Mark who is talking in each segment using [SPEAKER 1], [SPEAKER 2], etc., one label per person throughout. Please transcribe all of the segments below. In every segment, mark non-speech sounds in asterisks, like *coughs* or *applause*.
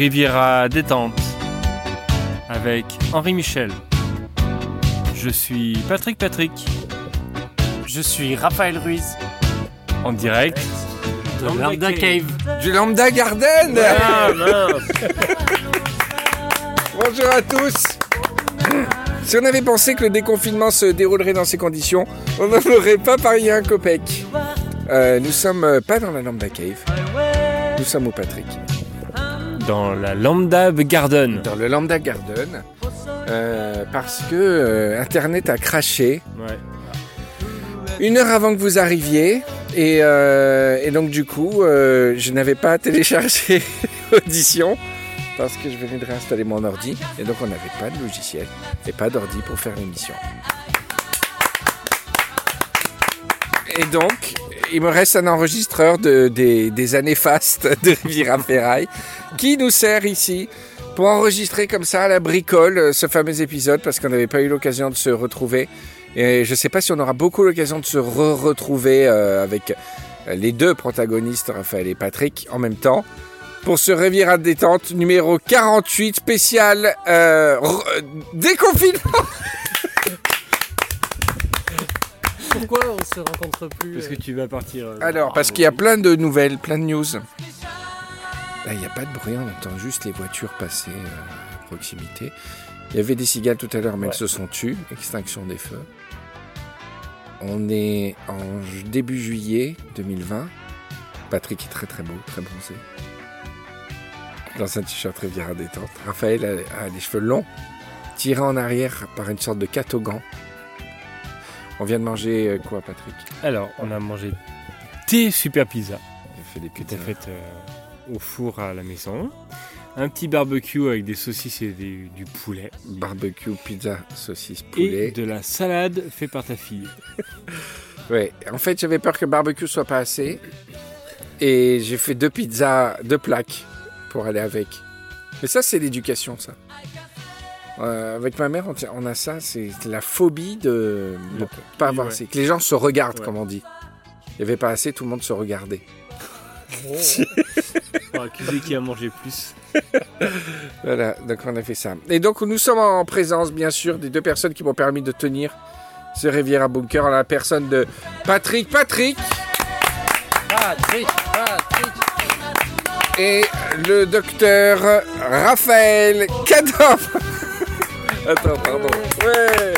[SPEAKER 1] Riviera détente avec Henri Michel. Je suis Patrick Patrick.
[SPEAKER 2] Je suis Raphaël Ruiz.
[SPEAKER 1] En direct
[SPEAKER 2] de Lambda Cave.
[SPEAKER 3] Du Lambda Garden
[SPEAKER 1] Ah mince
[SPEAKER 3] Bonjour à tous Si on avait pensé que le déconfinement se déroulerait dans ces conditions, on n'en aurait pas parié un copec. Euh, nous sommes pas dans la Lambda Cave, nous sommes au Patrick.
[SPEAKER 1] Dans la Lambda Garden.
[SPEAKER 3] Dans le Lambda Garden, euh, parce que euh, Internet a craché
[SPEAKER 1] Ouais.
[SPEAKER 3] une heure avant que vous arriviez, et, euh, et donc du coup, je n'avais pas téléchargé *laughs* Audition, parce que je venais de réinstaller mon ordi, et donc on n'avait pas de logiciel, et pas d'ordi pour faire l'émission. Et donc, il me reste un enregistreur de, des, des années fastes de Riviera Ferraille qui nous sert ici pour enregistrer comme ça à la bricole euh, ce fameux épisode parce qu'on n'avait pas eu l'occasion de se retrouver. Et je ne sais pas si on aura beaucoup l'occasion de se re-retrouver euh, avec euh, les deux protagonistes, Raphaël et Patrick, en même temps. Pour ce Riviera de détente numéro 48 spécial euh, re- déconfinement.
[SPEAKER 2] Pourquoi on se rencontre plus
[SPEAKER 1] Parce que tu vas partir. euh,
[SPEAKER 3] Alors, parce qu'il y a plein de nouvelles, plein de news. Là, il n'y a pas de bruit, on entend juste les voitures passer euh, à proximité. Il y avait des cigales tout à l'heure, mais elles se sont tues. Extinction des feux. On est en début juillet 2020. Patrick est très très beau, très bronzé. Dans un t-shirt Riviera détente. Raphaël a, a les cheveux longs, tirés en arrière par une sorte de catogan. On vient de manger euh, quoi, Patrick?
[SPEAKER 1] Alors, on a mangé tes super pizzas
[SPEAKER 3] fait des
[SPEAKER 1] que
[SPEAKER 3] pizzas.
[SPEAKER 1] faites euh, au four à la maison. Un petit barbecue avec des saucisses et des- du poulet.
[SPEAKER 3] Barbecue, pizza, saucisse,
[SPEAKER 1] Et
[SPEAKER 3] poulet.
[SPEAKER 1] de la salade faite par ta fille. *laughs*
[SPEAKER 3] Ouais. En fait, j'avais peur que barbecue soit pas assez. Et j'ai fait deux pizzas, deux plaques pour aller avec. Mais ça, c'est l'éducation, ça. Euh, avec ma mère, on, tient- on a ça, c'est la phobie de ne pas avoir
[SPEAKER 1] ouais.
[SPEAKER 3] assez. Que les gens se regardent,
[SPEAKER 1] Ouais.
[SPEAKER 3] comme on dit. Il n'y avait pas assez, tout le monde se regardait. *laughs* *laughs*
[SPEAKER 1] Ah, qui a mangé plus *laughs*
[SPEAKER 3] Voilà, donc on a fait ça. Et donc nous sommes en présence, bien sûr, des deux personnes qui m'ont permis de tenir ce Riviera Bunker, la personne de Patrick Patrick
[SPEAKER 2] Patrick, Patrick.
[SPEAKER 3] et le docteur Raphaël Cador. *laughs* Attends, pardon. Ouais.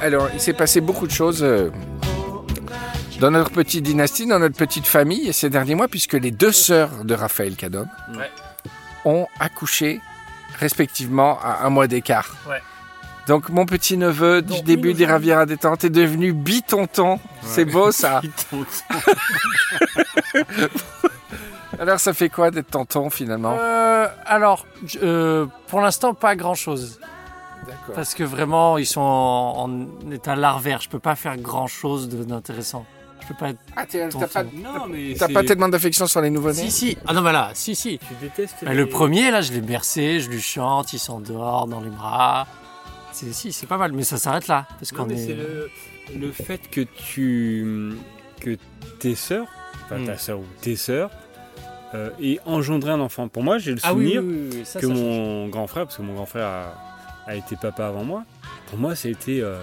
[SPEAKER 3] Alors, il s'est passé beaucoup de choses euh, dans notre petite dynastie, dans notre petite famille ces derniers mois, puisque les deux sœurs de Raphaël Cadom
[SPEAKER 2] Ouais.
[SPEAKER 3] ont accouché respectivement à un mois d'écart.
[SPEAKER 2] Ouais.
[SPEAKER 3] Donc mon petit neveu du
[SPEAKER 2] Donc,
[SPEAKER 3] début des. Ravières à détente est devenu bitonton. C'est beau ça. *laughs* *laughs* Alors ça fait quoi d'être tonton finalement?
[SPEAKER 2] Euh, alors, euh, pour l'instant, pas grand chose. Parce que vraiment, ils sont en, en état larvaire. Je peux pas faire grand chose d'intéressant. Peux pas être.
[SPEAKER 3] Ah, t'as pas,
[SPEAKER 1] Non, mais
[SPEAKER 3] t'as pas tellement d'affection sur les nouveau-nés
[SPEAKER 2] Si, si. Ah non, mais là, si, si.
[SPEAKER 1] Tu détestes
[SPEAKER 2] Bah,
[SPEAKER 1] les-
[SPEAKER 2] le premier, là, je l'ai bercé, je lui chante, il s'endort dans les bras. C'est, si, c'est pas mal, mais ça s'arrête là. Parce qu'on
[SPEAKER 1] mais
[SPEAKER 2] est.
[SPEAKER 1] c'est le, le fait que tu que tes sœurs, enfin
[SPEAKER 2] Mm.
[SPEAKER 1] ta sœur ou tes sœurs, euh, aient engendré un enfant. Pour moi, j'ai le
[SPEAKER 2] Ah oui,
[SPEAKER 1] souvenir
[SPEAKER 2] oui, oui, oui, ça,
[SPEAKER 1] que
[SPEAKER 2] ça change.
[SPEAKER 1] mon grand frère, parce que mon grand frère a, a été papa avant moi, pour moi, ça a été euh,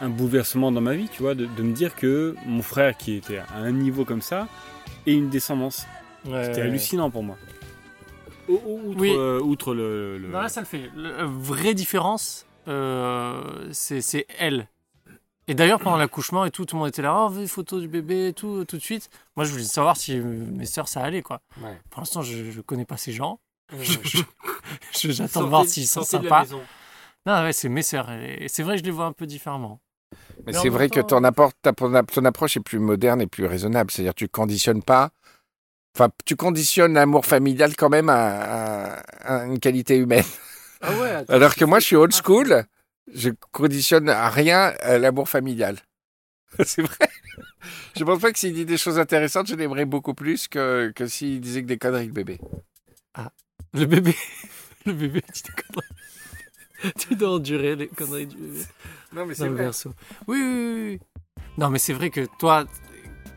[SPEAKER 1] un bouleversement dans ma vie, tu vois, de, de me dire que mon frère, qui était à un niveau comme ça, ait une descendance.
[SPEAKER 2] Ouais,
[SPEAKER 1] C'était
[SPEAKER 2] ouais.
[SPEAKER 1] hallucinant pour moi. Outre,
[SPEAKER 2] Oui.
[SPEAKER 1] euh, outre le, le-
[SPEAKER 2] Non, là, ça le fait. La vraie différence, euh, c'est, elle. Et d'ailleurs, pendant l'accouchement et tout, tout le monde était là, oh, photos du bébé et tout, tout de suite. Moi, je voulais savoir si euh, mes sœurs, ça allait, quoi.
[SPEAKER 3] Ouais.
[SPEAKER 2] Pour l'instant, je, je connais pas ces gens. *laughs*
[SPEAKER 1] Euh,
[SPEAKER 2] j'attends de voir s'ils sont
[SPEAKER 1] sortez de la
[SPEAKER 2] sympas. Non, ouais, c'est mes sœurs. Et c'est vrai que je les vois un peu différemment.
[SPEAKER 3] Mais c'est vrai que ton, apport, ta- ton, ton approche est plus moderne et plus raisonnable. C'est-à-dire tu conditionnes pas. Enfin, tu conditionnes l'amour familial quand même à, à- à une qualité humaine.
[SPEAKER 2] Ah ouais *laughs*
[SPEAKER 3] Alors que moi, je suis old school. Je conditionne à rien à l'amour familial. *laughs* c'est vrai. Je pense pas que s'il dit des choses intéressantes, je l'aimerais beaucoup plus que, que s'il disait que des conneries, le bébé.
[SPEAKER 2] Le bébé. *laughs* Le bébé, tu te conneries. *laughs* tu dois endurer les conneries du bébé.
[SPEAKER 3] Non, mais
[SPEAKER 2] le berceau. Oui, oui, oui. Non, mais c'est vrai que toi,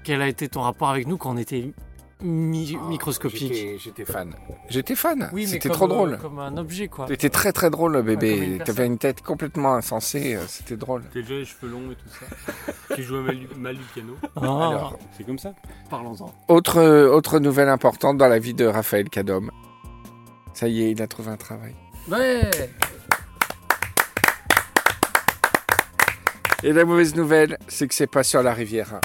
[SPEAKER 2] quel a été ton rapport avec nous quand on était mi-
[SPEAKER 3] Oh,
[SPEAKER 2] microscopique.
[SPEAKER 3] j'étais- fan. J'étais fan.
[SPEAKER 2] Oui, mais
[SPEAKER 3] C'était trop drôle.
[SPEAKER 2] Comme un objet, quoi.
[SPEAKER 3] T'étais très très drôle, le bébé.
[SPEAKER 2] personne.
[SPEAKER 3] T'avais une tête complètement insensée. euh, C'était drôle.
[SPEAKER 1] T'as déjà les cheveux longs et tout ça. *laughs* tu jouais mal, du- mal du piano.
[SPEAKER 2] Ah,
[SPEAKER 3] Alors,
[SPEAKER 1] C'est comme ça.
[SPEAKER 2] parlons-en.
[SPEAKER 3] Autre, autre nouvelle importante dans la vie de Raphaël Cadom. Ça y est, il a trouvé un travail.
[SPEAKER 2] Ouais
[SPEAKER 3] Et la mauvaise nouvelle, c'est que c'est pas sur la Riviera.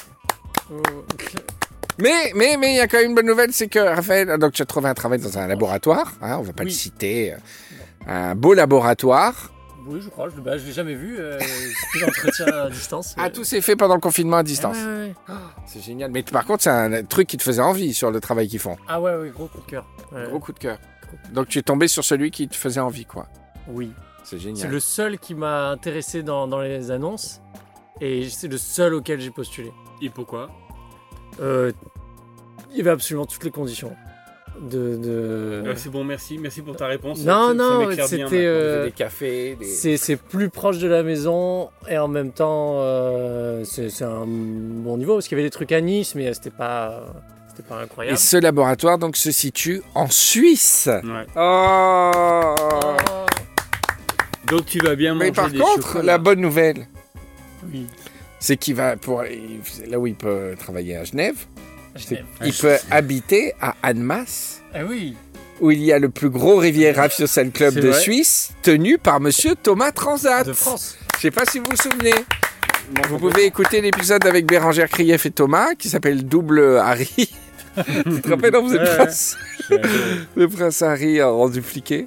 [SPEAKER 3] Mais, mais, mais, il y a quand même une bonne nouvelle, c'est que Raphaël, donc tu as trouvé un travail dans un laboratoire, hein, on va pas
[SPEAKER 2] Oui.
[SPEAKER 3] le citer, euh, un beau laboratoire.
[SPEAKER 2] Oui, je crois, je, bah, je l'ai jamais vu. Euh, l'entretien à distance.
[SPEAKER 3] Ah, tout s'est fait pendant le confinement à distance.
[SPEAKER 2] Ah ouais, ouais, ouais.
[SPEAKER 3] C'est génial. Mais par contre, c'est un truc qui te faisait envie sur le travail qu'ils font.
[SPEAKER 2] Ah ouais, ouais, gros coup de cœur. Ouais.
[SPEAKER 3] Gros coup de cœur. Donc tu es tombé sur celui qui te faisait envie, quoi.
[SPEAKER 2] Oui.
[SPEAKER 3] C'est
[SPEAKER 2] C'est
[SPEAKER 3] génial.
[SPEAKER 2] le seul qui m'a intéressé dans, dans les annonces. Et c'est le seul auquel j'ai postulé.
[SPEAKER 1] Et pourquoi?
[SPEAKER 2] Euh, il y avait absolument toutes les conditions. De, de...
[SPEAKER 1] Euh, C'est bon, merci. Merci pour ta réponse.
[SPEAKER 2] Non,
[SPEAKER 1] Ça-
[SPEAKER 2] non, c'était, euh,
[SPEAKER 3] Des cafés, des...
[SPEAKER 2] C'est c'est plus proche de la maison et en même temps euh, c'est c'est un bon niveau parce qu'il y avait des trucs à Nice mais c'était pas c'était pas
[SPEAKER 3] Et
[SPEAKER 2] incroyable.
[SPEAKER 3] ce laboratoire donc se situe en Suisse.
[SPEAKER 1] Ouais.
[SPEAKER 3] Oh
[SPEAKER 1] Donc tu vas bien manger
[SPEAKER 3] Mais par
[SPEAKER 1] des
[SPEAKER 3] contre,
[SPEAKER 1] chocolats.
[SPEAKER 3] la bonne nouvelle,
[SPEAKER 2] Oui.
[SPEAKER 3] c'est qu'il va pour là où il peut travailler à Genève, c'est-
[SPEAKER 2] Ah,
[SPEAKER 3] il peut habiter à Annemasse,
[SPEAKER 2] Ah oui.
[SPEAKER 3] où il y a le plus gros Riviera Social Club de
[SPEAKER 2] vrai.
[SPEAKER 3] Suisse, tenu par Monsieur Thomas Transat.
[SPEAKER 2] De France.
[SPEAKER 3] Je sais pas si vous vous souvenez. Vous pouvez écouter l'épisode avec Bérangère Krief et Thomas qui s'appelle Double Harry. *laughs* tu te rappelles, on faisait le
[SPEAKER 1] Ouais, ouais.
[SPEAKER 3] prince,
[SPEAKER 1] Ouais.
[SPEAKER 3] le prince Harry en dupliqué.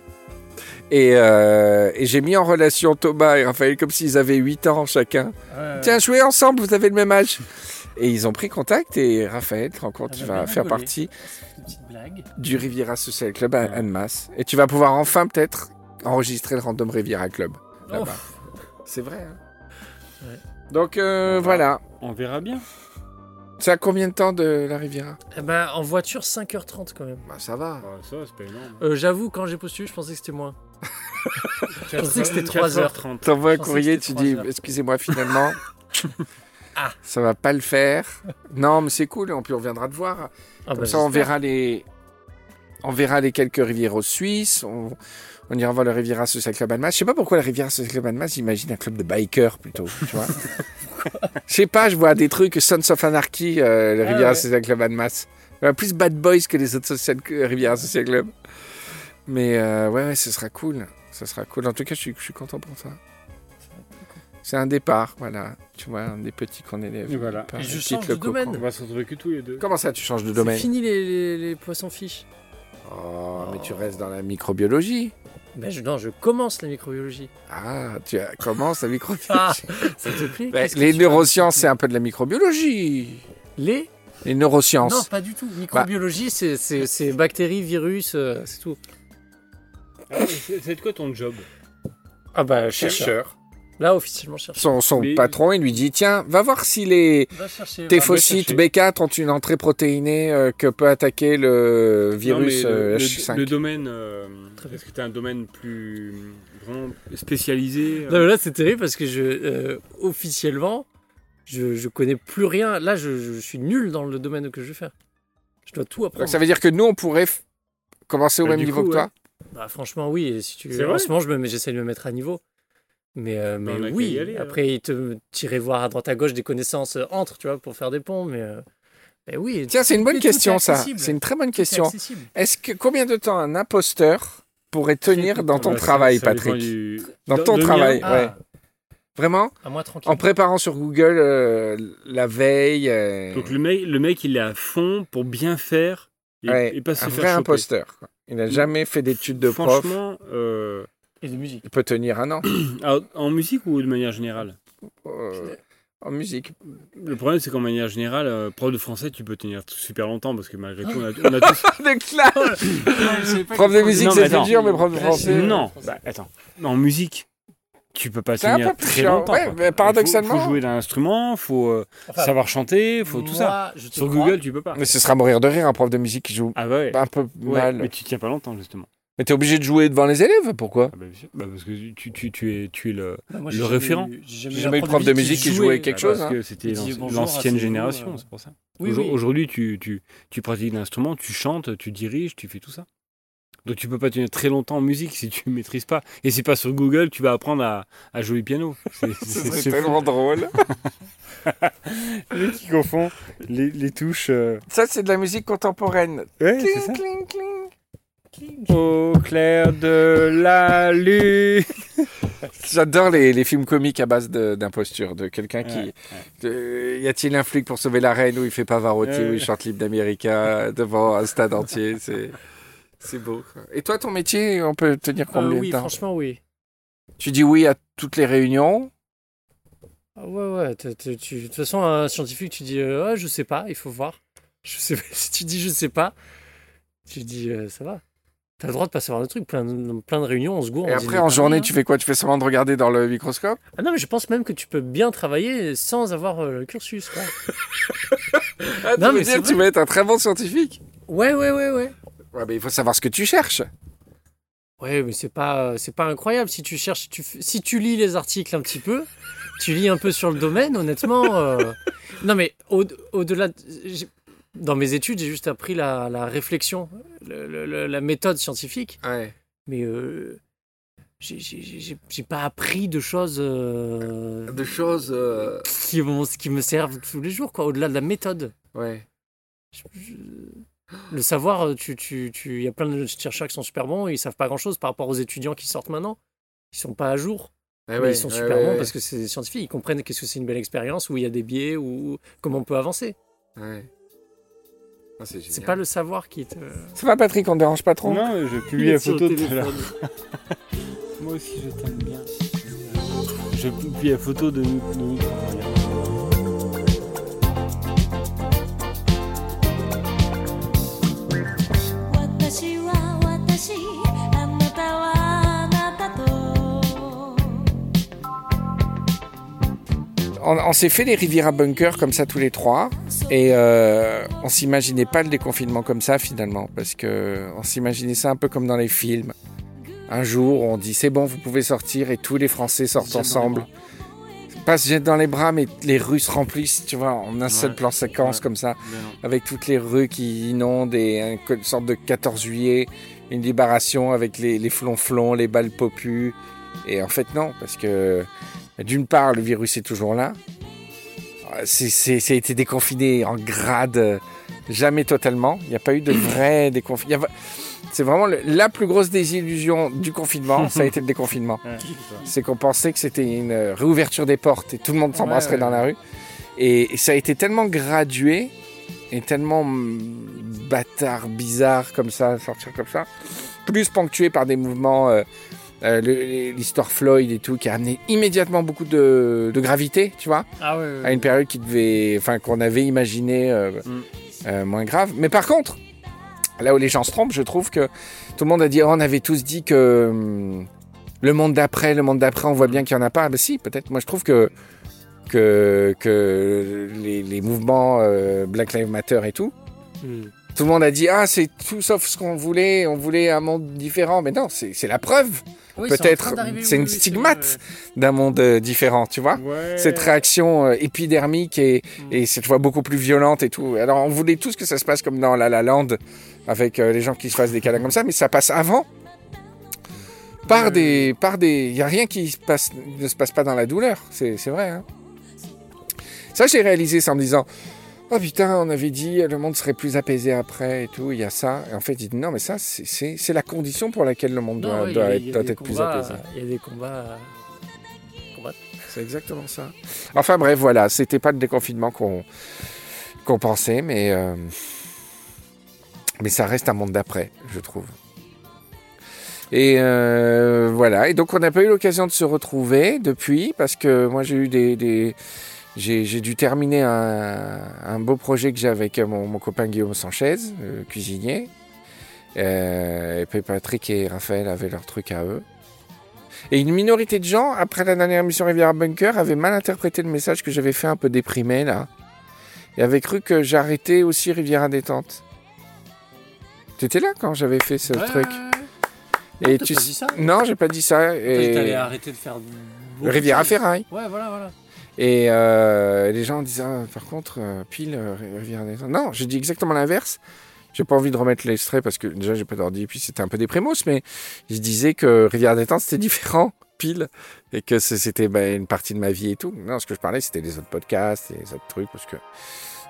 [SPEAKER 3] Et, euh, et j'ai mis en relation Thomas et Raphaël comme s'ils avaient 8 ans chacun. Tiens, jouez ensemble, vous avez le même âge. Et ils ont pris contact et Raphaël, tu te rends compte,
[SPEAKER 2] On
[SPEAKER 3] tu
[SPEAKER 2] a
[SPEAKER 3] vas faire partie
[SPEAKER 2] blague.
[SPEAKER 3] du Riviera Social Club à. Annemasse. Et tu vas pouvoir enfin peut-être enregistrer le Random Riviera Club. Là-bas. C'est vrai. hein
[SPEAKER 2] Ouais.
[SPEAKER 3] Donc euh, voilà.
[SPEAKER 1] On verra bien.
[SPEAKER 3] C'est à combien de temps de la Riviera?
[SPEAKER 2] Eh ben, en voiture 5h30 quand même.
[SPEAKER 3] Bah ça va.
[SPEAKER 1] Bah, ça, c'est pas énorme.
[SPEAKER 2] Euh, J'avoue quand j'ai postulé je pensais que c'était moins. Je pensais que c'était 3 heures.
[SPEAKER 1] 4h30.
[SPEAKER 3] T'envoies un courrier, tu dis excusez-moi finalement. *laughs*
[SPEAKER 2] Ah.
[SPEAKER 3] Ça va pas le faire. Non mais c'est cool, puis on viendra te voir.
[SPEAKER 2] Ah,
[SPEAKER 3] Comme
[SPEAKER 2] bah,
[SPEAKER 3] ça on verra les on verra les quelques Rivieros suisses. On... on ira voir le Riviera Social Club Annemasse. Je sais pas pourquoi le Riviera Social Club Annemasse, j'imagine un club de bikers plutôt, tu vois. *laughs* Je sais pas, je vois des trucs Sons of Anarchy, euh, le
[SPEAKER 2] Ah
[SPEAKER 3] Riviera
[SPEAKER 2] ouais.
[SPEAKER 3] Social Club Annemasse. Euh, Plus Bad Boys que les autres social... Riviera Social Club. Mais euh, ouais, ouais, ce sera cool. Ce sera cool. En tout cas, je suis, je suis content pour ça. C'est un départ, voilà. Tu vois, un des petits qu'on élève.
[SPEAKER 1] Et voilà.
[SPEAKER 2] Et je change de domaine.
[SPEAKER 1] On va se retrouver que tous les deux.
[SPEAKER 3] Comment ça, tu changes de
[SPEAKER 2] C'est
[SPEAKER 3] domaine
[SPEAKER 2] fini les, les, les poissons-fiches.
[SPEAKER 3] Oh, mais tu restes dans la microbiologie.
[SPEAKER 2] Ben, je, non, je commence la microbiologie.
[SPEAKER 3] Ah, tu as- commences la *laughs* microbiologie.
[SPEAKER 2] Ah, ça te plaît
[SPEAKER 3] Ben,
[SPEAKER 2] Qu'est-ce que
[SPEAKER 3] les
[SPEAKER 2] tu
[SPEAKER 3] neurosciences, c'est un peu de la microbiologie.
[SPEAKER 2] Les
[SPEAKER 3] Les neurosciences.
[SPEAKER 2] Non, pas du tout. Microbiologie, c'est- c'est c'est bactéries, virus, euh, c'est tout.
[SPEAKER 1] Ah, c'est quoi ton job?
[SPEAKER 2] Ah bah, chercheur. Là, officiellement, chercheur.
[SPEAKER 3] Son, son
[SPEAKER 1] Mais-
[SPEAKER 3] patron, il lui dit Tiens, va voir si les téphocytes
[SPEAKER 1] chercher.
[SPEAKER 3] B4 ont une entrée protéinée euh, que peut attaquer le virus
[SPEAKER 1] Non, mais
[SPEAKER 3] euh,
[SPEAKER 1] le,
[SPEAKER 3] H5.
[SPEAKER 1] le- le domaine, euh, est-ce que tu as un domaine plus vraiment spécialisé euh?
[SPEAKER 2] Non, mais là, c'est terrible parce que je, euh, officiellement, je, je connais plus rien. Là, je, je suis nul dans le domaine que je vais faire. Je dois tout apprendre.
[SPEAKER 3] Donc ça veut dire que nous, on pourrait commencer au
[SPEAKER 1] Bah,
[SPEAKER 3] même niveau
[SPEAKER 1] coup,
[SPEAKER 3] que toi?
[SPEAKER 2] Bah, franchement, oui. et Si tu... En ce moment, je me mets- j'essaie de me mettre à niveau. Mais, euh, mais oui,
[SPEAKER 1] aller, alors.
[SPEAKER 2] après, il te tirer voir à droite à gauche des connaissances euh, entre, tu vois, pour faire des ponts. Mais, euh, mais oui.
[SPEAKER 3] Tiens, c'est une bonne question, ça. C'est une très bonne question. Est-ce que combien de temps un imposteur pourrait tenir dans ton
[SPEAKER 1] Bah,
[SPEAKER 3] travail,
[SPEAKER 1] ça
[SPEAKER 3] Patrick
[SPEAKER 1] du-
[SPEAKER 3] Dans
[SPEAKER 1] Dans-
[SPEAKER 3] ton travail,
[SPEAKER 2] Ah,
[SPEAKER 3] ouais. Vraiment
[SPEAKER 2] à moi tranquille.
[SPEAKER 3] En préparant sur Google euh, la veille. euh,
[SPEAKER 1] Donc le mec, le mec, il est à fond pour bien faire et,
[SPEAKER 3] ouais,
[SPEAKER 1] et pas se
[SPEAKER 3] un
[SPEAKER 1] faire
[SPEAKER 3] vrai
[SPEAKER 1] choper.
[SPEAKER 3] imposteur. quoi. Il n'a jamais fait d'études de prof.
[SPEAKER 1] Franchement, euh,
[SPEAKER 2] Et de musique.
[SPEAKER 3] Il peut tenir un an
[SPEAKER 1] alors, *coughs* en musique ou de manière générale?
[SPEAKER 3] Euh, en musique.
[SPEAKER 1] Le problème, c'est qu'en manière générale, euh, prof de français, tu peux tenir super longtemps parce que malgré tout, on a, *laughs* on a tous.
[SPEAKER 3] De classe Prof de musique,
[SPEAKER 1] attends.
[SPEAKER 3] dur, mais prof de français.
[SPEAKER 1] non, bah, attends. En musique, tu peux pas tenir très
[SPEAKER 3] chiant.
[SPEAKER 1] longtemps.
[SPEAKER 3] Ouais,
[SPEAKER 1] quoi.
[SPEAKER 3] mais paradoxalement-
[SPEAKER 1] Il faut, faut jouer d'un instrument, faut euh,
[SPEAKER 2] Enfin,
[SPEAKER 1] savoir chanter, faut tout ça. Sur
[SPEAKER 2] crois.
[SPEAKER 1] Google, tu peux pas.
[SPEAKER 3] Mais ce sera mourir de rire un prof de musique qui joue
[SPEAKER 1] Ah bah ouais.
[SPEAKER 3] un peu
[SPEAKER 1] Ouais,
[SPEAKER 3] mal.
[SPEAKER 1] mais tu tiens pas longtemps justement.
[SPEAKER 3] Mais t'es obligé de jouer devant les élèves, pourquoi
[SPEAKER 1] Ah bah. Bah, parce que tu, tu, tu es, tu es le.
[SPEAKER 2] Bah, moi,
[SPEAKER 1] Le référent.
[SPEAKER 2] J'ai jamais,
[SPEAKER 3] eu de prof de musique qui jouait quelque chose,
[SPEAKER 1] parce
[SPEAKER 3] hein.
[SPEAKER 1] que c'était l'ancienne génération, c'est pour ça.
[SPEAKER 2] Oui.
[SPEAKER 1] Aujourd'hui, tu, tu, tu pratiques l'instrument, tu chantes, tu diriges, tu fais tout ça. Donc tu peux pas tenir très longtemps en musique si tu *laughs* maîtrises pas. Et c'est pas sur Google, tu vas apprendre à, à jouer piano. C'est- *laughs*
[SPEAKER 3] tellement drôle. *laughs*
[SPEAKER 1] Les qui confond les, les touches. euh,
[SPEAKER 3] Ça, c'est de la musique contemporaine.
[SPEAKER 1] Ouais,
[SPEAKER 3] Cling,
[SPEAKER 1] ça.
[SPEAKER 3] cling, cling.
[SPEAKER 1] Au clair de la lune.
[SPEAKER 3] J'adore les, les films comiques à base d'imposture, de, quelqu'un qui...
[SPEAKER 1] Ouais,
[SPEAKER 3] de- y a-t-il un flic pour sauver la reine où il fait Pavarotti,
[SPEAKER 1] Ouais.
[SPEAKER 3] où il chante l'hymne d'América devant un stade entier C'est c'est beau. Et toi, ton métier, on peut tenir
[SPEAKER 2] Euh,
[SPEAKER 3] combien
[SPEAKER 2] oui,
[SPEAKER 3] de temps
[SPEAKER 2] franchement, oui.
[SPEAKER 3] Tu dis oui à toutes les réunions
[SPEAKER 2] Ah ouais, ouais. De toute façon, un scientifique, tu dis euh, ouais, je sais pas, il faut voir. Je sais pas. *laughs* Si tu dis je sais pas, tu dis euh, ça va. T'as le droit de pas savoir le truc. Plein de, plein de réunions, on se gourre.
[SPEAKER 3] Et
[SPEAKER 2] on
[SPEAKER 3] après, en journée,
[SPEAKER 2] conneries,
[SPEAKER 3] tu fais quoi? Tu fais semblant de regarder dans le microscope?
[SPEAKER 2] Hein. Ah non, mais je pense même que tu peux bien travailler sans avoir euh, le cursus. Quoi. *laughs*
[SPEAKER 3] ah,
[SPEAKER 2] Non, mais
[SPEAKER 3] dire, tu vas être un très bon scientifique?
[SPEAKER 2] Ouais, ouais, ouais, ouais.
[SPEAKER 3] Ouais, mais il faut savoir ce que tu cherches.
[SPEAKER 2] Ouais, mais c'est pas, c'est pas incroyable. Si tu cherches, tu, si tu lis les articles un petit peu, tu lis un peu sur le domaine, honnêtement. euh, *laughs* Non, mais au- au-delà, dans mes études, j'ai juste appris la, la réflexion, le- le- le- la méthode scientifique,
[SPEAKER 3] Ouais.
[SPEAKER 2] mais euh, j'ai- pas appris de choses euh,
[SPEAKER 3] De choses. euh,
[SPEAKER 2] qui, qui me servent tous les jours, quoi. Au-delà de la méthode.
[SPEAKER 3] Ouais.
[SPEAKER 2] Je- je- Le savoir, euh, tu, tu, tu, il y a plein de chercheurs qui sont super bons, ils savent pas grand-chose par rapport aux étudiants qui sortent maintenant. Ils sont pas à jour.
[SPEAKER 3] Ouais,
[SPEAKER 2] Mais
[SPEAKER 3] ouais,
[SPEAKER 2] ils sont super
[SPEAKER 3] ouais,
[SPEAKER 2] bons
[SPEAKER 3] ouais.
[SPEAKER 2] parce que c'est des scientifiques. Ils comprennent qu'est-ce que c'est une belle expérience, où il y a des biais, ou comment on peut avancer.
[SPEAKER 3] Ouais. Ah, c'est
[SPEAKER 2] pas le savoir qui te.
[SPEAKER 3] Ça va, Patrick, on te dérange pas trop
[SPEAKER 1] Non, je *laughs* publie la photo tout à l'heure. *laughs* Moi aussi, je t'aime bien. Je publie la photo de nous. de
[SPEAKER 3] On, on s'est fait les Riviera Bunker comme ça tous les trois. Et euh, on s'imaginait pas le déconfinement comme ça finalement. Parce que on s'imaginait ça un peu comme dans les films. Un jour, on dit c'est bon, vous pouvez sortir et tous les Français sortent ensemble. Pas se jettent dans les bras, mais les rues se remplissent, tu vois, en un seul plan séquence
[SPEAKER 1] Ouais.
[SPEAKER 3] comme ça. Avec toutes les rues qui inondent et un- une sorte de 14 juillet, une libération avec les, les flonflons, les balles popus. Et en fait, non, parce que d'une part, le virus est toujours là. C'est, c'est, ça a été déconfiné en grade, euh, jamais totalement. Il n'y a pas eu de *coughs* vrai déconfinement. C'est vraiment le- la plus grosse désillusion du confinement, ça a été le déconfinement. *laughs*
[SPEAKER 1] Ouais, c'est
[SPEAKER 3] qu'on pensait que c'était une euh, réouverture des portes et tout le monde s'embrasserait
[SPEAKER 1] ouais,
[SPEAKER 3] dans la rue. Et, et ça a été tellement gradué et tellement mm, bâtard, bizarre comme ça, sortir comme ça. Plus ponctué par des mouvements, euh, euh, l'histoire Floyd et tout, qui a amené immédiatement beaucoup de, de gravité, tu vois,
[SPEAKER 2] Ah
[SPEAKER 3] à une période qui devait, enfin, qu'on avait imaginé euh,
[SPEAKER 1] Mm.
[SPEAKER 3] euh, moins grave. Mais par contre, là où les gens se trompent, je trouve que tout le monde a dit, oh, on avait tous dit que hum, le monde d'après, le monde d'après, on voit bien qu'il n'y en a pas. Ben si, peut-être. Moi, je trouve que que, que les, les mouvements Black Lives Matter et tout,
[SPEAKER 2] Hmm.
[SPEAKER 3] tout le monde a dit ah c'est tout sauf ce qu'on voulait, on voulait un monde différent. Mais non, c'est la preuve
[SPEAKER 2] Oui,
[SPEAKER 3] Peut-être, c'est une stigmate.
[SPEAKER 2] vrai,
[SPEAKER 3] d'un monde euh, différent, tu vois.
[SPEAKER 1] Ouais.
[SPEAKER 3] Cette réaction euh, épidermique et,
[SPEAKER 2] Mm.
[SPEAKER 3] et cette fois beaucoup plus violente et tout. Alors on voulait tous que ça se passe comme dans La La Land avec euh, les gens qui se fassent des câlins comme ça, mais ça passe avant. Par
[SPEAKER 1] Ouais.
[SPEAKER 3] des, par des, il y a rien qui se passe, ne se passe pas dans la douleur. C'est, c'est vrai. Hein. Ça j'ai réalisé ça en me disant, oh putain, on avait dit le monde serait plus apaisé après et tout. Il y a ça. Et en fait, il dit non, mais ça c'est, la condition pour laquelle le monde
[SPEAKER 2] Non,
[SPEAKER 3] doit,
[SPEAKER 2] ouais, il y
[SPEAKER 3] doit
[SPEAKER 2] a-
[SPEAKER 3] être, doit plus
[SPEAKER 2] combats,
[SPEAKER 3] apaisé.
[SPEAKER 2] Il y a des combats. euh,
[SPEAKER 3] C'est exactement ça. Enfin bref, voilà, c'était pas le déconfinement qu'on pensait, mais euh, mais ça reste un monde d'après, je trouve. Et euh, voilà, et donc on n'a pas eu l'occasion de se retrouver depuis parce que moi j'ai eu des, des- j'ai dû terminer un, un beau projet que j'ai avec mon, mon copain Guillaume Sanchez, euh, cuisinier. Euh, et puis Patrick et Raphaël avaient leur truc à eux. Et une minorité de gens, après la dernière émission Riviera Bunker, avaient mal interprété le message que j'avais fait un peu déprimé là. Et avaient cru que j'arrêtais aussi Riviera Détente. T'étais là quand j'avais fait ce
[SPEAKER 2] ouais,
[SPEAKER 3] truc
[SPEAKER 2] ouais, ouais.
[SPEAKER 3] Et
[SPEAKER 2] T'as
[SPEAKER 3] tu
[SPEAKER 2] pas dit ça?
[SPEAKER 3] Non, j'ai pas dit ça.
[SPEAKER 2] T'allais
[SPEAKER 3] Et...
[SPEAKER 2] arrêter de faire. de
[SPEAKER 3] Riviera. Ferraille.
[SPEAKER 2] Ouais, voilà, voilà.
[SPEAKER 3] Et euh, les gens disaient, ah, par contre, euh, pile, euh, Riviera détente. Non, j'ai dit exactement l'inverse. J'ai pas envie de remettre l'extrait parce que déjà j'ai pas d'ordi et puis c'était un peu déprémos, mais je disais que Rivière détente c'était différent, *laughs* pile, et que c'était bah, une partie de ma vie et tout. Non, ce que je parlais c'était les autres podcasts les autres trucs parce que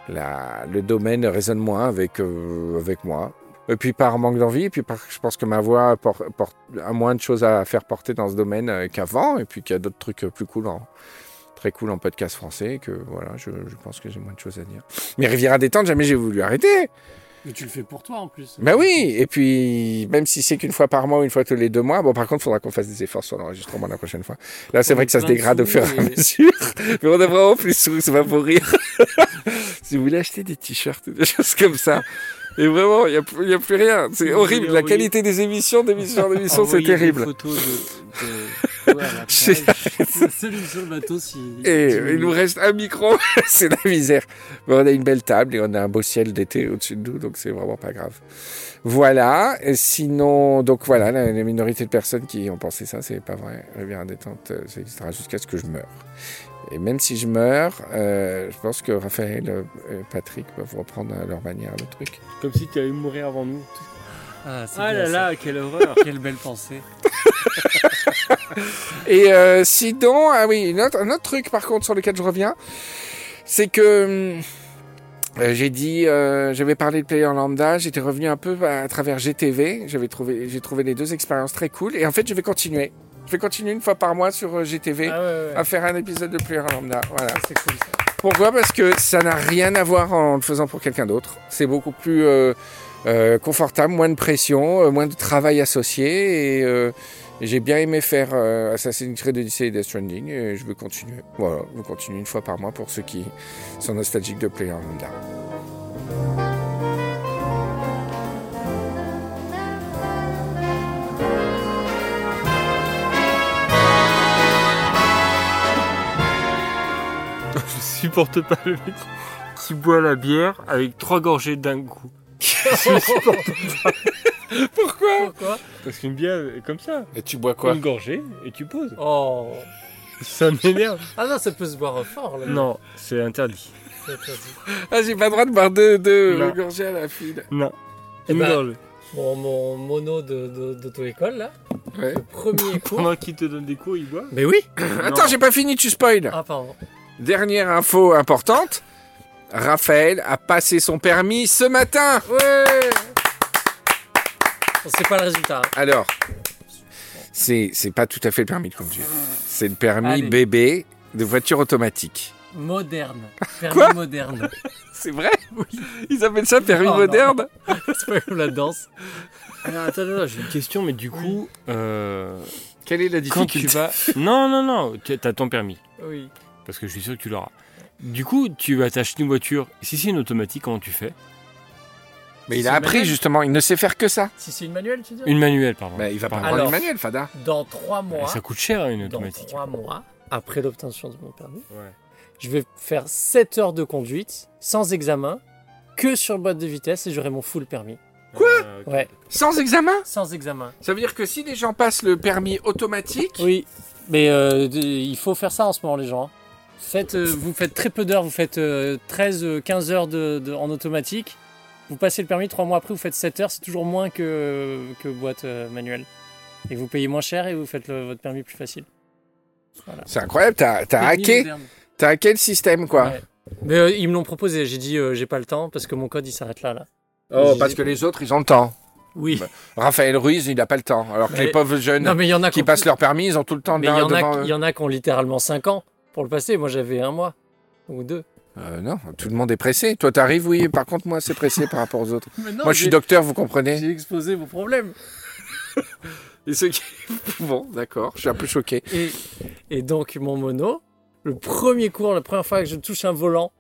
[SPEAKER 3] la, le domaine résonne moins avec, euh, avec moi. Et puis par manque d'envie, et puis par, je pense que ma voix por- porte- a moins de choses à faire porter dans ce domaine euh, qu'avant, et puis qu'il y a d'autres trucs plus cool en, très cool en podcast français, que voilà, je, je pense que j'ai moins de choses à dire. Mais Riviera détente, jamais j'ai voulu arrêter.
[SPEAKER 2] Mais tu le fais pour toi en plus.
[SPEAKER 3] Ben oui, et puis même si c'est qu'une fois par mois ou une fois tous les deux mois, bon par contre, il faudra qu'on fasse des efforts sur l'enregistrement la prochaine fois. Là, c'est vrai que ça se
[SPEAKER 2] de
[SPEAKER 3] dégrade au fur et à mesure, mais on a vraiment plus sous, c'est pas pour rire. *laughs* si vous voulez acheter des t-shirts, des choses comme ça, et vraiment, il n'y a, a plus rien. C'est horrible. La qualité des émissions, d'émission en émission, c'est terrible.
[SPEAKER 1] de, *laughs* ouais,
[SPEAKER 2] le bateau si.
[SPEAKER 3] Et
[SPEAKER 2] si-
[SPEAKER 3] il nous reste un micro, *laughs* c'est la misère. Mais on a une belle table et on a un beau ciel d'été au-dessus de nous, donc c'est vraiment pas grave. Voilà. Et sinon, donc voilà, la, la minorité de personnes qui ont pensé ça, c'est pas vrai. Rivière détente, euh, ça existera jusqu'à ce que je meure. Et même si je meurs, euh, je pense que Raphaël euh, et Patrick peuvent reprendre à leur manière le truc.
[SPEAKER 1] Comme si tu allais mourir avant nous.
[SPEAKER 2] Ah, c'est
[SPEAKER 1] Ah là
[SPEAKER 2] ça.
[SPEAKER 1] là, quelle horreur. *laughs*
[SPEAKER 2] Quelle belle pensée. *laughs*
[SPEAKER 3] Et euh, sinon, ah oui, une autre- un autre truc par contre sur lequel je reviens, c'est que hum, euh, j'ai dit, euh, j'avais parlé de Player Lambda, j'étais revenu un peu à, travers GTV, j'avais trouvé, j'ai trouvé les deux expériences très cool, et en fait je vais continuer. Je vais continuer une fois par mois sur euh, GTV
[SPEAKER 2] Ah ouais, ouais.
[SPEAKER 3] à faire un épisode de Player Lambda. Voilà.
[SPEAKER 2] Ah, c'est cool ça.
[SPEAKER 3] Pourquoi? Parce que ça n'a rien à voir en le faisant pour quelqu'un d'autre. C'est beaucoup plus euh, euh, confortable, moins de pression, euh, moins de travail associé. Et j'ai bien aimé faire Assassin's Creed Odyssey et Death Stranding. Et je veux continuer. Voilà, je veux continuer une fois par mois pour ceux qui sont nostalgiques de Player Lambda. *laughs*
[SPEAKER 1] Je supporte pas le mec qui boit la bière avec trois gorgées d'un coup. *laughs*
[SPEAKER 3] Pourquoi
[SPEAKER 2] Pourquoi
[SPEAKER 1] Parce qu'une bière est comme ça.
[SPEAKER 3] Et tu bois quoi
[SPEAKER 1] Une gorgée et tu poses.
[SPEAKER 2] Oh.
[SPEAKER 1] Ça m'énerve.
[SPEAKER 2] Ah non, ça peut se boire fort là.
[SPEAKER 1] Non, c'est interdit.
[SPEAKER 2] C'est interdit.
[SPEAKER 3] Ah, j'ai pas le droit de boire deux, deux gorgées à la file.
[SPEAKER 1] Non.
[SPEAKER 2] Eh
[SPEAKER 1] Une
[SPEAKER 2] ben,
[SPEAKER 1] gorgée.
[SPEAKER 2] Mon, mon mono de- de- d'auto-école là,
[SPEAKER 3] Ouais.
[SPEAKER 2] le premier *laughs* cours.
[SPEAKER 1] Pendant qu'il te donne des cours, il boit.
[SPEAKER 2] Mais oui
[SPEAKER 3] Attends, j'ai pas fini, tu spoil.
[SPEAKER 2] Ah pardon.
[SPEAKER 3] Dernière info importante. Raphaël a passé son permis ce matin.
[SPEAKER 2] Ouais On sait pas le résultat.
[SPEAKER 3] Alors, c'est c'est pas tout à fait le permis de conduire. C'est le permis
[SPEAKER 2] Allez.
[SPEAKER 3] bébé de voiture automatique.
[SPEAKER 2] Moderne. *laughs* Permis
[SPEAKER 3] Quoi
[SPEAKER 2] moderne.
[SPEAKER 3] C'est vrai? Ils appellent ça permis
[SPEAKER 2] Non, non.
[SPEAKER 3] moderne? *laughs*
[SPEAKER 2] C'est pas comme la danse.
[SPEAKER 1] Alors, attends, attends, j'ai une question, mais du coup, euh,
[SPEAKER 3] Quelle est la
[SPEAKER 1] quand tu
[SPEAKER 3] difficulté
[SPEAKER 1] vas. Non, non, non, tu as ton permis.
[SPEAKER 2] Oui.
[SPEAKER 1] Parce que je suis sûr que tu l'auras. Du coup, tu vas t'acheter une voiture. Si c'est une automatique, comment tu fais?
[SPEAKER 3] Mais il a appris justement, il ne sait faire que ça.
[SPEAKER 2] Si c'est une manuelle, tu dis
[SPEAKER 1] Une manuelle, pardon.
[SPEAKER 3] Bah, il va pas prendre
[SPEAKER 2] Alors-
[SPEAKER 3] une manuelle, Fada.
[SPEAKER 2] Dans trois mois,
[SPEAKER 1] Ça coûte cher, hein, une
[SPEAKER 2] dans
[SPEAKER 1] automatique.
[SPEAKER 2] trois mois, après l'obtention de mon permis,
[SPEAKER 1] Ouais.
[SPEAKER 2] je vais faire 7 heures de conduite sans examen, que sur boîte de vitesse et j'aurai mon full permis.
[SPEAKER 3] Quoi
[SPEAKER 1] Ah.
[SPEAKER 2] Ouais,
[SPEAKER 3] Sans examen?
[SPEAKER 2] Sans examen.
[SPEAKER 3] Ça veut dire que si les gens passent le permis automatique,
[SPEAKER 2] Oui, mais euh, il faut faire ça en ce moment, les gens. Faites, euh, vous faites très peu d'heures, vous faites 13-15 heures de, de- en automatique. Vous passez le permis, trois mois après, vous faites 7 heures, c'est toujours moins que, que boîte euh, manuelle. Et vous payez moins cher et vous faites le- votre permis plus facile.
[SPEAKER 3] c'est incroyable, t'as t'as hacké, t'as hacké le système quoi.
[SPEAKER 2] Ouais. Mais euh, ils me l'ont proposé, j'ai dit euh, j'ai pas le temps parce que mon code il s'arrête là. là.
[SPEAKER 3] Oh, parce que les autres ils ont le temps.
[SPEAKER 2] Oui.
[SPEAKER 3] Bah, Raphaël Ruiz, il n'a pas le temps. Alors que
[SPEAKER 2] Mais-
[SPEAKER 3] les pauvres jeunes
[SPEAKER 2] Non mais il y en a
[SPEAKER 3] qui passent leur permis, ils ont tout le temps
[SPEAKER 2] Mais il y, en
[SPEAKER 3] devant
[SPEAKER 2] a,
[SPEAKER 3] eux.
[SPEAKER 2] il y en a qui ont littéralement 5 ans pour le passer. Moi j'avais un mois ou deux.
[SPEAKER 3] Euh, non, tout le monde est pressé. Toi, t'arrives, oui. Par contre, moi, c'est pressé par rapport aux autres. *laughs* moi, je suis docteur, vous comprenez
[SPEAKER 2] J'ai exposé vos problèmes. *laughs*
[SPEAKER 3] Et ceux qui... *laughs* Bon, d'accord. Je suis un peu choqué.
[SPEAKER 2] Et, et donc, mon mono, le premier cours, la première fois que je touche un volant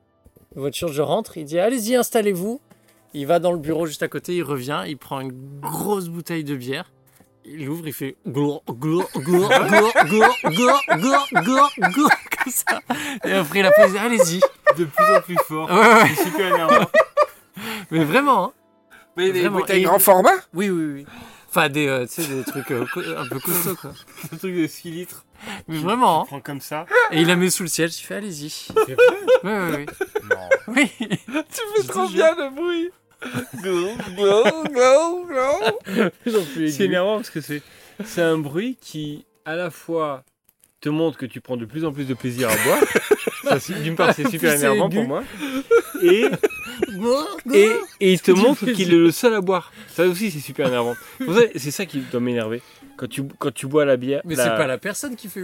[SPEAKER 2] de voiture, je rentre, il dit Allez-y, installez-vous. Il va dans le bureau juste à côté, il revient, il prend une grosse bouteille de bière. Il ouvre, il fait glour, glour, glour, glour, glour, glour, glour, glour, glour, comme ça. Et après, il a posé Allez-y.
[SPEAKER 1] De plus en plus fort.
[SPEAKER 2] Ouais, ouais,
[SPEAKER 1] C'est super énervant.
[SPEAKER 2] mais vraiment, hein.
[SPEAKER 3] Mais les
[SPEAKER 2] Vraiment,
[SPEAKER 3] bouteilles
[SPEAKER 2] et-
[SPEAKER 3] grand format
[SPEAKER 2] Oui, oui, oui. Enfin, des, euh, tu sais, des trucs euh, un peu costauds, quoi.
[SPEAKER 1] Un truc de 6 litres.
[SPEAKER 2] Mais vraiment, hein.
[SPEAKER 1] Prends comme ça.
[SPEAKER 2] Et il la met sous le ciel, j'ai fait, allez-y. Oui, oui, oui.
[SPEAKER 1] Non.
[SPEAKER 2] Oui. *laughs*
[SPEAKER 3] Tu fais trop bien le bruit. *laughs*
[SPEAKER 1] C'est énervant parce que c'est c'est un bruit qui à la fois te montre que tu prends de plus en plus de plaisir à boire. *laughs* Ça, c'est- D'une part, c'est super énervant pour moi. *laughs* Et, et, et il te montre qu'il est le seul à boire. Ça aussi, c'est super énervant. C'est ça qui doit m'énerver. Quand tu, quand tu bois la bière.
[SPEAKER 2] Mais
[SPEAKER 1] la-
[SPEAKER 2] c'est pas la personne qui fait.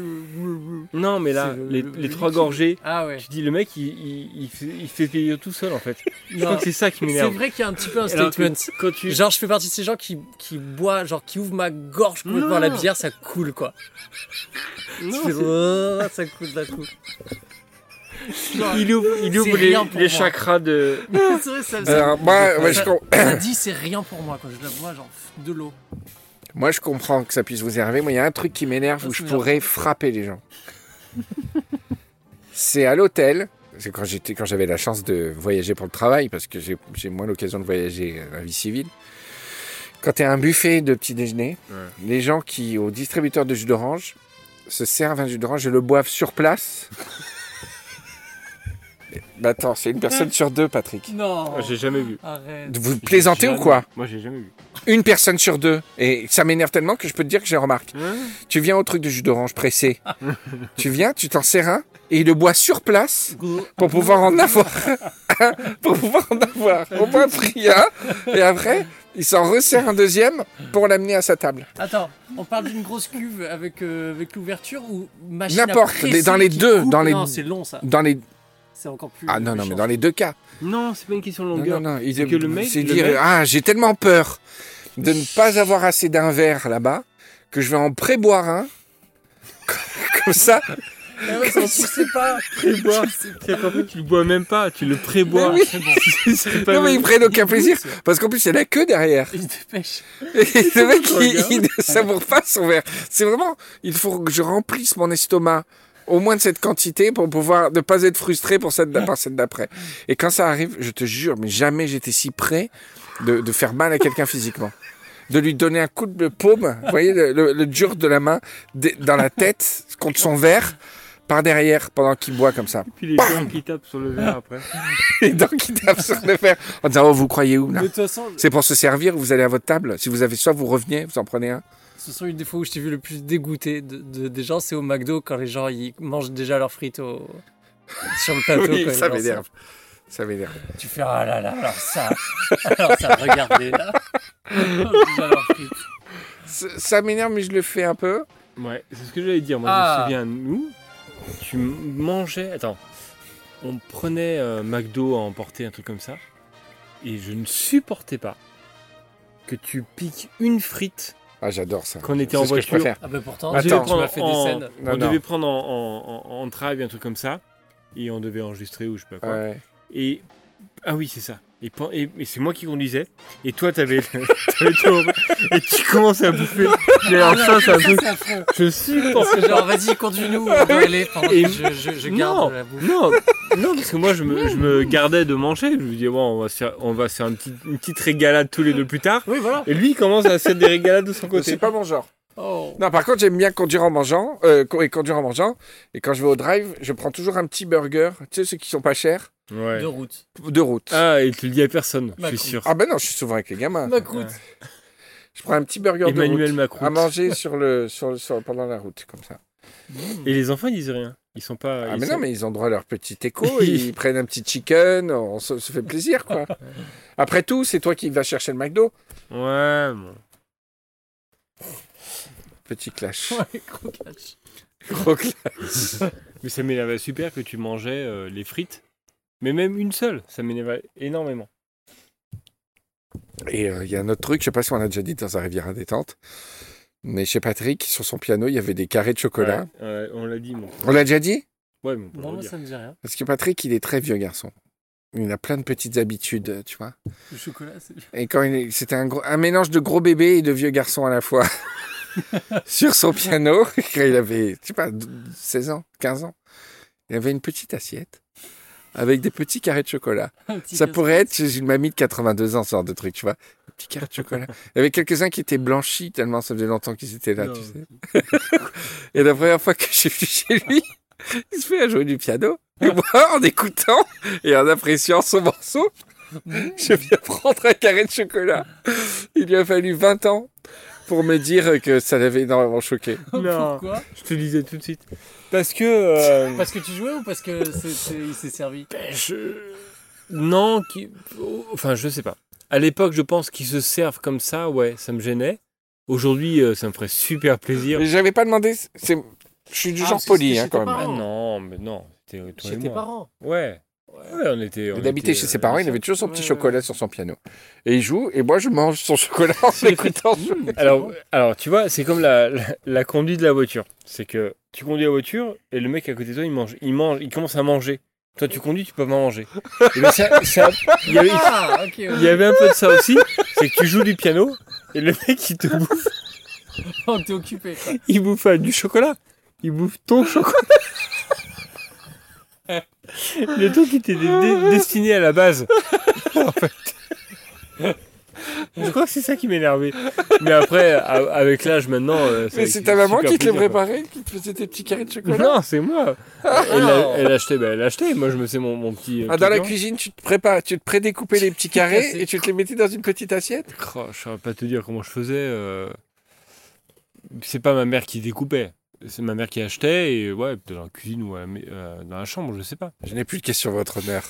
[SPEAKER 1] Non, mais là,
[SPEAKER 2] c'est le-
[SPEAKER 1] les,
[SPEAKER 2] le-
[SPEAKER 1] les
[SPEAKER 2] le
[SPEAKER 1] trois gorgées.
[SPEAKER 2] Ah ouais.
[SPEAKER 1] Tu dis, le mec, il, il, il fait, il fait payer tout seul en fait. *laughs* Je crois que c'est ça qui
[SPEAKER 2] C'est
[SPEAKER 1] m'énerve.
[SPEAKER 2] vrai qu'il y a un petit peu un
[SPEAKER 1] que
[SPEAKER 2] statement.
[SPEAKER 1] Quand tu.
[SPEAKER 2] Genre, je fais partie de ces gens qui, qui boivent, genre qui ouvrent ma gorge complètement
[SPEAKER 1] Non.
[SPEAKER 2] la bière, ça coule quoi.
[SPEAKER 1] Non,
[SPEAKER 2] fais,
[SPEAKER 1] c'est-
[SPEAKER 2] oh, ça coule coup. Genre,
[SPEAKER 1] il ouvre, il
[SPEAKER 2] C'est
[SPEAKER 1] ouvre les,
[SPEAKER 2] pour
[SPEAKER 1] les chakras de.
[SPEAKER 2] c'est vrai, ça, ça, ça-
[SPEAKER 3] com-
[SPEAKER 2] ça dit c'est rien pour moi quand je la bois, genre de l'eau.
[SPEAKER 3] Moi, je comprends que ça puisse vous énerver. Moi, il y a un truc qui m'énerve
[SPEAKER 2] Ça,
[SPEAKER 3] où je pourrais frapper les gens. *laughs* c'est à l'hôtel. C'est quand j'étais, quand j'avais la chance de voyager pour le travail, parce que j'ai, j'ai moins l'occasion de voyager à la vie civile. Quand tu as un buffet de petit déjeuner,
[SPEAKER 1] Ouais.
[SPEAKER 3] les gens qui, au distributeur de jus d'orange, se servent un jus d'orange et le boivent sur place. Bah attends, c'est une personne sur deux, Patrick.
[SPEAKER 2] Non.
[SPEAKER 1] Ah, J'ai jamais vu.
[SPEAKER 2] Arrête.
[SPEAKER 3] Vous plaisantez ou
[SPEAKER 1] Jamais.
[SPEAKER 3] quoi
[SPEAKER 1] Moi, j'ai jamais vu.
[SPEAKER 3] Une personne sur deux. Et ça m'énerve tellement que je peux te dire que j'ai remarqué. Tu viens au truc de jus d'orange pressé. *laughs* tu viens, tu t'en sers un et il le boit sur place pour pouvoir en avoir. *laughs* pour pouvoir en avoir au moins pris un. Et après, il s'en resserre un deuxième pour l'amener à sa table.
[SPEAKER 2] Attends, on parle d'une grosse cuve avec, euh, avec l'ouverture ou machine
[SPEAKER 3] N'importe,
[SPEAKER 2] à presser
[SPEAKER 3] dans les
[SPEAKER 2] qui
[SPEAKER 3] deux,
[SPEAKER 2] coupe
[SPEAKER 3] dans les-
[SPEAKER 2] Non, c'est long ça.
[SPEAKER 3] Dans les...
[SPEAKER 2] C'est encore plus.
[SPEAKER 3] Ah non, non, mais dans les deux cas.
[SPEAKER 1] Non, c'est pas une question de
[SPEAKER 3] Non,
[SPEAKER 1] longueur.
[SPEAKER 3] non, non. Il
[SPEAKER 1] C'est que le mec-
[SPEAKER 3] c'est
[SPEAKER 1] le
[SPEAKER 3] dire,
[SPEAKER 1] mec-
[SPEAKER 3] ah, j'ai tellement peur de ne pas avoir assez d'un verre là-bas que je vais en préboire un. *laughs* Comme ça.
[SPEAKER 2] Ah ouais, ça, je *laughs* sais pas.
[SPEAKER 1] Préboire. C'est qu'en fait, tu le bois même pas, tu le prébois.
[SPEAKER 3] Mais oui.
[SPEAKER 2] C'est bon. *laughs*
[SPEAKER 1] C'est pas
[SPEAKER 3] Non, mais ils prennent aucun plaisir. Parce qu'en plus, il y a la queue derrière.
[SPEAKER 2] Il te dépêche.
[SPEAKER 3] Et le mec, il, il ne savoure pas son verre. C'est vraiment, il faut que je remplisse mon estomac au moins de cette quantité pour pouvoir ne pas être frustré pour cette par celle d'après. Et quand ça arrive, je te jure, mais jamais j'étais si près de, de faire mal à quelqu'un physiquement. De lui donner un coup de paume, vous voyez, le, le- le dur de la main dans la tête contre son verre par derrière pendant qu'il boit comme ça.
[SPEAKER 1] Puis les gens qui tapent sur le verre après. *laughs*
[SPEAKER 3] Les dents qui tapent sur le verre en disant, oh, vous croyez où là?
[SPEAKER 2] Mais de toute façon,
[SPEAKER 3] C'est pour se servir, vous allez à votre table. Si vous avez soif, vous revenez, vous en prenez un.
[SPEAKER 2] Ce sont une des fois où je t'ai vu le plus dégoûté de, de- des gens, c'est au McDo quand les gens ils mangent déjà leurs frites au... sur le plateau. *laughs*
[SPEAKER 3] Oui, ça m'énerve. Ça m'énerve.
[SPEAKER 2] Tu fais ah là là, alors ça, *laughs* alors ça, regardez là.
[SPEAKER 3] Ça ça m'énerve, mais je le fais un peu.
[SPEAKER 1] Ouais, c'est ce que j'allais dire. Moi,
[SPEAKER 2] Ah.
[SPEAKER 1] je me souviens, nous, tu mangeais. Attends, on prenait euh, McDo à emporter, un truc comme ça. Et je ne supportais pas que tu piques une frite
[SPEAKER 3] Ah, j'adore ça.
[SPEAKER 1] quand on était en
[SPEAKER 3] ce que je
[SPEAKER 1] voiture.
[SPEAKER 3] préfère.
[SPEAKER 2] Ah bah pourtant,
[SPEAKER 3] Attends.
[SPEAKER 2] tu m'as fait
[SPEAKER 1] en-
[SPEAKER 2] des scènes.
[SPEAKER 3] Non,
[SPEAKER 1] on
[SPEAKER 3] non.
[SPEAKER 1] devait prendre en, en, en, en drive, un truc comme ça. Et on devait enregistrer ou je sais pas quoi.
[SPEAKER 3] Ouais.
[SPEAKER 1] Et. Ah oui, c'est ça. Et, pen- et, et c'est moi qui conduisais. Et toi, t'avais. *laughs* t'avais ton- et tu commences à bouffer. Mais alors, ça, un truc.
[SPEAKER 2] c'est affreux.
[SPEAKER 1] Je supporte
[SPEAKER 2] Parce que genre, vas-y, conduis-nous, on doit aller pendant
[SPEAKER 1] Et-
[SPEAKER 2] que je, je, je garde
[SPEAKER 1] Non.
[SPEAKER 2] la bouffe.
[SPEAKER 1] Non, non, parce que moi je me, je me gardais de manger. Je me disais, bon, on va se faire, on va faire une, petite, une petite régalade tous les deux plus tard.
[SPEAKER 2] Oui, voilà.
[SPEAKER 1] Et lui, il commence à se faire des régalades de son côté.
[SPEAKER 3] C'est pas mon genre.
[SPEAKER 2] Oh.
[SPEAKER 3] Non, par contre, j'aime bien conduire en mangeant. Euh, et conduire en mangeant. Et quand je vais au drive, je prends toujours un petit burger. Tu sais, ceux qui sont pas chers.
[SPEAKER 1] Ouais.
[SPEAKER 2] De route.
[SPEAKER 3] De route.
[SPEAKER 1] Ah, et tu le dis à personne, je suis sûr.
[SPEAKER 3] Ah ben non, je suis souvent avec les gamins.
[SPEAKER 2] Macroute.
[SPEAKER 3] Je prends un petit burger
[SPEAKER 1] Emmanuel
[SPEAKER 3] de route
[SPEAKER 1] Macron.
[SPEAKER 3] à manger sur le, sur, le- sur- pendant la route, comme ça.
[SPEAKER 1] Et les enfants, ils disent rien. Ils sont pas.
[SPEAKER 3] Ah
[SPEAKER 1] ils
[SPEAKER 3] mais
[SPEAKER 1] sont-
[SPEAKER 3] non, mais ils ont droit à leur petit écho, *laughs* ils prennent un petit chicken, on se, se fait plaisir, quoi. Après tout, c'est toi qui vas chercher le McDo.
[SPEAKER 1] Ouais, bon.
[SPEAKER 3] Petit clash. *laughs*
[SPEAKER 2] Ouais, gros catch.
[SPEAKER 3] Gros clash.
[SPEAKER 1] Mais ça m'énervait super que tu mangeais euh, les frites. Mais même une seule, ça m'énervait énormément.
[SPEAKER 3] Et euh, il y a un autre truc, je sais pas si on l'a déjà dit dans un rivière à détente, mais chez Patrick, sur son piano, il y avait des carrés de chocolat.
[SPEAKER 1] Ouais, on l'a dit, mon.
[SPEAKER 3] On l'a déjà dit?
[SPEAKER 1] Ouais, mais on peut
[SPEAKER 2] Non,
[SPEAKER 1] le
[SPEAKER 2] moi
[SPEAKER 1] redire.
[SPEAKER 2] ça me dit rien.
[SPEAKER 3] Parce que Patrick, il est très vieux garçon. Il a plein de petites habitudes, tu vois.
[SPEAKER 2] Le chocolat, c'est.
[SPEAKER 3] Et quand il est- c'était un, gros- un mélange de gros bébé et de vieux garçon à la fois. *laughs* Sur son piano, *laughs* quand il avait, je sais pas, 16 ans, 15 ans, il avait une petite assiette avec des petits carrés de chocolat. *laughs* Ça pourrait être chez une mamie de 82 ans, ce genre de truc, tu vois. Des petits carrés de chocolat. Il y avait quelques-uns qui étaient blanchis tellement ça faisait longtemps qu'ils étaient là,
[SPEAKER 1] Non.
[SPEAKER 3] tu sais. *laughs* Et la première fois que j'ai vu chez lui, *laughs* il se fait à jouer du piano. Et moi, en écoutant et en appréciant son morceau, je viens prendre un carré de chocolat. Il lui a fallu 20 ans pour me dire que ça l'avait énormément choqué. *laughs*
[SPEAKER 1] Non.
[SPEAKER 2] Pourquoi
[SPEAKER 1] Je te disais tout de suite. Parce que. euh,
[SPEAKER 2] Parce que tu jouais ou parce que c'est- c'est- il s'est servi?
[SPEAKER 1] Je... Non, qui... enfin, je sais pas. À l'époque, je pense qu'ils se servent comme ça, ouais, ça me gênait. Aujourd'hui, euh, ça me ferait super plaisir.
[SPEAKER 3] Mais j'avais pas demandé. c'est- Je suis du
[SPEAKER 2] Ah,
[SPEAKER 3] genre poli, hein, quand même.
[SPEAKER 1] Ah non, mais non, c'était toi
[SPEAKER 2] Chez
[SPEAKER 1] et
[SPEAKER 2] tes
[SPEAKER 1] moi.
[SPEAKER 2] parents
[SPEAKER 1] Ouais. Ouais, on était. on
[SPEAKER 3] Il habitait
[SPEAKER 1] était,
[SPEAKER 3] chez ses
[SPEAKER 1] euh,
[SPEAKER 3] parents, il avait toujours son petit
[SPEAKER 2] ouais,
[SPEAKER 3] chocolat sur son piano. Et il joue, et moi je mange son *laughs* chocolat en écoutant.
[SPEAKER 2] Mmh,
[SPEAKER 1] Alors, alors, tu vois, c'est comme la, la, la conduite de la voiture. C'est que tu conduis la voiture et le mec à côté de toi, il mange, il mange, il commence à manger. Toi, tu conduis, tu peux pas manger. Et ben, ça- ça- il, y avait,
[SPEAKER 2] Ah, ok.
[SPEAKER 1] il y avait un peu de ça aussi. C'est que tu joues du piano et le mec, il te bouffe, *laughs*
[SPEAKER 2] Oh, t'es occupé. quoi.
[SPEAKER 1] il bouffe euh, du chocolat. Il bouffe ton chocolat. Le truc qui était destiné à la base. *laughs* En fait. Je crois que c'est ça qui m'énervait. Mais après, avec l'âge maintenant. euh,
[SPEAKER 3] Mais c'est ta maman qui te
[SPEAKER 1] quoi.
[SPEAKER 3] préparait, qui te faisait tes petits carrés de chocolat
[SPEAKER 1] Non, c'est moi. Elle, a- elle achetait, ben, elle achetait. Moi, je me faisais mon, mon petit. euh,
[SPEAKER 3] Ah, dans la cuisine, tu te prépares, tu te prédécoupais les petits carrés *laughs* et tu te les mettais dans une petite assiette.
[SPEAKER 1] Oh, je saurais pas te dire comment je faisais. euh. C'est pas ma mère qui découpait. C'est ma mère qui achetait et ouais, peut-être dans la cuisine ou à la mai- euh, dans la chambre, je sais pas.
[SPEAKER 3] Je n'ai plus de questions, votre honneur.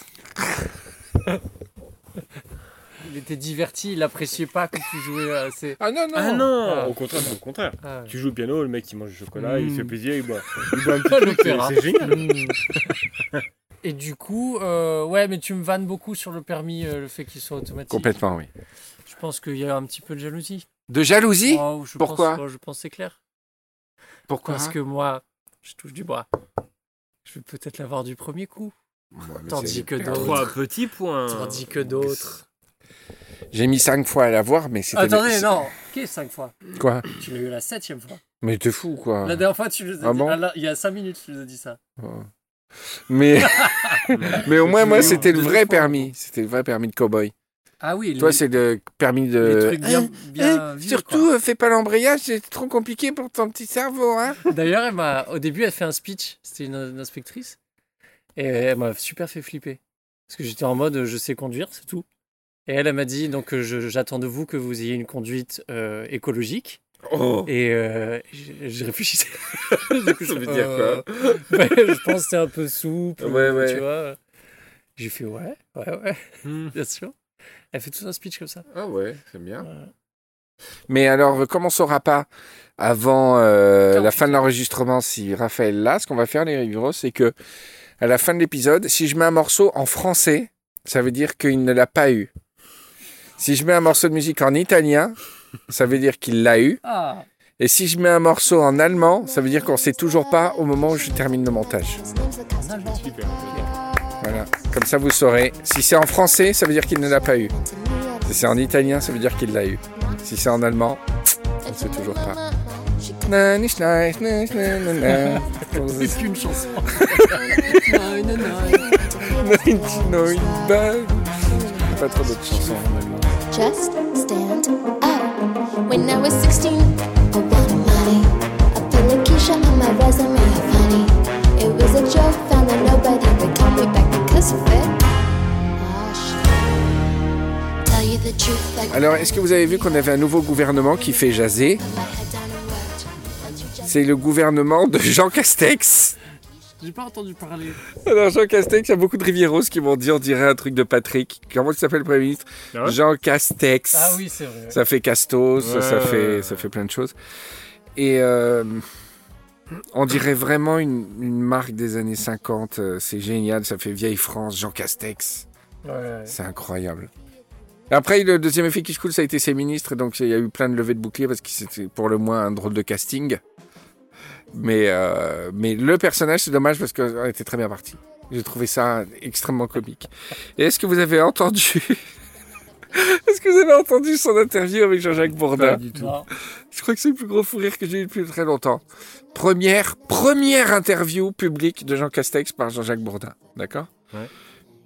[SPEAKER 2] Il était diverti, il appréciait pas que tu jouais assez.
[SPEAKER 3] Ah non, non
[SPEAKER 1] Ah non,
[SPEAKER 2] Ah.
[SPEAKER 1] au contraire, c'est au contraire.
[SPEAKER 2] Ah,
[SPEAKER 1] Tu joues au piano, le mec il mange du chocolat, il
[SPEAKER 2] Mm.
[SPEAKER 1] se fait plaisir, il boit, il boit un *laughs* petit c'est- génial.
[SPEAKER 2] Mm. Et du coup, euh, ouais, mais tu me vannes beaucoup sur le permis, euh, le fait qu'il soit automatique.
[SPEAKER 3] Complètement, oui.
[SPEAKER 2] Je pense qu'il y a un petit peu de jalousie.
[SPEAKER 3] De jalousie?
[SPEAKER 2] Oh, je
[SPEAKER 3] Pourquoi?
[SPEAKER 2] pense, oh, Je pense que c'est clair.
[SPEAKER 3] Pourquoi
[SPEAKER 2] Parce que moi, je touche du bois. Je vais peut-être l'avoir du premier coup.
[SPEAKER 3] Ouais,
[SPEAKER 2] Tandis que d'autres-
[SPEAKER 1] Trois petits points.
[SPEAKER 2] Tandis que d'autres.
[SPEAKER 3] J'ai mis cinq fois à la voir, mais c'était...
[SPEAKER 2] Attendez, non. Qu'est-ce cinq fois?
[SPEAKER 3] Quoi?
[SPEAKER 2] Tu l'as eu la septième fois.
[SPEAKER 3] Mais t'es fou, quoi.
[SPEAKER 2] La dernière fois, tu nous as
[SPEAKER 3] Ah
[SPEAKER 2] dit.
[SPEAKER 3] bon
[SPEAKER 2] ah il y a cinq minutes, tu nous as dit ça.
[SPEAKER 3] Mais... *laughs* mais au moins, moi, c'était le vrai permis. C'était le vrai permis de cow-boy.
[SPEAKER 2] Ah oui,
[SPEAKER 3] Toi,
[SPEAKER 2] les-
[SPEAKER 3] c'est le permis de...
[SPEAKER 2] les trucs bien,
[SPEAKER 3] Hein,
[SPEAKER 2] bien
[SPEAKER 3] hein,
[SPEAKER 2] vieux,
[SPEAKER 3] surtout, euh, fais pas l'embrayage, c'est trop compliqué pour ton petit cerveau, hein. *laughs*
[SPEAKER 2] D'ailleurs, elle m'a, au début, elle fait un speech. C'était une, une inspectrice. Et elle m'a super fait flipper. Parce que j'étais en mode, je sais conduire, c'est tout. Et elle, elle m'a dit, donc, euh, je- j'attends de vous que vous ayez une conduite euh, écologique.
[SPEAKER 3] Oh
[SPEAKER 2] Et euh, je, je réfléchissais. *laughs*
[SPEAKER 3] Ça veut dire quoi
[SPEAKER 2] Ouais, Je pense que c'est un peu souple.
[SPEAKER 3] Ouais, ouais.
[SPEAKER 2] Tu vois. J'ai fait ouais, ouais, ouais,
[SPEAKER 1] Hmm.
[SPEAKER 2] bien sûr. Elle fait tout un speech comme ça.
[SPEAKER 3] Ah ouais, c'est bien.
[SPEAKER 2] Ouais.
[SPEAKER 3] Mais alors, euh, comme on saura pas avant euh, la
[SPEAKER 2] 48
[SPEAKER 3] fin de l'enregistrement si Raphaël l'a, ce qu'on va faire, les Riveros, c'est que à la fin de l'épisode, si je mets un morceau en français, ça veut dire qu'il ne l'a pas eu. Si je mets un morceau de musique en italien, ça veut dire qu'il l'a eu.
[SPEAKER 2] Ah,
[SPEAKER 3] Et si je mets un morceau en allemand, ça veut dire qu'on sait toujours pas au moment où je termine le montage.
[SPEAKER 2] en allemand.
[SPEAKER 1] Super.
[SPEAKER 3] Voilà. Comme ça, vous saurez. Si c'est en français, ça veut dire qu'il ne l'a pas eu. Si c'est en italien, ça veut dire qu'il l'a eu. Si c'est en allemand, on ne sait toujours pas.
[SPEAKER 2] C'est qu'une chanson.
[SPEAKER 3] Pas trop d'autres chansons en allemand.
[SPEAKER 4] Just stand up. When I was 16, I wanted money. I put Lakeisha on my resume honey. It was a joke, found that nobody would call me back
[SPEAKER 3] Alors, est-ce que vous avez vu qu'on avait un nouveau gouvernement qui fait jaser? C'est le gouvernement de Jean Castex.
[SPEAKER 2] J'ai pas entendu parler.
[SPEAKER 3] Alors, Jean Castex, il y a beaucoup de Rivieros qui m'ont dit on dirait un truc de Patrick. Comment il s'appelle le Premier ministre?
[SPEAKER 1] Ah ouais?
[SPEAKER 3] Jean Castex.
[SPEAKER 2] Ah oui, c'est vrai.
[SPEAKER 3] Ça fait Castos,
[SPEAKER 1] Ouais,
[SPEAKER 3] ça, fait, ça fait plein de choses. Et euh, on dirait vraiment une, une marque des années 50. euh, C'est génial, ça fait vieille France, Jean Castex.
[SPEAKER 2] Ouais, ouais.
[SPEAKER 3] C'est incroyable. Après, le deuxième effet qui se coule, ça a été ses ministres. Donc, il y a eu plein de levées de boucliers parce que c'était pour le moins un drôle de casting. Mais, euh, mais le personnage, c'est dommage parce qu'on était très bien parti. J'ai trouvé ça extrêmement comique. Et est-ce que vous avez entendu Est-ce que vous avez entendu son interview avec Jean-Jacques Bourdin
[SPEAKER 1] Pas du tout.
[SPEAKER 2] Non.
[SPEAKER 3] Je crois que c'est le plus gros fou rire que j'ai eu depuis très longtemps. Première, première interview publique de Jean Castex par Jean-Jacques Bourdin. D'accord?
[SPEAKER 1] Ouais.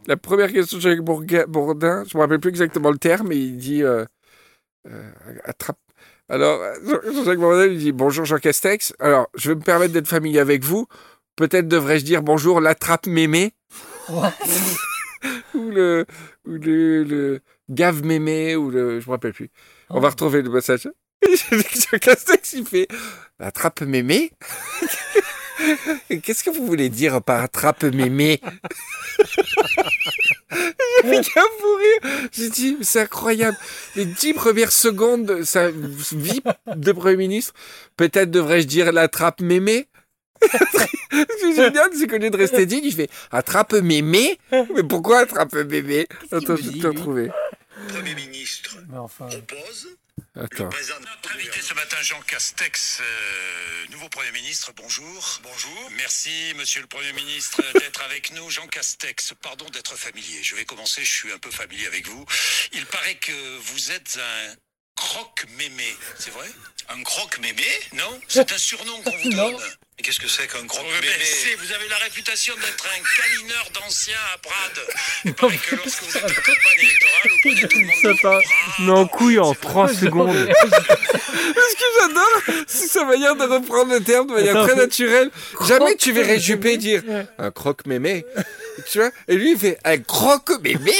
[SPEAKER 3] La première question de Jacques Bourga- Bourdin, je me rappelle plus exactement le terme, mais il dit euh, euh, attrape. Alors, Jean- Jean-Jacques Bourdin lui dit bonjour Jean Castex. Alors, je vais me permettre d'être familier avec vous. Peut-être devrais-je dire bonjour l'attrape mémé *laughs* ou le ou le, le gave mémé ou le je me rappelle plus. On va retrouver le passage. Jean *laughs* Castex il fait attrape mémé. *laughs* Qu'est-ce que vous voulez dire par attrape mémé? *laughs* J'ai qu'à mourir. J'ai dit, c'est incroyable. Les dix premières secondes de sa vie de Premier ministre, peut-être devrais-je dire l'attrape mémé Ce qui est génial, c'est lieu de rester digne, il fait attrape mémé? Mais pourquoi attrape mémé? Attends, je vais te retrouver.
[SPEAKER 5] Premier ministre
[SPEAKER 2] Mais enfin.
[SPEAKER 5] propose.
[SPEAKER 3] Attends.
[SPEAKER 5] Président notre invité ce matin, Jean Castex, euh, nouveau Premier ministre, bonjour. Bonjour. Merci, Monsieur le Premier ministre, *laughs* d'être avec nous. Jean Castex, pardon d'être familier. Je vais commencer, je suis un peu familier avec vous. Il paraît que vous êtes un croque-mémé, c'est vrai? Un croque-mémé? Non? C'est un surnom qu'on vous *laughs* donne. Qu'est-ce que c'est qu'un croque-mémé Vous avez la réputation d'être un câlineur d'anciens à Prades. Il paraît que lorsque vous êtes en campagne électorale, vous prenez tout le monde
[SPEAKER 1] Ça part. Mais en couille en 3 secondes.
[SPEAKER 3] Ce que j'adore, c'est sa manière de reprendre le terme de manière
[SPEAKER 1] Attends,
[SPEAKER 3] très naturelle. Jamais tu verrais Juppé dire un croque-mémé. Tu vois? Et lui, il fait un croque-mémé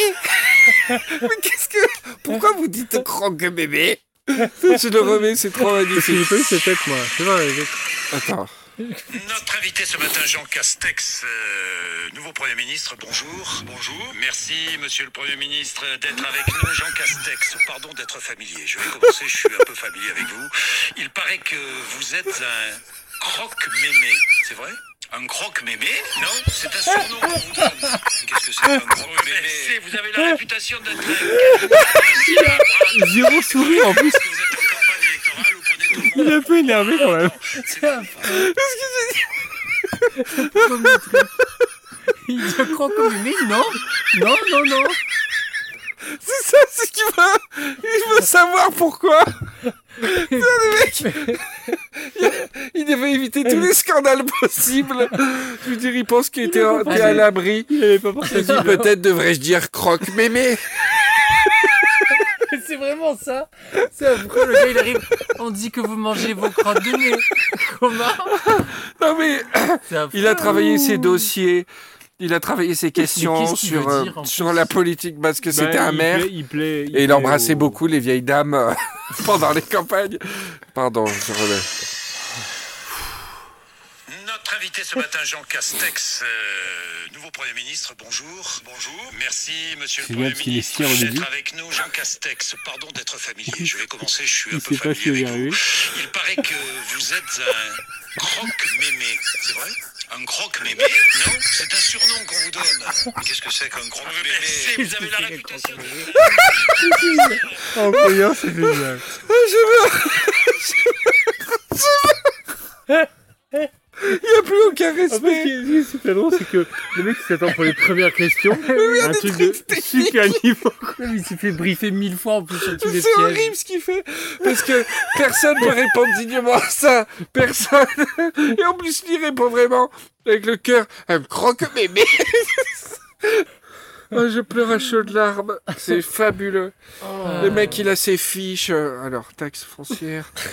[SPEAKER 3] Mais qu'est-ce que. Pourquoi vous dites croque-mémé Je *laughs* le remets, c'est trop magnifique.
[SPEAKER 1] pas eu cette tête, moi. C'est vrai.
[SPEAKER 3] Attends.
[SPEAKER 5] Notre invité ce matin, Jean Castex, euh, nouveau Premier ministre, bonjour. Bonjour. Merci, Monsieur le Premier ministre, d'être avec nous. Jean Castex, pardon d'être familier. Je vais commencer, je suis un peu familier avec vous. Il paraît que vous êtes un croque-mémé, c'est vrai? Un croque-mémé? Non, c'est un surnom qu'on vous donne. Qu'est-ce que c'est qu'un croque-mémé? Vous avez la réputation d'être un
[SPEAKER 1] Zéro sourire en plus.
[SPEAKER 5] Lorsque vous êtes en campagne électorale, vous prenez tout le monde
[SPEAKER 1] Il est un peu énervé quand même.
[SPEAKER 2] Il dit croque comme mais non, non, non, non.
[SPEAKER 3] C'est ça, c'est ce qu'il veut. Il veut savoir pourquoi. Putain, le mec. Il devait éviter tous les scandales possibles. Je veux dire, il pense qu'il était à l'abri.
[SPEAKER 1] Il avait pas pensé
[SPEAKER 3] Il dit peut-être devrais-je dire croque-mémé.
[SPEAKER 2] C'est vraiment ça. C'est affreux, le gars il arrive. On dit que vous mangez vos crottes de nez. Comment
[SPEAKER 3] Non mais il a travaillé ses dossiers. Il a travaillé ses questions sur, euh, sur la politique parce que c'était un maire.
[SPEAKER 1] Bah, Il plaît,
[SPEAKER 3] Et il embrassait beaucoup les vieilles dames euh, *laughs* pendant les campagnes. Pardon, je relève.
[SPEAKER 5] Notre invité ce matin, Jean Castex, euh, nouveau Premier ministre, bonjour. Bonjour. Merci, Monsieur le Premier ministre, d'être avec nous. Jean Castex, pardon d'être familier. Je vais commencer, je suis un peu familier avec vous. Il paraît que vous êtes un croque-mémé, c'est vrai? Un croque-mémé Non, c'est un surnom qu'on vous donne. Mais Qu'est-ce que c'est qu'un croque-mémé? Vous avez la réputation.
[SPEAKER 1] En payant, c'est génial. *laughs* *laughs*
[SPEAKER 3] Il n'y a plus aucun
[SPEAKER 1] En fait, ce
[SPEAKER 3] respect.
[SPEAKER 1] qui est- ce qui est super drôle, c'est que le mec il s'attend pour les premières questions. *laughs* un truc de super niveau.
[SPEAKER 2] Il s'est fait briefer mille fois en plus sur tous les
[SPEAKER 3] C'est horrible ce qu'il fait. Parce que personne ne peut répondre dignement à ça. Personne. Et en plus, lui répond vraiment avec le cœur. Un croque-mémé. Oh, je pleure à chaudes larmes. C'est fabuleux. Le mec, il a ses fiches. Alors, taxe foncière, euh,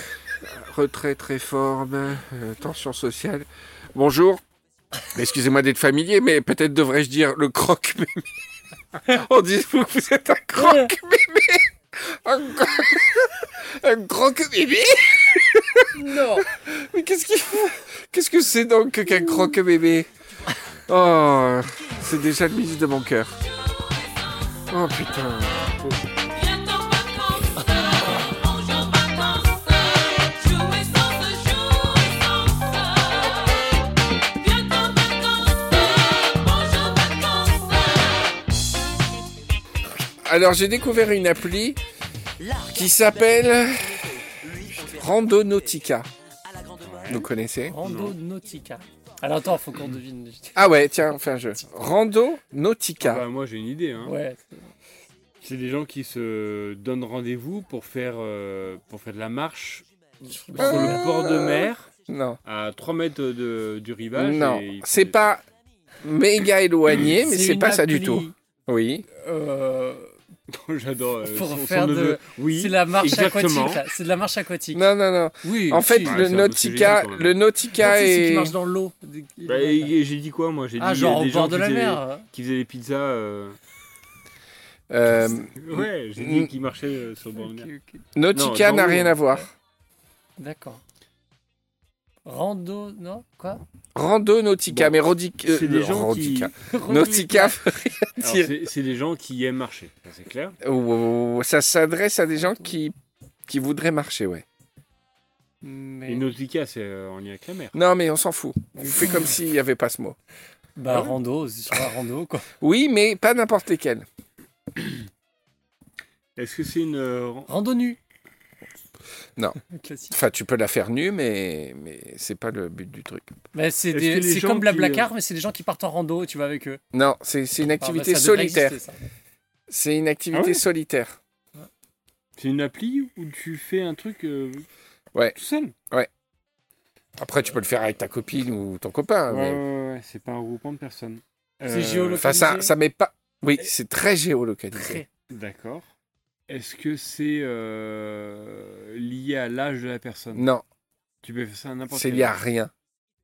[SPEAKER 3] retraite, réforme, euh, tension sociale. Bonjour. Excusez-moi d'être familier, mais peut-être devrais-je dire le croque-mémé. *laughs* On dit vous que vous êtes un croque-mémé. *laughs* Un, cro- un croque-mémé
[SPEAKER 2] Non.
[SPEAKER 3] Mais qu'est-ce qu'il fait Qu'est-ce que c'est donc qu'un croque-bébé Oh, c'est déjà le ministre de mon cœur. Oh putain. Alors j'ai découvert une appli qui s'appelle Randonautica. Vous connaissez?
[SPEAKER 2] Rando Nautica. Alors attends, faut qu'on devine.
[SPEAKER 3] Ah ouais, tiens, on fait un jeu. Randonautica.
[SPEAKER 1] Bah, moi j'ai une idée. Hein.
[SPEAKER 2] Ouais.
[SPEAKER 1] C'est des gens qui se donnent rendez-vous pour faire, euh, pour faire de la marche sur le bord de mer
[SPEAKER 3] Non,
[SPEAKER 1] à 3 mètres de, du rivage.
[SPEAKER 3] non, c'est pas méga éloigné, mais c'est pas ça du tout. Oui.
[SPEAKER 2] Euh, *laughs*
[SPEAKER 1] J'adore. euh,
[SPEAKER 2] Pour
[SPEAKER 1] son- son
[SPEAKER 2] faire de-
[SPEAKER 1] neveu. Oui.
[SPEAKER 2] c'est la marche
[SPEAKER 1] exactement.
[SPEAKER 2] aquatique. là. C'est de la marche aquatique.
[SPEAKER 3] Non, non, non.
[SPEAKER 2] Oui.
[SPEAKER 3] En fait,
[SPEAKER 2] si.
[SPEAKER 3] Le Nautica,
[SPEAKER 1] génial,
[SPEAKER 3] le Nautica
[SPEAKER 2] Ah, si, c'est qui
[SPEAKER 3] est.
[SPEAKER 2] marche dans l'eau.
[SPEAKER 1] Bah, et- j'ai dit quoi moi? J'ai
[SPEAKER 2] Ah,
[SPEAKER 1] dit
[SPEAKER 2] genre au
[SPEAKER 1] gens
[SPEAKER 2] bord de
[SPEAKER 1] qui
[SPEAKER 2] la mer. hein.
[SPEAKER 1] Qui faisaient des pizzas. euh,
[SPEAKER 3] Euh,
[SPEAKER 1] Ouais, j'ai dit qu'ils marchaient euh, sur le bord de mer.
[SPEAKER 3] Nautica
[SPEAKER 1] Non,
[SPEAKER 3] n'a rien
[SPEAKER 1] l'eau.
[SPEAKER 3] à voir.
[SPEAKER 2] D'accord. Rando, non? Quoi?
[SPEAKER 3] Rando Nautica,
[SPEAKER 1] Bon,
[SPEAKER 3] mais Rodic... euh,
[SPEAKER 1] C'est des gens qui. *laughs*
[SPEAKER 3] Rodica. Nautica
[SPEAKER 1] c'est des gens qui aiment marcher, ça, c'est clair.
[SPEAKER 3] Oh, Ça s'adresse à des gens qui, qui voudraient marcher, ouais.
[SPEAKER 2] Mais...
[SPEAKER 1] Et Nautica, c'est euh, en lien avec la mer.
[SPEAKER 3] Non, mais on s'en fout. On *laughs* fait comme s'il n'y avait pas ce mot.
[SPEAKER 2] Bah,
[SPEAKER 1] Ah ouais
[SPEAKER 2] rando, c'est sur la rando, quoi.
[SPEAKER 3] Oui, mais pas n'importe lesquels.
[SPEAKER 1] Est-ce que c'est une. euh, ran-
[SPEAKER 2] Rando nu.
[SPEAKER 3] Non. *laughs*
[SPEAKER 2] Classique.
[SPEAKER 3] Enfin, tu peux la faire nue, mais, mais c'est pas le but du truc.
[SPEAKER 2] Bah, c'est des- comme
[SPEAKER 1] qui, euh,
[SPEAKER 2] Blablacar, mais c'est des gens qui partent en rando et tu vas avec eux.
[SPEAKER 3] Non, c'est c'est une activité
[SPEAKER 2] Ah, bah, ça devrait
[SPEAKER 3] solitaire. C'est une activité
[SPEAKER 1] Ah ouais
[SPEAKER 3] solitaire.
[SPEAKER 1] C'est une appli où tu fais un truc euh,
[SPEAKER 3] Ouais.
[SPEAKER 1] tout seul?
[SPEAKER 3] Après, tu peux le faire avec ta copine ou ton copain.
[SPEAKER 1] Ouais,
[SPEAKER 3] mais-
[SPEAKER 1] ouais, ouais, c'est pas un groupement de personnes.
[SPEAKER 2] C'est géolocalisé.
[SPEAKER 3] Enfin, ça, ça met pas. Oui, c'est très géolocalisé.
[SPEAKER 2] Très.
[SPEAKER 1] D'accord. Est-ce que c'est euh, lié à l'âge de la personne?
[SPEAKER 3] Non,
[SPEAKER 1] Tu peux faire ça à n'importe
[SPEAKER 3] c'est lié à rien.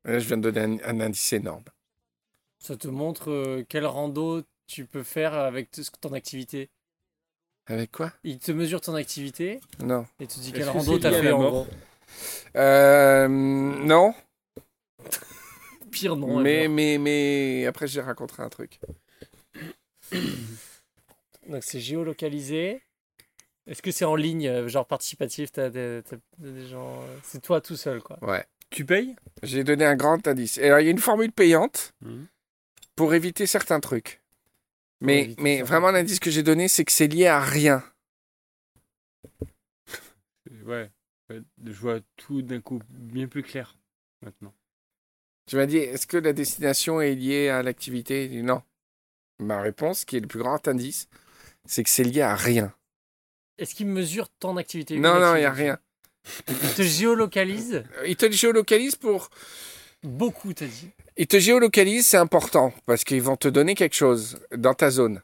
[SPEAKER 3] Là, je viens de donner un, un indice énorme.
[SPEAKER 2] Ça te montre euh, quel rando tu peux faire avec t- ton activité?
[SPEAKER 3] Avec quoi?
[SPEAKER 2] Il te mesure ton activité
[SPEAKER 3] Non.
[SPEAKER 2] et te dit
[SPEAKER 1] Est-ce
[SPEAKER 2] quel
[SPEAKER 1] que
[SPEAKER 2] rando
[SPEAKER 1] c'est
[SPEAKER 2] t'as
[SPEAKER 1] lié à
[SPEAKER 2] fait
[SPEAKER 1] la
[SPEAKER 2] en
[SPEAKER 1] mort?
[SPEAKER 2] Gros.
[SPEAKER 3] Euh, non,
[SPEAKER 2] Pire non.
[SPEAKER 3] mais, mais, mais après, j'ai raconté un truc.
[SPEAKER 2] Donc c'est géolocalisé. Est-ce que c'est en ligne, euh, genre participatif T'as des, t'as des gens. euh, C'est toi tout seul, quoi?
[SPEAKER 3] Ouais.
[SPEAKER 1] Tu payes?
[SPEAKER 3] J'ai donné un grand indice. Et alors, il y a une formule payante
[SPEAKER 1] Mhm.
[SPEAKER 3] pour éviter certains trucs. Mais,
[SPEAKER 2] éviter
[SPEAKER 3] mais vraiment, l'indice que j'ai donné, c'est que c'est lié à rien.
[SPEAKER 1] Ouais. Je vois tout d'un coup bien plus clair maintenant.
[SPEAKER 3] Tu m'as dit, est-ce que la destination est liée à l'activité? Non. Ma réponse, qui est le plus grand indice, c'est que c'est lié à rien.
[SPEAKER 2] Est-ce qu'il mesure ton activité
[SPEAKER 3] Non, non, il n'y a rien.
[SPEAKER 2] Il te géolocalise
[SPEAKER 3] Euh, Il te géolocalise pour.
[SPEAKER 2] beaucoup, t'as dit.
[SPEAKER 3] Il te géolocalise, c'est important, parce qu'ils vont te donner quelque chose dans ta zone.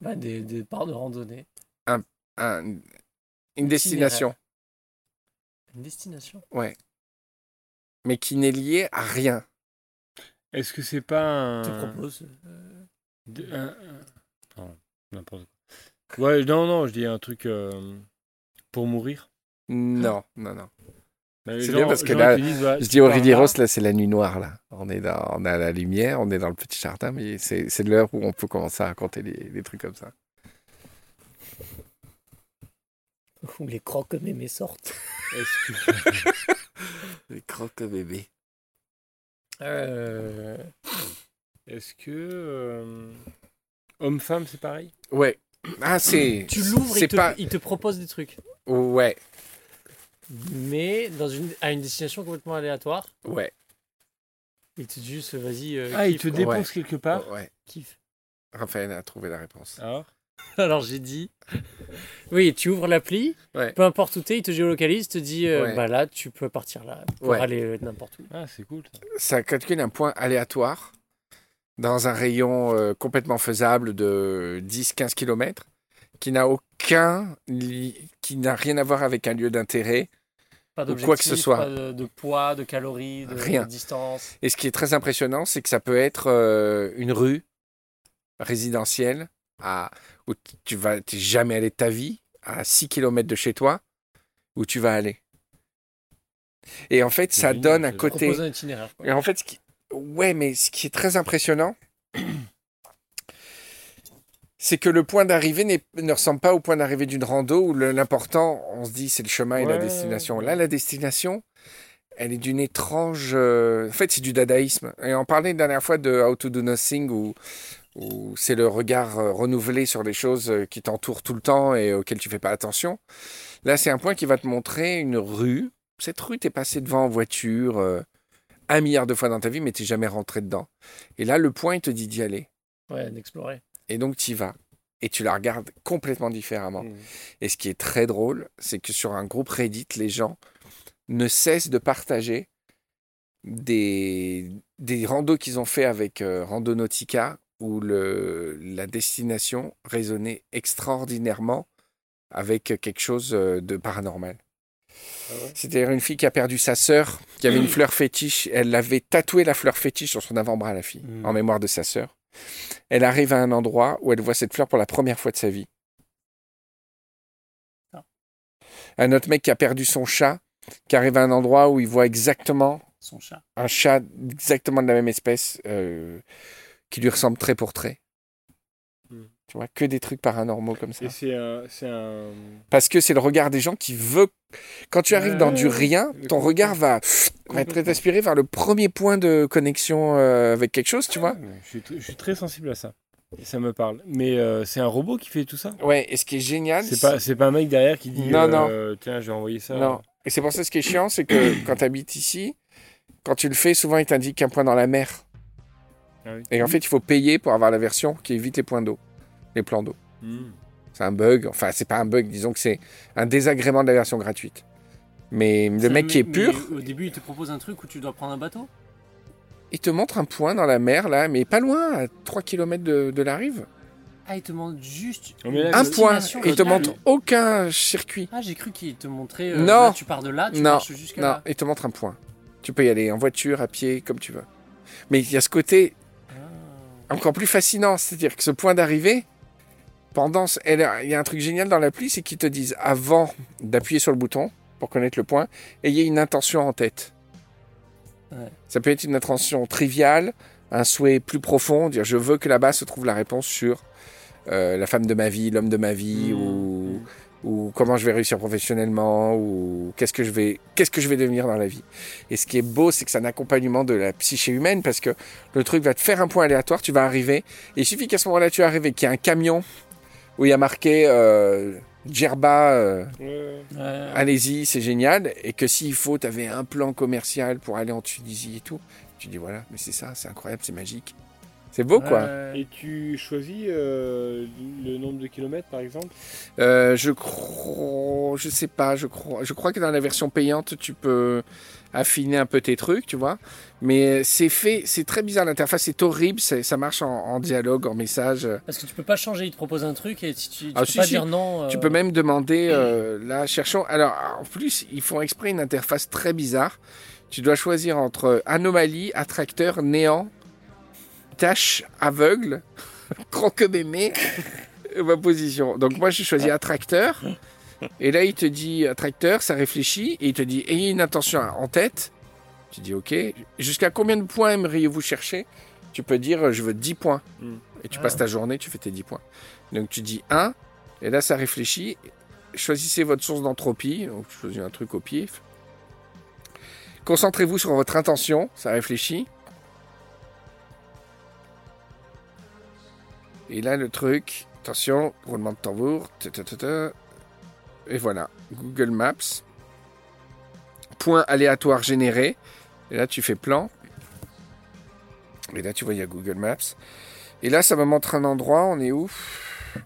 [SPEAKER 2] Bah, des, des parts de randonnée.
[SPEAKER 3] Un- une destination.
[SPEAKER 2] Une destination.
[SPEAKER 3] Ouais. Mais qui n'est liée à rien.
[SPEAKER 1] Est-ce que c'est pas un.
[SPEAKER 2] te propose. euh,
[SPEAKER 1] de- un- un- Pardon, n'importe quoi. Ouais, non, non, je dis un truc euh, pour mourir.
[SPEAKER 3] Non, non, non.
[SPEAKER 1] Bah,
[SPEAKER 3] C'est bien parce que là,
[SPEAKER 1] disent, bah,
[SPEAKER 3] Je dis au
[SPEAKER 1] pars là.
[SPEAKER 3] C'est la nuit noire, là. On est, dans, on a la lumière, on est dans le petit jardin, mais c'est c'est l'heure où on peut commencer à raconter des, des trucs comme ça.
[SPEAKER 2] Où les crocs mémés sortent. *laughs*
[SPEAKER 1] Est-ce que-
[SPEAKER 3] Les croque bébé.
[SPEAKER 2] Euh,
[SPEAKER 1] Est-ce que. euh, Homme-femme, c'est pareil?
[SPEAKER 3] Ouais. Ah, c'est.
[SPEAKER 2] tu l'ouvres, il,
[SPEAKER 3] pas.
[SPEAKER 2] il te propose des trucs.
[SPEAKER 3] Ouais,
[SPEAKER 2] Mais dans une, à une destination complètement aléatoire.
[SPEAKER 3] ouais,
[SPEAKER 2] Il te dit juste, vas-y, euh,
[SPEAKER 1] Ah, il te dépose quelque part
[SPEAKER 3] ouais.
[SPEAKER 2] Kiffe.
[SPEAKER 3] Raphaël a trouvé la réponse.
[SPEAKER 1] Alors *laughs*
[SPEAKER 2] Alors j'ai dit, oui, tu ouvres l'appli,
[SPEAKER 3] Ouais.
[SPEAKER 2] peu importe où t'es, il te géolocalise, te dit, euh,
[SPEAKER 3] Ouais.
[SPEAKER 2] bah là, tu peux partir là, pour
[SPEAKER 3] Ouais.
[SPEAKER 2] aller euh, n'importe où.
[SPEAKER 1] Ah, c'est cool ça.
[SPEAKER 3] Ça calcule un point aléatoire dans un rayon euh, complètement faisable de 10-15 km qui n'a aucun. qui n'a rien à voir avec un lieu d'intérêt.
[SPEAKER 2] Pas
[SPEAKER 3] Ou quoi que ce soit.
[SPEAKER 2] pas de, de poids, de calories, de,
[SPEAKER 3] Rien.
[SPEAKER 2] de distance.
[SPEAKER 3] Et ce qui est très impressionnant, c'est que ça peut être euh, une rue résidentielle à, où tu vas jamais allé de ta vie, à 6 km de chez toi, où tu vas aller. Et en fait, ça donne un côté.
[SPEAKER 2] Un itinéraire. quoi.
[SPEAKER 3] Et en fait, ce qui... ouais, mais ce qui est très impressionnant, c'est que le point d'arrivée ne ressemble pas au point d'arrivée d'une rando où l'important, on se dit, c'est le chemin et la destination. Là, la destination, elle est d'une étrange. euh, En fait, c'est du dadaïsme. Et on parlait la dernière fois de How to Do Nothing où, où c'est le regard euh, renouvelé sur les choses euh, qui t'entourent tout le temps et auxquelles tu fais pas attention. Là, c'est un point qui va te montrer une rue. Cette rue, t'es passé devant en voiture. Un milliard de fois dans ta vie, mais t'es jamais rentré dedans. Et là, le point, il te dit d'y aller.
[SPEAKER 2] Ouais, d'explorer.
[SPEAKER 3] Et donc, tu y vas. Et tu la regardes complètement différemment. Et ce qui est très drôle, c'est que sur un groupe Reddit, les gens ne cessent de partager des, des randos qu'ils ont fait avec euh, Randonautica, où le, la destination résonnait extraordinairement avec quelque chose euh, de paranormal. C'est-à-dire une fille qui a perdu sa sœur, qui avait une fleur fétiche. Elle avait tatoué la fleur fétiche sur son avant-bras, la fille,
[SPEAKER 1] Mm.
[SPEAKER 3] en mémoire de sa sœur. Elle arrive à un endroit où elle voit cette fleur pour la première fois de sa vie.
[SPEAKER 2] Ah.
[SPEAKER 3] Un autre mec qui a perdu son chat, qui arrive à un endroit où il voit exactement
[SPEAKER 2] Son chat.
[SPEAKER 3] un chat exactement de la même espèce euh, qui lui ressemble trait pour trait. Tu vois, que des trucs paranormaux comme ça.
[SPEAKER 1] Et c'est un, c'est un.
[SPEAKER 3] Parce que c'est le regard des gens qui veut. Quand tu arrives dans du rien, ton regard va, va être aspiré vers le premier point de connexion euh, avec quelque chose, tu vois.
[SPEAKER 1] Je suis, tr- je suis très sensible à ça. Ça me parle. Mais euh, c'est un robot qui fait tout ça?
[SPEAKER 3] Ouais, et ce qui est génial.
[SPEAKER 1] C'est pas, c'est pas un mec derrière qui dit
[SPEAKER 3] Non,
[SPEAKER 1] euh, Tiens, je vais envoyer ça.
[SPEAKER 3] Non. Et c'est pour ça ce qui est chiant, c'est que *coughs* quand tu habites ici, quand tu le fais, souvent il t'indique un point dans la mer.
[SPEAKER 1] Ah oui.
[SPEAKER 3] Et en fait, il faut payer pour avoir la version qui évite les points d'eau, les plans d'eau.
[SPEAKER 1] Hmm.
[SPEAKER 3] C'est un bug. Enfin, c'est pas un bug, disons que c'est un désagrément de la version gratuite. Mais le mec qui est pur,
[SPEAKER 2] Au début, il te propose un truc où tu dois prendre un bateau?
[SPEAKER 3] il te montre un point dans la mer, là, mais pas loin, à 3 km de, de la rive.
[SPEAKER 2] Ah, il te montre juste.
[SPEAKER 1] Là,
[SPEAKER 3] Un point. il te montre aucun circuit.
[SPEAKER 2] Ah, j'ai cru qu'il te montrait. euh,
[SPEAKER 3] Non.
[SPEAKER 2] là, tu pars de là, tu
[SPEAKER 3] Non.
[SPEAKER 2] marches jusqu'à
[SPEAKER 3] Non,
[SPEAKER 2] là.
[SPEAKER 3] il te montre un point. Tu peux y aller en voiture, à pied, comme tu veux. Mais il y a ce côté
[SPEAKER 2] Ah.
[SPEAKER 3] encore plus fascinant, c'est-à-dire que ce point d'arrivée, pendant, il y a un truc génial dans l'appli, c'est qu'ils te disent avant d'appuyer sur le bouton pour connaître le point, ayez une intention en tête.
[SPEAKER 2] Ouais.
[SPEAKER 3] Ça peut être une intention triviale, un souhait plus profond, dire je veux que là-bas se trouve la réponse sur euh, la femme de ma vie, l'homme de ma vie,
[SPEAKER 1] Mmh.
[SPEAKER 3] ou, ou comment je vais réussir professionnellement, ou qu'est-ce que je vais, qu'est-ce que je vais devenir dans la vie. Et ce qui est beau, c'est que c'est un accompagnement de la psyché humaine, parce que le truc va te faire un point aléatoire, tu vas arriver, et il suffit qu'à ce moment-là tu arrives et qu'il y a un camion où il y a marqué euh, Djerba, euh,
[SPEAKER 1] Ouais.
[SPEAKER 2] Ouais.
[SPEAKER 3] allez-y, c'est génial, et que s'il faut, tu avais un plan commercial pour aller en Tunisie et tout, tu dis voilà, mais c'est ça, c'est incroyable, c'est magique. C'est beau quoi.
[SPEAKER 1] Et tu choisis euh, le nombre de kilomètres, par exemple?
[SPEAKER 3] Euh, je crois, je sais pas, je crois, je crois que dans la version payante, tu peux affiner un peu tes trucs, tu vois. Mais c'est fait, c'est très bizarre. L'interface c'est horrible, ça marche en, en dialogue, en message.
[SPEAKER 2] Parce que tu peux pas changer, il te propose un truc et tu, tu, tu
[SPEAKER 3] Ah,
[SPEAKER 2] peux
[SPEAKER 3] si,
[SPEAKER 2] pas
[SPEAKER 3] si.
[SPEAKER 2] dire non.
[SPEAKER 3] Tu
[SPEAKER 2] euh,
[SPEAKER 3] peux même demander, euh, là, cherchons. Alors, en plus, ils font exprès une interface très bizarre. Tu dois choisir entre anomalie, attracteur, néant, tâche, aveugle, *laughs* croque-mémé, *laughs* ma position. Donc, moi, j'ai choisi attracteur. Et là, il te dit attracteur, ça réfléchit, et il te dit ayez une intention en tête. Tu dis ok. Jusqu'à combien de points aimeriez-vous chercher? Tu peux dire je veux 10 points.
[SPEAKER 1] Mm.
[SPEAKER 3] Et tu
[SPEAKER 2] Ah.
[SPEAKER 3] passes ta journée, tu fais tes 10 points. Donc tu dis 1, et là ça réfléchit. Choisissez votre source d'entropie. Donc je choisis un truc au pif. Concentrez-vous sur votre intention, ça réfléchit. Et là le truc, attention, roulement de tambour. ta, ta, ta, ta. Et voilà, Google Maps. Point aléatoire généré. Et là tu fais plan. Et là tu vois il y a Google Maps. Et là ça me montre un endroit, on est où?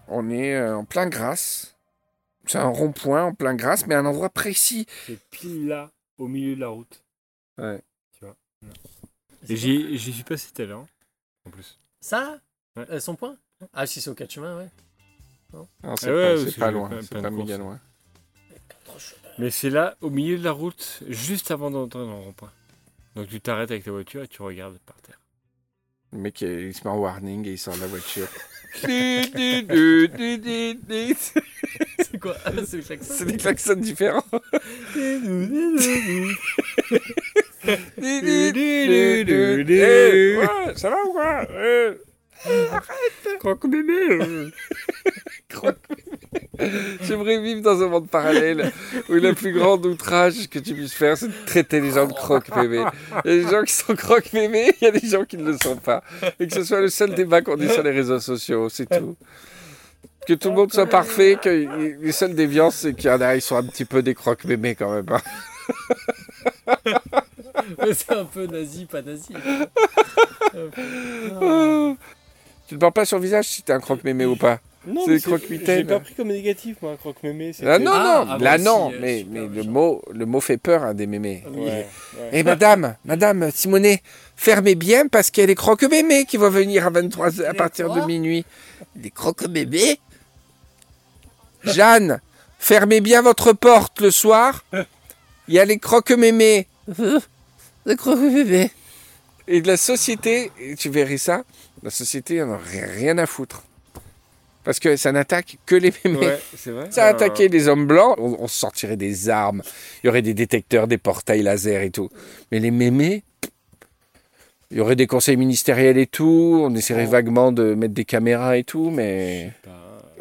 [SPEAKER 3] On est euh, en plein Grasse. C'est un rond-point en plein Grasse, mais un endroit précis.
[SPEAKER 1] C'est pile là, au milieu de la route.
[SPEAKER 3] Ouais.
[SPEAKER 1] Et j'y j'y suis passé tout à l'heure, en plus.
[SPEAKER 2] Ça?
[SPEAKER 1] Ouais.
[SPEAKER 2] Euh, Son point? Ah, si c'est au 4 chemins, ouais.
[SPEAKER 3] Non,
[SPEAKER 1] Ah
[SPEAKER 3] c'est
[SPEAKER 1] ouais,
[SPEAKER 3] pas,
[SPEAKER 1] ouais,
[SPEAKER 3] c'est
[SPEAKER 1] c'est
[SPEAKER 3] pas
[SPEAKER 1] j'ai
[SPEAKER 3] loin, c'est pas méga loin.
[SPEAKER 1] Mais c'est là, au milieu de la route, juste avant d'entrer dans le rond-point. Donc tu t'arrêtes avec ta voiture et tu regardes par terre.
[SPEAKER 3] Le mec il se met en warning et il sort de la voiture. *laughs*
[SPEAKER 2] C'est quoi? *laughs* C'est
[SPEAKER 3] C'est des klaxons différents. Eh, ouais, ça va ou quoi? Eh,
[SPEAKER 1] Croque-bébé *laughs*
[SPEAKER 3] J'aimerais vivre dans un monde parallèle où le plus grand outrage que tu puisses faire, c'est de traiter les gens de croque-bébé. Il y a des gens qui sont croque-bébé, il y a des gens qui ne le sont pas. Et que ce soit le seul débat qu'on ait sur les réseaux sociaux, c'est tout. Que tout le monde soit parfait, que les seules déviances, c'est qu'il y en a, ils sont un petit peu des croque-bébés quand même. hein.
[SPEAKER 2] Mais C'est un peu nazi, pas nazi.
[SPEAKER 3] Tu ne parles pas sur le visage si t'es un croque-mémé ou pas.
[SPEAKER 1] Non,
[SPEAKER 3] C'est.
[SPEAKER 1] J'ai pas pris comme négatif, moi, croque-mémé. c'était-
[SPEAKER 3] Ah non,
[SPEAKER 2] Ah,
[SPEAKER 3] non,
[SPEAKER 2] ah,
[SPEAKER 3] là non,
[SPEAKER 2] euh,
[SPEAKER 3] mais, mais le, mot, le mot fait peur à des mémés.
[SPEAKER 1] Ouais, ouais.
[SPEAKER 3] Eh madame, madame Simonet, fermez bien parce qu'il y a les croque-mémés qui vont venir à 23 à partir de minuit. Les croque-mémés? Jeanne, fermez bien votre porte le soir. Il y a les croque-mémés. Les croque-mémés. Et de la société, et tu verrais ça, la société en aurait rien à foutre. Parce que ça n'attaque que les *laughs* mémés.
[SPEAKER 1] Ouais, c'est vrai.
[SPEAKER 3] Ça a attaqué les hommes blancs, on, on sortirait des armes, il y aurait des détecteurs, des portails laser et tout. Mais les mémés, il y aurait des conseils ministériels et tout, on essaierait vaguement de mettre des caméras et tout, mais...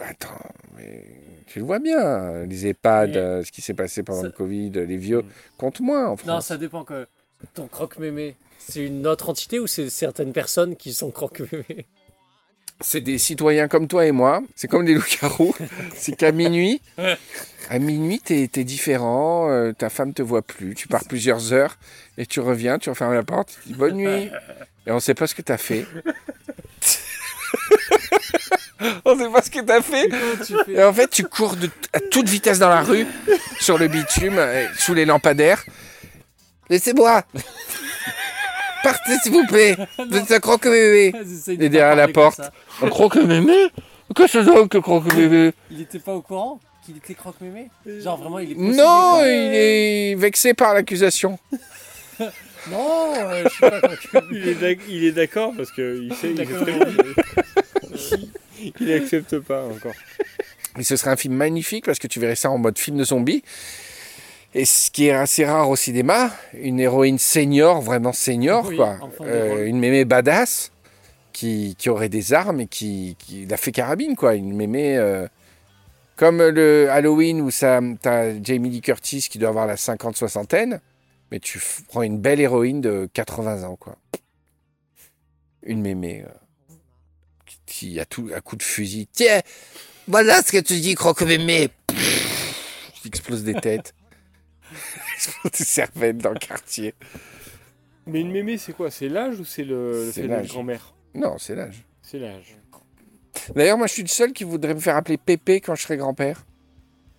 [SPEAKER 3] Attends, mais tu le vois bien, les EHPAD,
[SPEAKER 2] Mais-
[SPEAKER 3] euh, ce qui s'est passé pendant
[SPEAKER 2] Ça-
[SPEAKER 3] le Covid, les vieux, compte moins en
[SPEAKER 2] Non,
[SPEAKER 3] France.
[SPEAKER 2] ça dépend que ton croque-mémé, c'est une autre entité ou c'est certaines personnes qui sont croque-mémé
[SPEAKER 3] C'est des citoyens comme toi et moi, c'est comme des loups-garous, *laughs* c'est qu'à minuit, à minuit, t'es es différent, euh, ta femme te voit plus, tu pars plusieurs heures, et tu reviens, tu refermes la porte, tu dis bonne nuit, et on sait pas ce que t'as fait. *laughs* on sait pas ce que t'as fait. Et en fait, tu cours de, à toute vitesse dans la rue, sur le bitume, sous les lampadaires. Laissez-moi Partez s'il vous plaît Vous êtes un croque-bébé
[SPEAKER 2] Et
[SPEAKER 3] Et derrière la porte. Un croque-mémé Qu'est-ce que c'est donc que croque-mémé *laughs*
[SPEAKER 2] Il était pas au courant qu'il était croque-mémé Genre vraiment, il est possédé,
[SPEAKER 3] Non, il est vexé par l'accusation. *laughs*
[SPEAKER 2] Non, euh, je suis pas croque-mémé.
[SPEAKER 1] il est d'ac- il est d'accord parce qu'il sait, il, très bien. *laughs* il n'accepte pas encore.
[SPEAKER 3] Et ce serait un film magnifique parce que tu verrais ça en mode film de zombie. Et ce qui est assez rare au cinéma, une héroïne senior, vraiment senior,
[SPEAKER 2] Oui,
[SPEAKER 3] quoi. Euh, une mémé badass qui, qui aurait des armes et qui, qui la fait carabine, quoi. Une mémé. euh, comme le Halloween où ça, t'as Jamie Lee Curtis qui doit avoir la 50-soixantaine, mais tu prends une belle héroïne de 80 ans, quoi. Une mémé. euh, qui- qui, à, tout, à coup de fusil. Tiens, voilà ce que tu dis, croque-mémé. Pff, Explose des têtes. *laughs* Des cervelles dans le quartier.
[SPEAKER 1] Mais une mémé, c'est quoi? C'est l'âge ou c'est le, le
[SPEAKER 3] C'est
[SPEAKER 1] fait
[SPEAKER 3] l'âge.
[SPEAKER 1] d'être grand-mère?
[SPEAKER 3] Non, c'est l'âge.
[SPEAKER 1] C'est l'âge.
[SPEAKER 3] D'ailleurs, moi, je suis le seul qui voudrait me faire appeler Pépé quand je serai grand-père.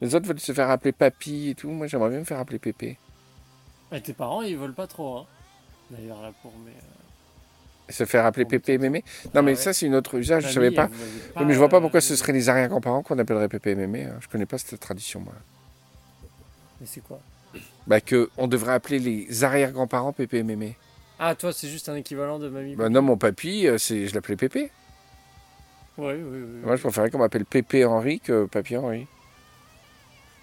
[SPEAKER 3] Les autres veulent se faire appeler Papy et tout. Moi, j'aimerais bien me faire appeler Pépé.
[SPEAKER 2] Et tes parents, ils veulent pas trop, hein. D'ailleurs, là, pour mes. euh,
[SPEAKER 3] Se faire appeler Pépé et Mémé? Non, mais
[SPEAKER 2] ouais.
[SPEAKER 3] ça, c'est une autre usage. Je savais pas.
[SPEAKER 2] vous avez
[SPEAKER 3] Oui, mais je vois pas
[SPEAKER 2] euh,
[SPEAKER 3] pourquoi ce seraient les arrière-grands-parents qu'on appellerait Pépé et Mémé. hein. Je connais pas cette tradition, moi.
[SPEAKER 2] Mais c'est quoi?
[SPEAKER 3] Bah, que on devrait appeler les arrière-grands-parents Pépé et Mémé.
[SPEAKER 2] Ah, toi, c'est juste un équivalent de mamie.
[SPEAKER 3] Bah, non, mon papy, euh, c'est... je l'appelais Pépé.
[SPEAKER 2] Oui, oui, oui.
[SPEAKER 3] Moi, je préférais qu'on m'appelle Pépé Henri que Papy Henri.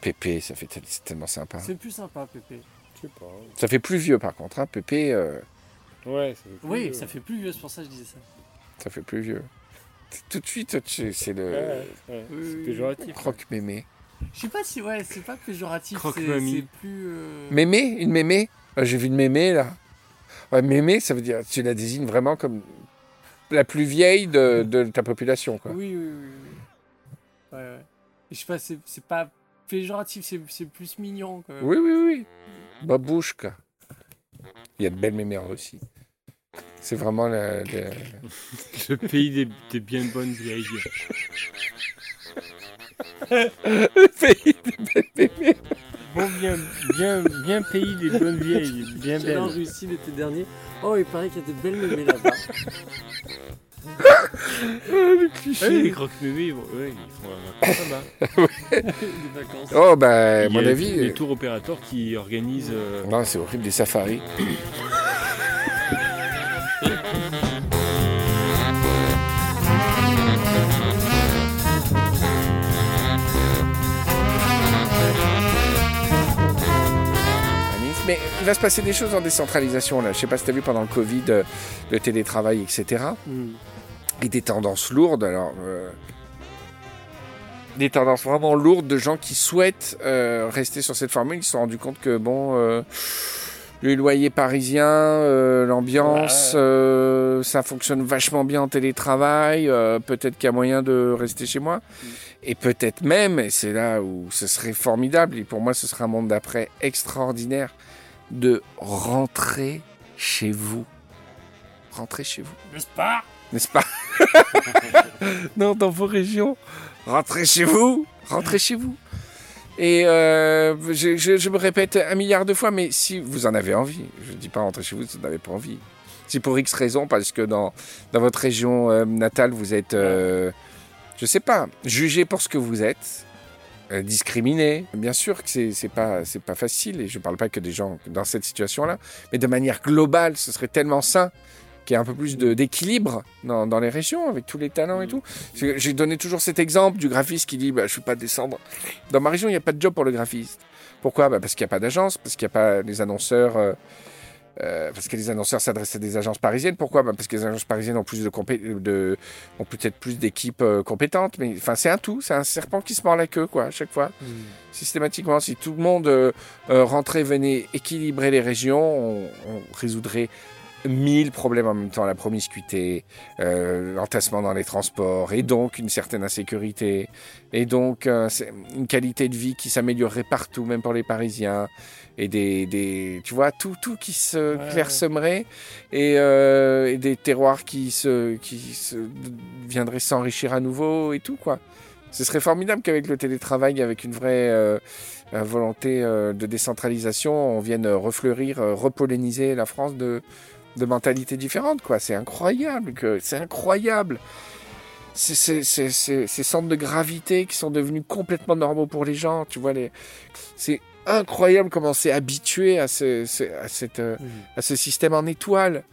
[SPEAKER 3] Pépé, ça fait tel- c'est tellement sympa.
[SPEAKER 2] C'est plus sympa, Pépé.
[SPEAKER 1] Je sais pas.
[SPEAKER 3] Ça fait plus vieux, par contre. Hein. Pépé, euh,
[SPEAKER 1] Ouais, ça fait plus,
[SPEAKER 2] Oui, ça fait plus vieux, c'est pour ça que je disais ça.
[SPEAKER 3] ça fait plus vieux. Tout de suite, tu- c'est le
[SPEAKER 1] Ouais, ouais,
[SPEAKER 2] Oui,
[SPEAKER 1] c'est
[SPEAKER 2] oui,
[SPEAKER 1] péjoratif.
[SPEAKER 3] croque-mémé.
[SPEAKER 2] Je sais pas si, ouais, c'est pas péjoratif, c'est plus. euh,
[SPEAKER 3] Mémé Une mémé Ah, J'ai vu une mémé, là. Ouais, mémé, ça veut dire tu la désignes vraiment comme la plus vieille de, de ta population, quoi.
[SPEAKER 2] Oui, oui, oui. oui. Ouais, je sais pas, c'est c'est pas péjoratif, c'est c'est plus mignon, quand même.
[SPEAKER 3] Oui, oui, oui. Babouchka. Il y a de belles mémères aussi. C'est vraiment la, la-
[SPEAKER 1] Le pays des, des bien bonnes vieilles.
[SPEAKER 3] Le pays des belles mémères.
[SPEAKER 1] Bon, bien, bien, bien pays des bonnes vieilles. Bien
[SPEAKER 2] J'allais en
[SPEAKER 1] belles.
[SPEAKER 2] Russie l'été dernier. Oh, il paraît qu'il y a des belles mémées là-bas.
[SPEAKER 1] Ah, les croque-mémés, ils vont- ouais, ils font un vacances là-bas. *laughs*
[SPEAKER 2] des vacances.
[SPEAKER 3] Oh, bah, à
[SPEAKER 1] Il y
[SPEAKER 3] mon
[SPEAKER 1] a
[SPEAKER 3] avis.
[SPEAKER 1] Les
[SPEAKER 3] euh,
[SPEAKER 1] tours opérateurs qui organisent. euh,
[SPEAKER 3] Non, c'est horrible, des safaris. *coughs* Mais il va se passer des choses en décentralisation là. Je sais pas si tu as vu pendant le Covid, euh, le télétravail, etc.
[SPEAKER 2] Hmm.
[SPEAKER 3] Et des tendances lourdes. Alors, euh, des tendances vraiment lourdes de gens qui souhaitent euh, rester sur cette formule. Ils se sont rendus compte que bon, le loyer parisien, l'ambiance, ça fonctionne vachement bien en télétravail. peut-être qu'il y a moyen de rester chez moi. Et peut-être même, et c'est là où ce serait formidable, et pour moi ce serait un monde d'après extraordinaire, de rentrer chez vous. Rentrer chez vous
[SPEAKER 2] N'est-ce pas?
[SPEAKER 3] N'est-ce pas? *laughs* Non, dans vos régions, rentrez chez vous, rentrez chez vous. Et euh, je, je- je me répète un milliard de fois, mais si vous en avez envie, je ne dis pas rentrer chez vous si vous n'avez pas envie. C'est pour X raisons, parce que dans, dans votre région euh, natale, vous êtes, euh, je sais pas, jugé pour ce que vous êtes, euh, discriminé. Bien sûr que c'est c'est pas c'est pas facile, et je parle pas que des gens dans cette situation-là, mais de manière globale, ce serait tellement sain qu'il y ait un peu plus de- d'équilibre dans, dans les régions avec tous les talents et tout. J'ai donné toujours cet exemple du graphiste qui dit bah, je ne peux pas descendre. Dans ma région, il n'y a pas de job pour le graphiste. Pourquoi? Bah, Parce qu'il n'y a pas d'agence, parce qu'il n'y a pas les annonceurs. euh, euh, parce que les annonceurs s'adressent à des agences parisiennes. Pourquoi? Bah, Parce que les agences parisiennes ont plus de, de ont peut-être plus d'équipes euh, compétentes. Mais enfin, c'est un tout. C'est un serpent qui se mord la queue, quoi, à chaque fois. Systématiquement, si tout le monde euh, rentrait, venait équilibrer les régions, on, on résoudrait mille problèmes en même temps. La promiscuité, l'entassement dans les transports, et donc une certaine insécurité, et donc une qualité de vie qui s'améliorerait partout, même pour les Parisiens, et des, des tu vois, tout, tout qui se
[SPEAKER 2] Ouais,
[SPEAKER 3] clairsemerait, et, euh, et des terroirs qui se, qui se viendraient s'enrichir à nouveau, et tout, quoi. Ce serait formidable qu'avec le télétravail, avec une vraie euh, euh, volonté euh, de décentralisation, on vienne refleurir, euh, repolliniser la France de, de mentalités différentes. quoi. C'est incroyable. que C'est incroyable. C'est- c'est- c'est- Ces centres de gravité qui sont devenus complètement normaux pour les gens. Tu vois, les... c'est incroyable comment on s'est habitué à ce, ce- à, cette, euh, à ce système en étoile.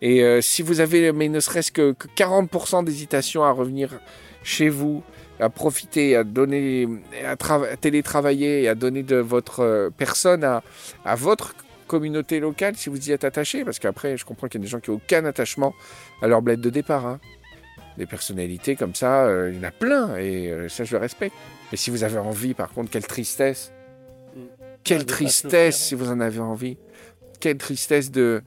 [SPEAKER 3] Et euh, si vous avez, mais ne serait-ce que, que 40% d'hésitation à revenir chez vous, à profiter, à donner, à, à télétravailler et à donner de votre euh, personne à, à votre communauté locale si vous y êtes attaché. Parce qu'après, je comprends qu'il y a des gens qui n'ont aucun attachement à leur bled de départ. hein. Des personnalités comme ça, euh, il y en a plein et ça, je le respecte. Mais si vous avez envie, par contre, quelle tristesse. Quelle
[SPEAKER 2] se
[SPEAKER 3] tristesse si vous en avez envie. Quelle tristesse de,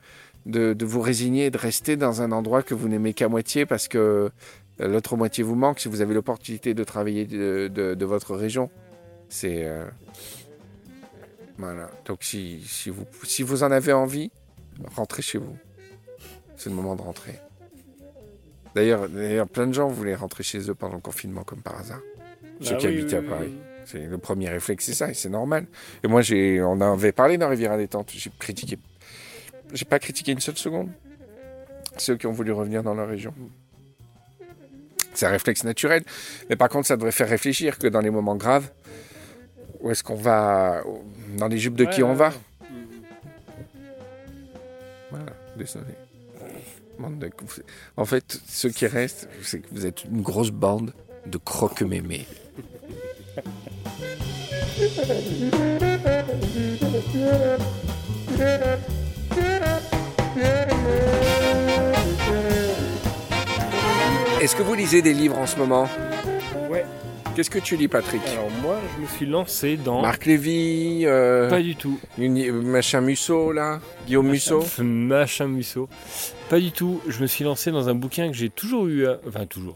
[SPEAKER 3] de, de vous résigner et de rester dans un endroit que vous n'aimez qu'à moitié parce que euh, l'autre moitié vous manque si vous avez l'opportunité de travailler de, de- de votre région. C'est. euh, Voilà. Donc, si, si, vous, si vous en avez envie, rentrez chez vous. C'est le moment de rentrer. D'ailleurs, plein de gens voulaient rentrer chez eux pendant le confinement, comme par hasard. Ceux
[SPEAKER 2] Bah
[SPEAKER 3] qui
[SPEAKER 2] oui,
[SPEAKER 3] habitaient
[SPEAKER 2] oui,
[SPEAKER 3] à Paris.
[SPEAKER 2] oui.
[SPEAKER 3] C'est le premier réflexe, c'est ça, et c'est normal. Et moi, j'ai, on en avait parlé dans Rivière à détente. J'ai critiqué, j'ai pas critiqué une seule seconde ceux qui ont voulu revenir dans leur région. C'est un réflexe naturel, mais par contre, ça devrait faire réfléchir que dans les moments graves, où est-ce qu'on va, dans les jupes de qui on
[SPEAKER 2] ouais,
[SPEAKER 3] va?
[SPEAKER 2] ouais.
[SPEAKER 3] Voilà, désolé. En fait, ceux qui restent, c'est que vous êtes une grosse bande de croque-mémés. Est-ce que vous lisez des livres en ce moment
[SPEAKER 1] Ouais.
[SPEAKER 3] Qu'est-ce que tu lis, Patrick
[SPEAKER 1] Alors moi, je me suis lancé dans...
[SPEAKER 3] Marc Lévy, euh,
[SPEAKER 1] Pas du tout.
[SPEAKER 3] une- machin Musso, là Guillaume Musso
[SPEAKER 1] Machin Musso. Pas du tout. Je me suis lancé dans un bouquin que j'ai toujours eu... à- Enfin, toujours.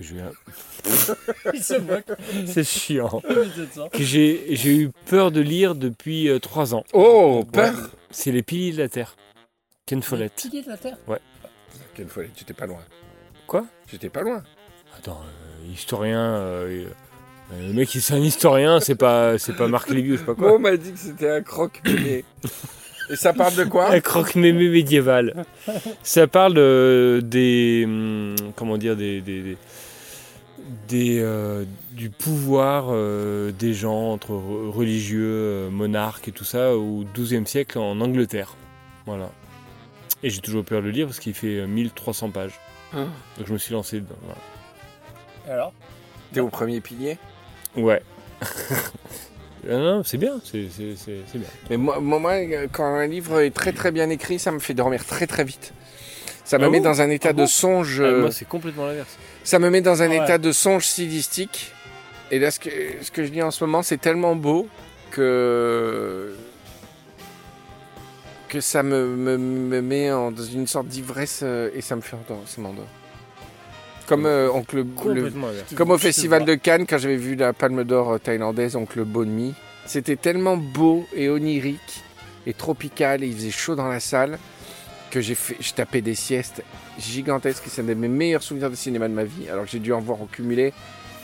[SPEAKER 1] Que j'ai eu... à-
[SPEAKER 2] Il se moque.
[SPEAKER 1] C'est chiant. *laughs* Que j'ai j'ai eu peur de lire depuis euh, trois ans.
[SPEAKER 3] Oh, peur
[SPEAKER 1] Ouais. C'est Les Piliers de la Terre. Ken Follett.
[SPEAKER 2] Pilier de la terre.
[SPEAKER 3] Quelle folie, tu étais pas loin.
[SPEAKER 1] Quoi?
[SPEAKER 3] J'étais pas loin.
[SPEAKER 1] Attends, euh, historien... euh, euh, le mec, c'est un historien, c'est pas, c'est pas Marc Lévy ou je sais pas quoi.
[SPEAKER 3] Moi, on m'a dit que c'était un croque Et ça parle de quoi? *laughs*
[SPEAKER 1] Un croque-mémé médiéval. Ça parle euh, des. hum, Comment dire Des. des, des- des, euh, du pouvoir euh, des gens entre re- religieux, euh, monarques et tout ça au XIIe siècle en Angleterre. Voilà. Et j'ai toujours peur de le lire parce qu'il fait euh, 1300 pages.
[SPEAKER 3] Ah.
[SPEAKER 1] Donc je me suis lancé dedans. voilà.
[SPEAKER 2] Alors?
[SPEAKER 3] T'es au premier pilier?
[SPEAKER 1] Ouais. *laughs* Non, c'est bien, c'est c'est- c'est- c'est bien.
[SPEAKER 3] Mais moi, moi, moi, quand un livre est très très bien écrit, ça me fait dormir très très vite. Ça me
[SPEAKER 1] Ah
[SPEAKER 3] met dans un état
[SPEAKER 1] Ah
[SPEAKER 3] de songe.
[SPEAKER 1] Ah,
[SPEAKER 3] euh,
[SPEAKER 1] moi, c'est complètement l'inverse.
[SPEAKER 3] Ça me met dans un
[SPEAKER 2] Ouais.
[SPEAKER 3] état de songe stylistique. Et là, ce que, ce que je lis en ce moment, c'est tellement beau que que ça me, me, me met en- dans une sorte d'ivresse euh, et ça me fait endormir. Ça m'endort. Comme euh, Oncle le, comme au Festival de Cannes, quand j'avais vu la Palme d'Or thaïlandaise, Oncle Bonmi, c'était tellement beau et onirique et tropical et il faisait chaud dans la salle que j'ai fait, je tapais des siestes gigantesques c'est un de mes meilleurs souvenirs de cinéma de ma vie, alors que j'ai dû en voir en cumulé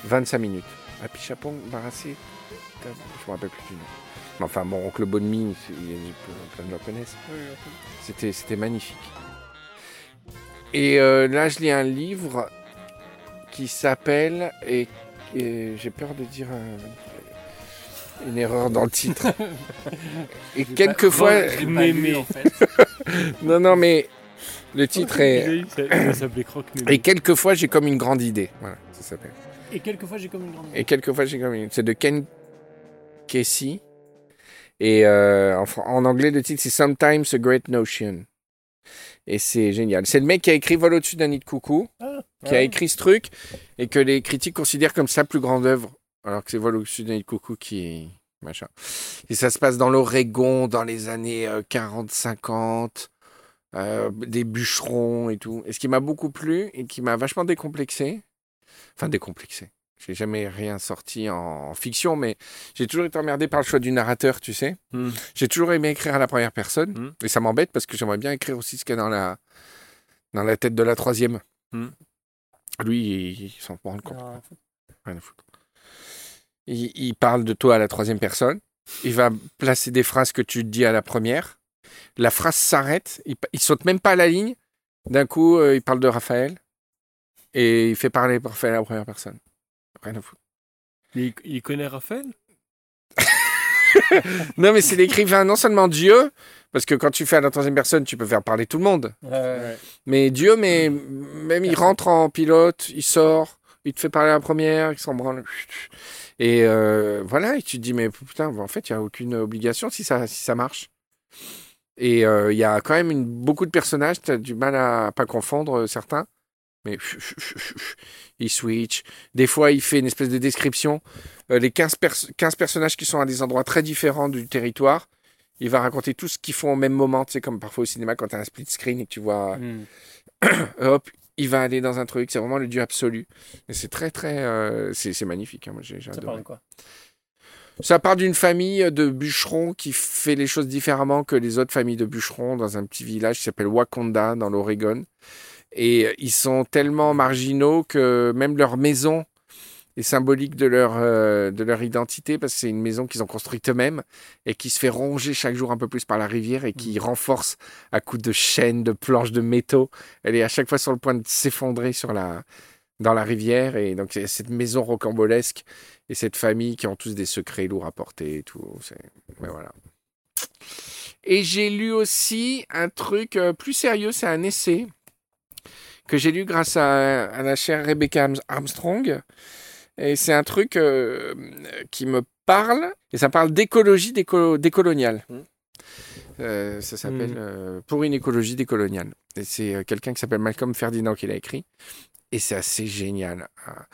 [SPEAKER 3] 25 minutes. Ah, puis Chapon, Barassé, je me rappelle plus du nom. Mais enfin, bon, Oncle a- plein de gens connaissent. C'était, c'était magnifique. Et euh, là, je lis un livre qui s'appelle, et, et j'ai peur de dire une erreur dans le titre. *laughs* et quelquefois,
[SPEAKER 2] en fait. *laughs*
[SPEAKER 3] non, non, mais le titre est. *laughs*
[SPEAKER 1] Ça, ça s'appelait Croque Mémé.
[SPEAKER 3] Et quelquefois, j'ai comme une grande idée. Voilà, ça s'appelle.
[SPEAKER 2] Et quelquefois, j'ai comme une grande.
[SPEAKER 3] Et quelquefois, j'ai comme une. C'est de Ken Casey. Et euh, en, anglais, le titre, c'est Sometimes a Great Notion. Et c'est génial. C'est le mec qui a écrit Vol au-dessus d'un nid de coucou,
[SPEAKER 2] Ah,
[SPEAKER 3] qui a
[SPEAKER 2] ouais.
[SPEAKER 3] écrit ce truc, et que les critiques considèrent comme sa plus grande œuvre. Alors que c'est Vol au-dessus d'un nid de coucou qui est. Machin. Et ça se passe dans l'Oregon, dans les années 40-50. euh, des bûcherons et tout. Et ce qui m'a beaucoup plu et qui m'a vachement décomplexé, enfin décomplexé, j'ai jamais rien sorti en, en fiction, mais j'ai toujours été emmerdé par le choix du narrateur, tu sais.
[SPEAKER 1] Hmm.
[SPEAKER 3] J'ai toujours aimé écrire à la première personne,
[SPEAKER 1] Hmm.
[SPEAKER 3] et ça m'embête parce que j'aimerais bien écrire aussi ce qu'il y a dans la, dans la tête de la troisième.
[SPEAKER 1] Hmm.
[SPEAKER 3] Lui, il, il s'en rend compte.
[SPEAKER 2] Ah,
[SPEAKER 3] Rien à foutre. Il, il parle de toi à la troisième personne. Il va placer des phrases que tu dis à la première. La phrase s'arrête. Il, il saute même pas à la ligne. D'un coup, euh, il parle de Raphaël. Et il fait parler Raphaël à la première personne. Rien à foutre.
[SPEAKER 1] Il, il connaît Raphaël? *laughs*
[SPEAKER 3] Non, mais c'est l'écrivain, non seulement Dieu, parce que quand tu fais à la troisième personne, tu peux faire parler tout le monde.
[SPEAKER 2] ouais.
[SPEAKER 3] Mais Dieu, mais même il rentre en pilote, il sort, il te fait parler à la première, il s'en branle. Et euh, voilà, et tu te dis, mais putain, en fait, il n'y a aucune obligation si ça, si ça marche. Et euh, il y a quand même une, beaucoup de personnages, tu as du mal à pas confondre euh, certains. Mais il switch. Des fois, il fait une espèce de description. Euh, les 15, pers- 15 personnages qui sont à des endroits très différents du territoire, il va raconter tout ce qu'ils font au même moment. Tu sais, comme parfois au cinéma, quand tu as un split screen et que tu vois
[SPEAKER 2] Hmm. *coughs*
[SPEAKER 3] hop, il va aller dans un truc. C'est vraiment le dieu absolu. Et c'est très, très. euh, c'est magnifique. hein, moi, j'ai j'ai
[SPEAKER 2] Ça parle de quoi?
[SPEAKER 3] Ça part d'une famille de bûcherons qui fait les choses différemment que les autres familles de bûcherons dans un petit village qui s'appelle Wakonda, dans l'Oregon. Et euh, ils sont tellement marginaux que même leur maison est symbolique de leur, euh, de leur identité parce que c'est une maison qu'ils ont construite eux-mêmes et qui se fait ronger chaque jour un peu plus par la rivière et qui renforce à coups de chaînes, de planches, de métaux. Elle est à chaque fois sur le point de s'effondrer sur la, dans la rivière. Et donc, a cette maison rocambolesque et cette famille qui ont tous des secrets lourds à porter et tout. C'est- Mais voilà. Et j'ai lu aussi un truc euh, plus sérieux, c'est un essai que j'ai lu grâce à, à la chère Rebecca Arms- Armstrong. Et c'est un truc euh, qui me parle, et ça parle d'écologie déco- décoloniale.
[SPEAKER 1] Mm.
[SPEAKER 3] Euh, ça s'appelle
[SPEAKER 2] Mm.
[SPEAKER 3] euh, Pour une écologie décoloniale. Et c'est quelqu'un qui s'appelle Malcolm Ferdinand qui l'a écrit. Et c'est assez génial. Ah.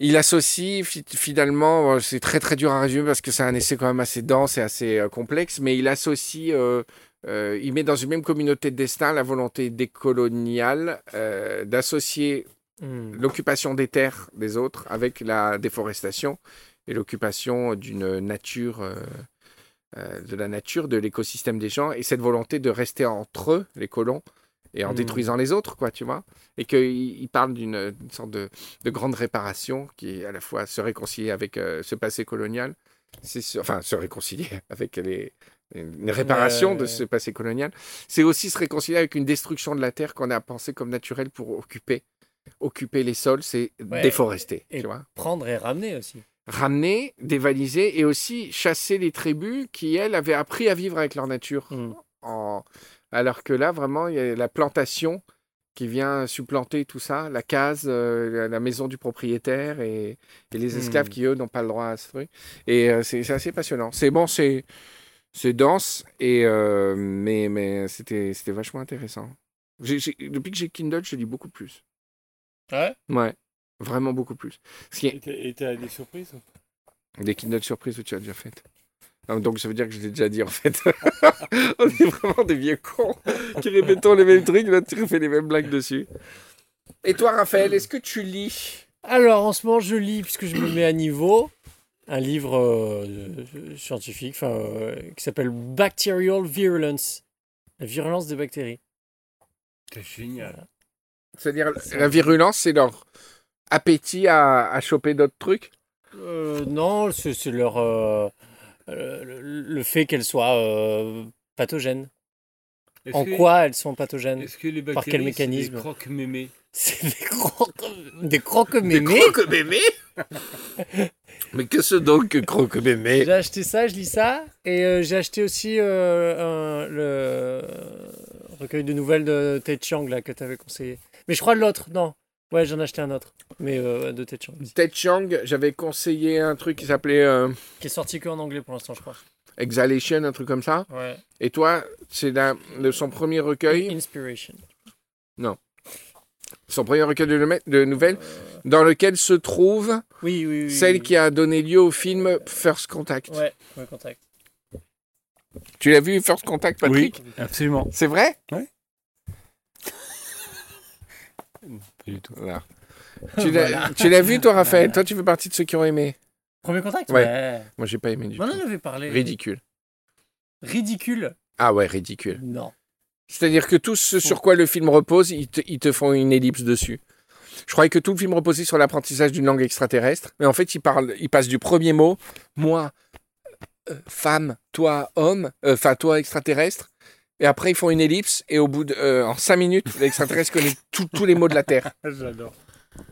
[SPEAKER 3] Il associe fi- finalement, c'est très très dur à résumer parce que c'est un essai quand même assez dense et assez complexe, mais il associe, euh, euh, il met dans une même communauté de destin la volonté décoloniale euh, d'associer
[SPEAKER 2] Hmm.
[SPEAKER 3] l'occupation des terres des autres avec la déforestation et l'occupation d'une nature, euh, euh, de la nature, de l'écosystème des gens, et cette volonté de rester entre eux, les colons, et en
[SPEAKER 2] Mm.
[SPEAKER 3] détruisant les autres, quoi, tu vois. Et qu'il il parle d'une sorte de, de grande réparation qui est à la fois se réconcilier avec euh, ce passé colonial, enfin se réconcilier *laughs* avec les, une réparation
[SPEAKER 2] Ouais,
[SPEAKER 3] de ce passé colonial. C'est aussi se réconcilier avec une destruction de la terre qu'on a pensée comme naturelle pour occuper occuper les sols, c'est
[SPEAKER 2] Ouais.
[SPEAKER 3] déforester,
[SPEAKER 2] Et-
[SPEAKER 3] tu vois.
[SPEAKER 2] Prendre et ramener aussi.
[SPEAKER 3] Ramener, dévaliser et aussi chasser les tribus qui, elles, avaient appris à vivre avec leur nature. En... Alors que là, vraiment, il y a la plantation qui vient supplanter tout ça, la case, euh, la- maison du propriétaire et, et les esclaves
[SPEAKER 2] Hmm.
[SPEAKER 3] qui, eux, n'ont pas le droit à ce truc. Et euh, c'est assez passionnant. C'est bon, c'est dense, et, euh, mais, mais c'était vachement intéressant. Depuis que j'ai Kindle, je lis beaucoup plus.
[SPEAKER 2] Ouais.
[SPEAKER 3] Ouais, vraiment beaucoup plus. Ce qui est
[SPEAKER 1] Et t'as- des surprises
[SPEAKER 3] des Kindle surprises où tu as déjà fait. Ah, Donc ça veut dire que je l'ai déjà dit en fait. *laughs* On est vraiment des vieux cons qui répétons les mêmes trucs, là tu refais les mêmes blagues dessus. Et toi Raphaël, est-ce que tu lis?
[SPEAKER 2] Alors en ce moment, je lis, puisque je me mets à niveau, un livre euh, euh, scientifique enfin, euh, qui s'appelle Bacterial Virulence. La virulence des bactéries.
[SPEAKER 1] C'est génial.
[SPEAKER 3] C'est-à-dire la virulence, c'est leur appétit à, à choper d'autres trucs?
[SPEAKER 2] Euh, non, c'est leur. euh, le, le fait qu'elles soient euh, pathogènes. En
[SPEAKER 1] que-
[SPEAKER 2] quoi elles sont pathogènes?
[SPEAKER 1] Est-ce que les bactéries,
[SPEAKER 2] Par quel mécanisme
[SPEAKER 1] des croque mémés?
[SPEAKER 2] C'est des croque, *laughs* des croque mémés?
[SPEAKER 3] croque-mémés *laughs* Mais que ce donc que croque-mémés
[SPEAKER 2] J'ai acheté ça, je lis ça. Et euh, j'ai acheté aussi euh, un- le recueil de nouvelles de Ted Chiang là, que tu avais conseillé. Mais je crois l'autre, non. Ouais, j'en ai acheté un autre. Mais euh, de Ted Chiang.
[SPEAKER 3] Ted Chiang, j'avais conseillé un truc qui s'appelait euh,
[SPEAKER 2] Qui est sorti que en anglais pour l'instant, je crois.
[SPEAKER 3] Exhalation, un truc comme ça.
[SPEAKER 2] Ouais.
[SPEAKER 3] Et toi, c'est de son premier recueil,
[SPEAKER 2] Inspiration.
[SPEAKER 3] son premier recueil de, nouvelles, dans lequel se trouve
[SPEAKER 2] Oui, oui, oui.
[SPEAKER 3] celle
[SPEAKER 2] oui.
[SPEAKER 3] qui a donné lieu au film First Contact.
[SPEAKER 2] Ouais, ouais, contact.
[SPEAKER 3] Tu l'as vu First Contact, Patrick?
[SPEAKER 1] Oui, absolument.
[SPEAKER 3] C'est vrai?
[SPEAKER 1] Pas du tout. *laughs*
[SPEAKER 3] Voilà. Tu l'as vu, toi, Raphaël? Toi, tu fais partie de ceux qui ont aimé.
[SPEAKER 2] Premier contact?
[SPEAKER 3] Ouais. Moi, j'ai pas aimé du
[SPEAKER 2] On en
[SPEAKER 3] tout.
[SPEAKER 2] avait parlé.
[SPEAKER 3] Ridicule.
[SPEAKER 2] Ridicule?
[SPEAKER 3] Ah ouais, ridicule.
[SPEAKER 2] Non.
[SPEAKER 3] C'est-à-dire que tout ce sur quoi le film repose, ils te, ils te font une ellipse dessus. Je croyais que tout le film reposait sur l'apprentissage d'une langue extraterrestre, mais en fait, il, parle, il passe du premier mot, moi, euh, femme, toi, homme, euh, enfin, toi, extraterrestre, et après, ils font une ellipse, et au bout de, euh, en cinq minutes, *laughs* l'extraterrestre connaît tout- tous les mots de la Terre. *laughs*
[SPEAKER 1] J'adore.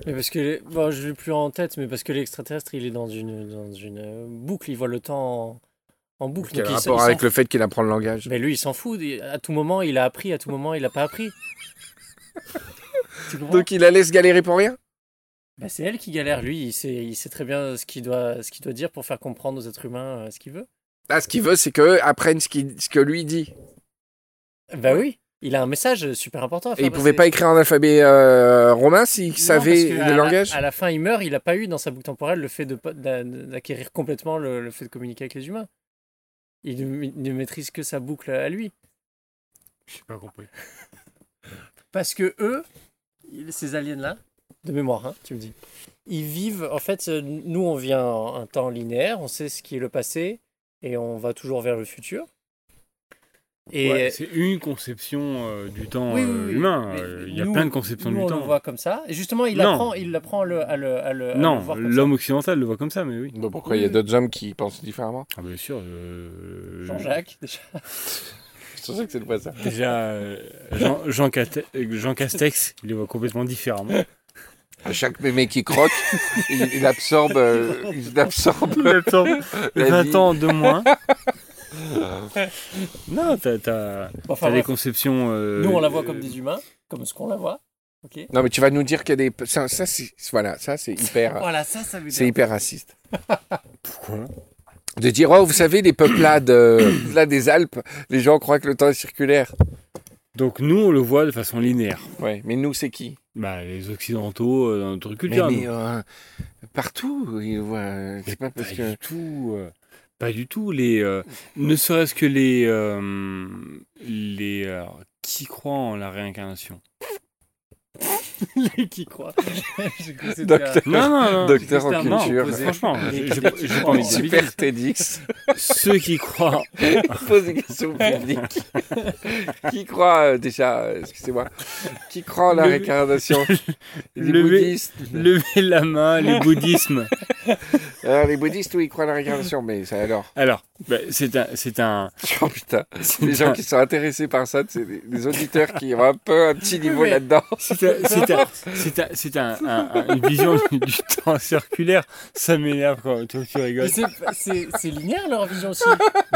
[SPEAKER 2] Mais parce que, bon, je l'ai plus en tête, mais parce que l'extraterrestre, il est dans une, dans une euh, boucle, il voit le temps en, en boucle.
[SPEAKER 3] Quel
[SPEAKER 2] donc
[SPEAKER 3] rapport
[SPEAKER 2] il
[SPEAKER 3] avec
[SPEAKER 2] s'en
[SPEAKER 3] le fait qu'il apprend le langage
[SPEAKER 2] Mais lui, il s'en fout. À tout moment, il a appris. À tout moment, il n'a pas appris. *laughs*
[SPEAKER 3] Donc, il la laisse galérer pour rien?
[SPEAKER 2] Bah, c'est elle qui galère. Lui, il sait, il sait très bien ce qu'il doit, ce qu'il doit dire pour faire comprendre aux êtres humains euh, ce qu'il veut.
[SPEAKER 3] Là, ce qu'il veut, c'est qu'eux apprennent ce, qu'il- ce que lui dit.
[SPEAKER 2] Bah oui. Il a un message super important à
[SPEAKER 3] Et
[SPEAKER 2] faire
[SPEAKER 3] il pouvait pas écrire en alphabet euh, romain s'il
[SPEAKER 2] Non,
[SPEAKER 3] savait
[SPEAKER 2] à
[SPEAKER 3] le
[SPEAKER 2] la-
[SPEAKER 3] langage
[SPEAKER 2] À la fin, il meurt. Il n'a pas eu dans sa boucle temporelle le fait de pas- d'a- d'acquérir complètement le, le fait de communiquer avec les humains. Il ne, il ne maîtrise que sa boucle à lui.
[SPEAKER 1] J'ai pas compris. *laughs*
[SPEAKER 2] Parce que eux, ces aliens-là, de mémoire, hein, tu me dis, ils vivent, en fait, euh, nous, on vient en un temps linéaire, on sait ce qui est le passé, et on va toujours vers le futur. Et
[SPEAKER 1] Ouais, c'est une conception euh, du temps
[SPEAKER 2] Oui, oui,
[SPEAKER 1] euh,
[SPEAKER 2] oui.
[SPEAKER 1] humain.
[SPEAKER 2] Mais
[SPEAKER 1] euh, Il y a
[SPEAKER 2] nous-
[SPEAKER 1] plein de conceptions
[SPEAKER 2] nous,
[SPEAKER 1] du
[SPEAKER 2] on
[SPEAKER 1] temps.
[SPEAKER 2] le voit comme ça. Et justement, il
[SPEAKER 1] Non.
[SPEAKER 2] apprend, il apprend à le, à le, à le, à le
[SPEAKER 1] non,
[SPEAKER 2] voir comme ça.
[SPEAKER 1] l'homme occidental le voit comme ça, mais oui.
[SPEAKER 3] Bah, Pourquoi il y a d'autres hommes qui pensent différemment?
[SPEAKER 1] Ah, bien sûr. euh,
[SPEAKER 2] Jean-Jacques, déjà. *laughs*
[SPEAKER 3] C'est sûr que c'est pas ça.
[SPEAKER 1] Déjà, euh, Jean, Jean, Cate- Jean Castex, il le voit complètement différemment.
[SPEAKER 3] Chaque mémé qui croque, il, il absorbe, euh, il absorbe.
[SPEAKER 1] Il absorbe *laughs*
[SPEAKER 3] La
[SPEAKER 1] 20
[SPEAKER 3] vie.
[SPEAKER 1] ans de moins. *laughs* non, t'as t'as-
[SPEAKER 2] Enfin,
[SPEAKER 1] t'as des conceptions. euh,
[SPEAKER 2] Nous, on la voit comme
[SPEAKER 1] euh,
[SPEAKER 2] des humains, comme ce qu'on la voit. Ok.
[SPEAKER 3] Non, mais tu vas nous dire qu'il y a des. Ça, ça, c'est voilà, ça c'est hyper, *laughs*
[SPEAKER 2] Voilà, ça, ça veut
[SPEAKER 3] c'est
[SPEAKER 2] dire.
[SPEAKER 3] hyper raciste.
[SPEAKER 1] Pourquoi?
[SPEAKER 3] De dire, oh, vous savez, les peuplades euh, *coughs* là des Alpes, les gens croient que le temps est circulaire.
[SPEAKER 1] Donc nous, on le voit de façon linéaire.
[SPEAKER 3] Ouais, mais nous, c'est qui?
[SPEAKER 1] Bah, les Occidentaux, euh, dans notre
[SPEAKER 3] Mais,
[SPEAKER 1] culture.
[SPEAKER 3] mais, euh, partout, ils voient. C'est pas parce
[SPEAKER 1] pas
[SPEAKER 3] que.
[SPEAKER 1] du tout. Euh, pas du tout. Les, euh, ne serait-ce que les. euh, les alors, qui croient en la réincarnation *laughs*
[SPEAKER 2] qui croit. *laughs*
[SPEAKER 3] Docteur.
[SPEAKER 2] un-
[SPEAKER 1] Non, non, non.
[SPEAKER 3] Docteur en
[SPEAKER 1] Non,
[SPEAKER 3] culture.
[SPEAKER 2] opposé.
[SPEAKER 1] franchement, j'ai pas envie de
[SPEAKER 3] Super. TEDx.
[SPEAKER 1] Ceux qui croient. *laughs*
[SPEAKER 3] pose des questions au public. qui croit, euh, déjà, euh, excusez-moi, qui croit en la
[SPEAKER 1] Le-
[SPEAKER 3] réincarnation? Les
[SPEAKER 1] Levez-
[SPEAKER 3] bouddhistes.
[SPEAKER 1] Levez la main, les bouddhismes.
[SPEAKER 3] Alors, les bouddhistes, oui, ils croient en la réincarnation, mais ça alors?
[SPEAKER 1] Alors, bah, c'est un, c'est un,
[SPEAKER 3] Oh putain,
[SPEAKER 1] c'est
[SPEAKER 3] les gens
[SPEAKER 1] un-
[SPEAKER 3] qui sont intéressés par ça, c'est des, des auditeurs qui ont un peu un petit niveau
[SPEAKER 2] Mais-
[SPEAKER 3] là-dedans.
[SPEAKER 1] c'est c'est un, c'est un, c'est un- un- un- une vision du, du temps circulaire. Ça m'énerve quand tu rigoles.
[SPEAKER 2] c'est- linéaire leur vision aussi.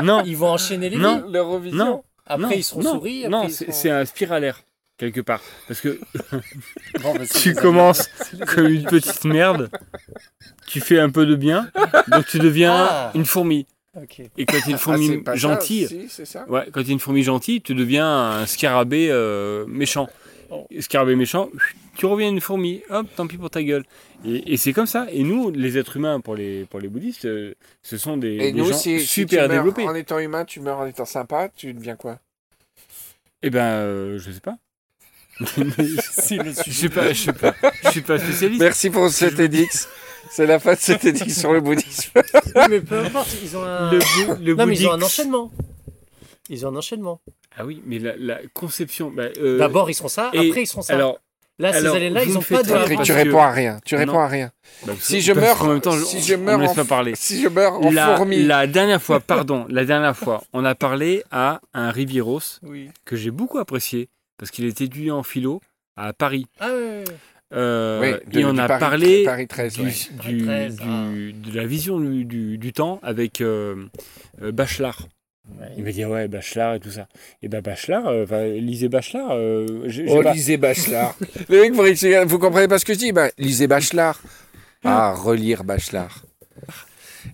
[SPEAKER 1] Non,
[SPEAKER 2] Ils vont enchaîner les
[SPEAKER 1] Non.
[SPEAKER 2] vies.
[SPEAKER 3] L'Eurovision.
[SPEAKER 1] non,
[SPEAKER 2] Après,
[SPEAKER 1] non,
[SPEAKER 2] ils seront
[SPEAKER 1] non,
[SPEAKER 2] souris. après,
[SPEAKER 1] Non, c'est
[SPEAKER 2] seront-
[SPEAKER 1] un spiralaire quelque part. Parce que *laughs*
[SPEAKER 2] Bon, bah, *laughs*
[SPEAKER 1] tu commences *laughs* comme une petite merde, tu fais un peu de bien, donc tu deviens
[SPEAKER 2] Ah.
[SPEAKER 1] une fourmi. Et quand tu es une
[SPEAKER 3] Ah,
[SPEAKER 1] fourmi
[SPEAKER 3] ça,
[SPEAKER 1] gentille,
[SPEAKER 3] ça.
[SPEAKER 1] Ouais, quand tu es une fourmi gentille, tu deviens un scarabée euh, méchant.
[SPEAKER 2] Oh.
[SPEAKER 1] Scarabée méchant, tu reviens une fourmi, hop, tant pis pour ta gueule. Et, et c'est comme ça. Et nous, les êtres humains, pour les, pour les bouddhistes, euh, ce sont des,
[SPEAKER 3] Et
[SPEAKER 1] des
[SPEAKER 3] nous,
[SPEAKER 1] gens
[SPEAKER 3] si, si
[SPEAKER 1] super
[SPEAKER 3] meurs
[SPEAKER 1] développés.
[SPEAKER 3] en étant humain, tu meurs en étant sympa, tu deviens quoi?
[SPEAKER 1] Eh ben, euh, je sais pas. *laughs* Je sais pas, je pas, je suis pas spécialiste.
[SPEAKER 3] Merci pour ce TEDx. C'est la fin de ce TEDx sur le bouddhisme. *laughs*
[SPEAKER 2] Mais peu importe, ils ont un.
[SPEAKER 1] Le, le
[SPEAKER 2] non, mais ils ont un enchaînement. Ils ont un enchaînement.
[SPEAKER 1] Ah oui, mais la, la conception. bah, euh,
[SPEAKER 2] D'abord, ils seront ça,
[SPEAKER 1] et
[SPEAKER 2] après, ils seront ça.
[SPEAKER 1] Alors,
[SPEAKER 2] Là, ces
[SPEAKER 1] vous
[SPEAKER 2] ils
[SPEAKER 1] me
[SPEAKER 2] ont
[SPEAKER 1] faites
[SPEAKER 2] pas de.
[SPEAKER 3] Patrick, tu
[SPEAKER 1] que-
[SPEAKER 3] réponds à rien. Tu réponds
[SPEAKER 1] Non.
[SPEAKER 3] à rien.
[SPEAKER 1] Bah,
[SPEAKER 3] Si je meurs,
[SPEAKER 1] qu'en même temps,
[SPEAKER 3] si
[SPEAKER 1] on-
[SPEAKER 3] je meurs en-
[SPEAKER 1] pas parler.
[SPEAKER 3] Si je meurs en
[SPEAKER 1] La,
[SPEAKER 3] fourmi.
[SPEAKER 1] la dernière fois, pardon, la dernière fois, on a parlé à un Rivieros
[SPEAKER 2] Oui.
[SPEAKER 1] que j'ai beaucoup apprécié parce qu'il était étudiant en philo à Paris.
[SPEAKER 2] Ah ouais.
[SPEAKER 1] Euh,
[SPEAKER 3] Oui, de-
[SPEAKER 1] et on a
[SPEAKER 3] Paris-
[SPEAKER 1] parlé
[SPEAKER 3] Paris 13,
[SPEAKER 1] du,
[SPEAKER 3] ouais.
[SPEAKER 1] du-
[SPEAKER 2] 13,
[SPEAKER 1] du- de la vision du, du- du temps avec euh, euh, Il m'a dit ouais Bachelard et tout ça. Et ben Bachelard, euh, enfin, lisez Bachelard. euh,
[SPEAKER 3] Oh,
[SPEAKER 1] pas-
[SPEAKER 3] lisez Bachelard. *laughs* Le mec, vous, vous comprenez pas ce que je dis? Ben, Lisez Bachelard. Ah, relire Bachelard.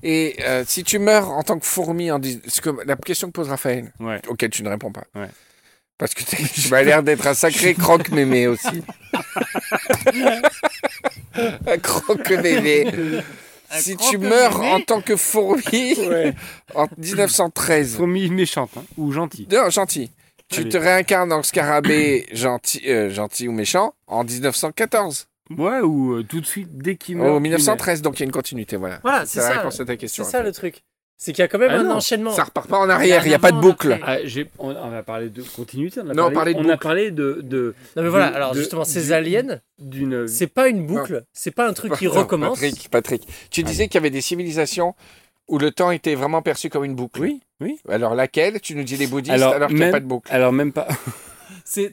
[SPEAKER 3] Et euh, si tu meurs en tant que fourmi, en dis- ce que, la question que pose Raphaël,
[SPEAKER 1] Ouais.
[SPEAKER 3] auquel tu ne réponds pas.
[SPEAKER 1] Ouais.
[SPEAKER 3] Parce que tu m'as l'air d'être un sacré *laughs* croque-mémé aussi. *laughs* un croque-mémé. Si tu meurs en tant que fourmi *laughs*
[SPEAKER 1] Ouais. *laughs*
[SPEAKER 3] en 1913,
[SPEAKER 1] Fourmi méchante hein, ou gentille.
[SPEAKER 3] non, gentil, tu
[SPEAKER 1] Allez.
[SPEAKER 3] te réincarnes en scarabée *coughs* gentil, euh, gentil ou méchant en 1914.
[SPEAKER 1] Ouais ou euh, tout de suite dès qu'il meurt.
[SPEAKER 3] Oh,
[SPEAKER 1] il
[SPEAKER 3] 1913, donc il y a une continuité, voilà.
[SPEAKER 2] Voilà, c'est
[SPEAKER 3] C'est la
[SPEAKER 2] ça.
[SPEAKER 3] réponse à ta
[SPEAKER 2] C'est
[SPEAKER 3] question.
[SPEAKER 2] ça le truc. C'est qu'il y a quand même
[SPEAKER 1] Ah
[SPEAKER 2] un
[SPEAKER 1] non,
[SPEAKER 2] enchaînement.
[SPEAKER 3] Ça repart pas en arrière, il n'y a pas de boucle.
[SPEAKER 1] Ah, on, on a parlé de continuité. On a
[SPEAKER 3] Non,
[SPEAKER 1] parlé,
[SPEAKER 3] de
[SPEAKER 1] on a
[SPEAKER 3] boucle.
[SPEAKER 1] parlé de de-
[SPEAKER 2] Non mais voilà,
[SPEAKER 1] de-
[SPEAKER 2] alors
[SPEAKER 1] de-
[SPEAKER 2] justement, ces aliens,
[SPEAKER 1] d'une.
[SPEAKER 2] c'est pas une boucle, c'est pas un truc qui
[SPEAKER 3] Non,
[SPEAKER 2] recommence.
[SPEAKER 3] Patrick, Patrick, tu disais qu'il y avait des civilisations où le temps était vraiment perçu comme une boucle.
[SPEAKER 1] Oui, oui.
[SPEAKER 3] Alors laquelle? Tu nous dis les bouddhistes
[SPEAKER 1] Alors,
[SPEAKER 3] alors, qu'il n'y a
[SPEAKER 1] même-
[SPEAKER 3] pas de boucle.
[SPEAKER 1] Alors même pas.
[SPEAKER 2] C'est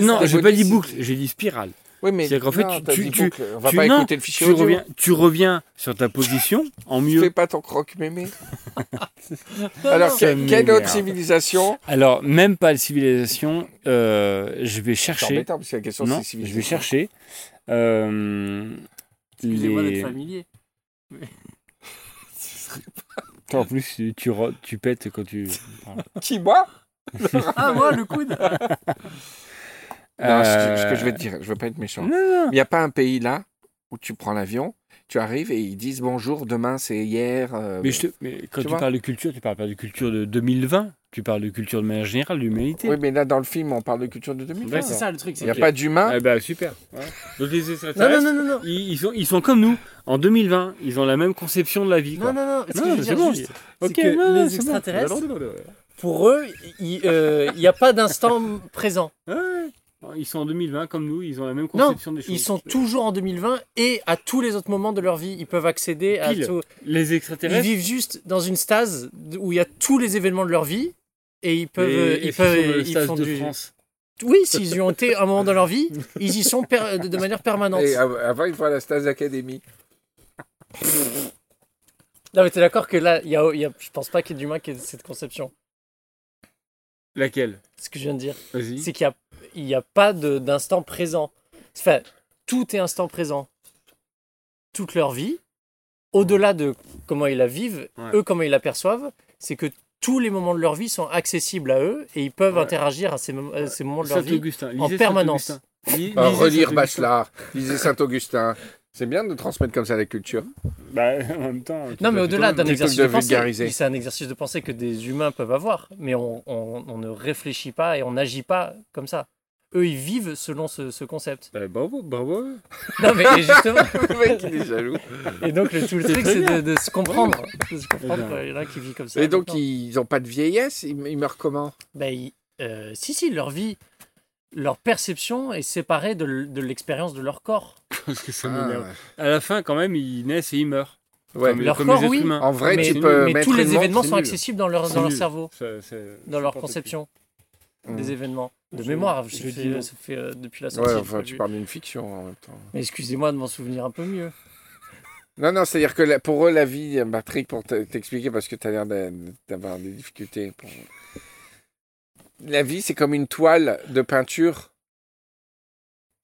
[SPEAKER 1] Non, j'ai pas dit boucle, j'ai dit spirale.
[SPEAKER 3] Oui, mais
[SPEAKER 1] c'est qu'en fait,
[SPEAKER 3] non,
[SPEAKER 1] tu- tu- tu-
[SPEAKER 3] boucle. On va
[SPEAKER 1] tu-
[SPEAKER 3] pas
[SPEAKER 1] non,
[SPEAKER 3] écouter le fichier
[SPEAKER 1] Tu
[SPEAKER 3] audio.
[SPEAKER 1] reviens, tu reviens sur ta position en mieux.
[SPEAKER 3] Fais pas ton croque-mémé. *laughs* Alors, que- quelle autre civilisation
[SPEAKER 1] Alors même pas la civilisation. euh, je vais
[SPEAKER 3] C'est
[SPEAKER 1] chercher.
[SPEAKER 3] embêtant parce que la question
[SPEAKER 1] Non,
[SPEAKER 3] c'est
[SPEAKER 1] je vais chercher. euh,
[SPEAKER 2] Excusez-moi
[SPEAKER 1] les-
[SPEAKER 2] d'être familier.
[SPEAKER 1] Toi, *laughs* En plus, tu, tu, tu pètes quand tu. *laughs*
[SPEAKER 3] Qui, moi?
[SPEAKER 2] Ah moi le coude.
[SPEAKER 3] Non, ce que- ce
[SPEAKER 1] Euh,
[SPEAKER 3] que je vais te dire, je veux pas être méchant. Il n'y a pas un pays là où tu prends l'avion, tu arrives et ils disent bonjour, demain c'est hier. euh,
[SPEAKER 1] Mais, je te- mais quand
[SPEAKER 3] Tu
[SPEAKER 1] tu, parles de culture, tu parles pas de culture de 2020. Tu parles de culture de manière générale, de l'humanité.
[SPEAKER 3] Oui, mais là dans le film, on parle de culture de 2020.
[SPEAKER 2] Ouais, c'est ça le truc.
[SPEAKER 3] Il n'y a pas d'humain.
[SPEAKER 1] Ah bah super. Ouais. Donc les
[SPEAKER 2] Non
[SPEAKER 1] extraterrestres,
[SPEAKER 2] non non non non.
[SPEAKER 1] Ils, ils sont, ils sont comme nous. En 2020, ils ont la même conception de la vie. Quoi.
[SPEAKER 2] Non non non. Ce
[SPEAKER 1] Non,
[SPEAKER 2] veux
[SPEAKER 1] c'est bon.
[SPEAKER 2] juste,
[SPEAKER 1] Ok,
[SPEAKER 2] c'est que
[SPEAKER 1] non, non,
[SPEAKER 2] les
[SPEAKER 1] c'est bon.
[SPEAKER 2] extraterrestres,
[SPEAKER 1] ouais,
[SPEAKER 2] pour eux, il n'y a pas d'instant présent.
[SPEAKER 1] ouais. Ils sont en 2020 comme nous. Ils ont la même
[SPEAKER 2] Non,
[SPEAKER 1] conception des choses.
[SPEAKER 2] ils sont toujours en 2020 et à tous les autres moments de leur vie, ils peuvent accéder à tout.
[SPEAKER 1] Les
[SPEAKER 2] Ils
[SPEAKER 1] extraterrestres.
[SPEAKER 2] vivent juste dans une stase où il y a tous les événements de leur vie et ils peuvent,
[SPEAKER 1] et-
[SPEAKER 2] ils
[SPEAKER 1] et
[SPEAKER 2] peuvent,
[SPEAKER 1] sont dans le
[SPEAKER 2] ils
[SPEAKER 1] stade
[SPEAKER 2] font
[SPEAKER 1] de
[SPEAKER 2] du.
[SPEAKER 1] France.
[SPEAKER 2] Oui, s'ils y ont été à un moment dans leur vie, ils y sont per- de manière permanente.
[SPEAKER 3] Et av- avant, il faut à la Stase Academy.
[SPEAKER 2] Non, mais t'es d'accord que là, il y a, y a- je pense pas qu'il y ait d'humain qui ait cette conception.
[SPEAKER 1] Laquelle?
[SPEAKER 2] Ce que je viens de dire,
[SPEAKER 1] Vas-y.
[SPEAKER 2] c'est qu'il n'y a, il y a pas de- d'instant présent. Enfin, tout est instant présent. Toute leur vie, au-delà de comment ils la vivent,
[SPEAKER 1] Ouais.
[SPEAKER 2] eux, comment ils la perçoivent, c'est que tous les moments de leur vie sont accessibles à eux et ils peuvent
[SPEAKER 1] Ouais.
[SPEAKER 2] interagir à ces, mom- à ces moments de leur vie. En permanence.
[SPEAKER 1] Lisez
[SPEAKER 3] relire. Bachelard, lisez Saint-Augustin. C'est bien de transmettre comme ça la culture.
[SPEAKER 1] Bah, en même temps.
[SPEAKER 2] Non, mais au-delà d'un exercice de,
[SPEAKER 3] de
[SPEAKER 2] pensée, c'est un exercice de pensée que des humains peuvent avoir, mais on, on- on ne réfléchit pas et on n'agit pas comme ça. Eux, ils vivent selon ce, ce concept.
[SPEAKER 1] Bah, bravo, bravo. *laughs*
[SPEAKER 2] Non, mais *laughs* et justement,
[SPEAKER 3] le mec, il est jaloux. *laughs*
[SPEAKER 2] et donc le, tout le
[SPEAKER 1] C'est
[SPEAKER 2] truc, c'est de, se comprendre. De se comprendre qu'il y en a qui vivent comme ça.
[SPEAKER 3] Et donc,
[SPEAKER 2] maintenant.
[SPEAKER 3] ils n'ont pas de vieillesse Ils, ils meurent comment?
[SPEAKER 2] Ben, ils- euh, si, si, leur vie, leur perception est séparée de, l'expérience de leur corps.
[SPEAKER 1] Parce que ça
[SPEAKER 3] Ah,
[SPEAKER 1] m'énerve. À la fin, quand même, ils naissent et ils meurent.
[SPEAKER 3] ouais.
[SPEAKER 1] Comme,
[SPEAKER 2] Leur
[SPEAKER 1] comme
[SPEAKER 2] corps,
[SPEAKER 1] les êtres
[SPEAKER 2] oui.
[SPEAKER 1] humains.
[SPEAKER 3] En vrai,
[SPEAKER 2] mais
[SPEAKER 3] tu peux
[SPEAKER 2] mais tous les événements sont
[SPEAKER 1] nul.
[SPEAKER 2] accessibles dans leur, dans cerveau, dans leur conception
[SPEAKER 3] Mm.
[SPEAKER 2] des événements. De
[SPEAKER 1] Je-
[SPEAKER 2] mémoire,
[SPEAKER 1] je
[SPEAKER 2] je
[SPEAKER 1] dis
[SPEAKER 2] fais,
[SPEAKER 1] non.
[SPEAKER 2] ça fait euh, depuis la sortie.
[SPEAKER 3] Ouais, enfin, tu parles d'une fiction en même temps.
[SPEAKER 2] Mais excusez-moi de m'en souvenir un peu mieux.
[SPEAKER 3] Non, non, c'est-à-dire que la- pour eux, la vie, Patrick, pour te- t'expliquer, parce que tu as l'air d'a- d'avoir des difficultés. Pour... La vie, c'est comme une toile de peinture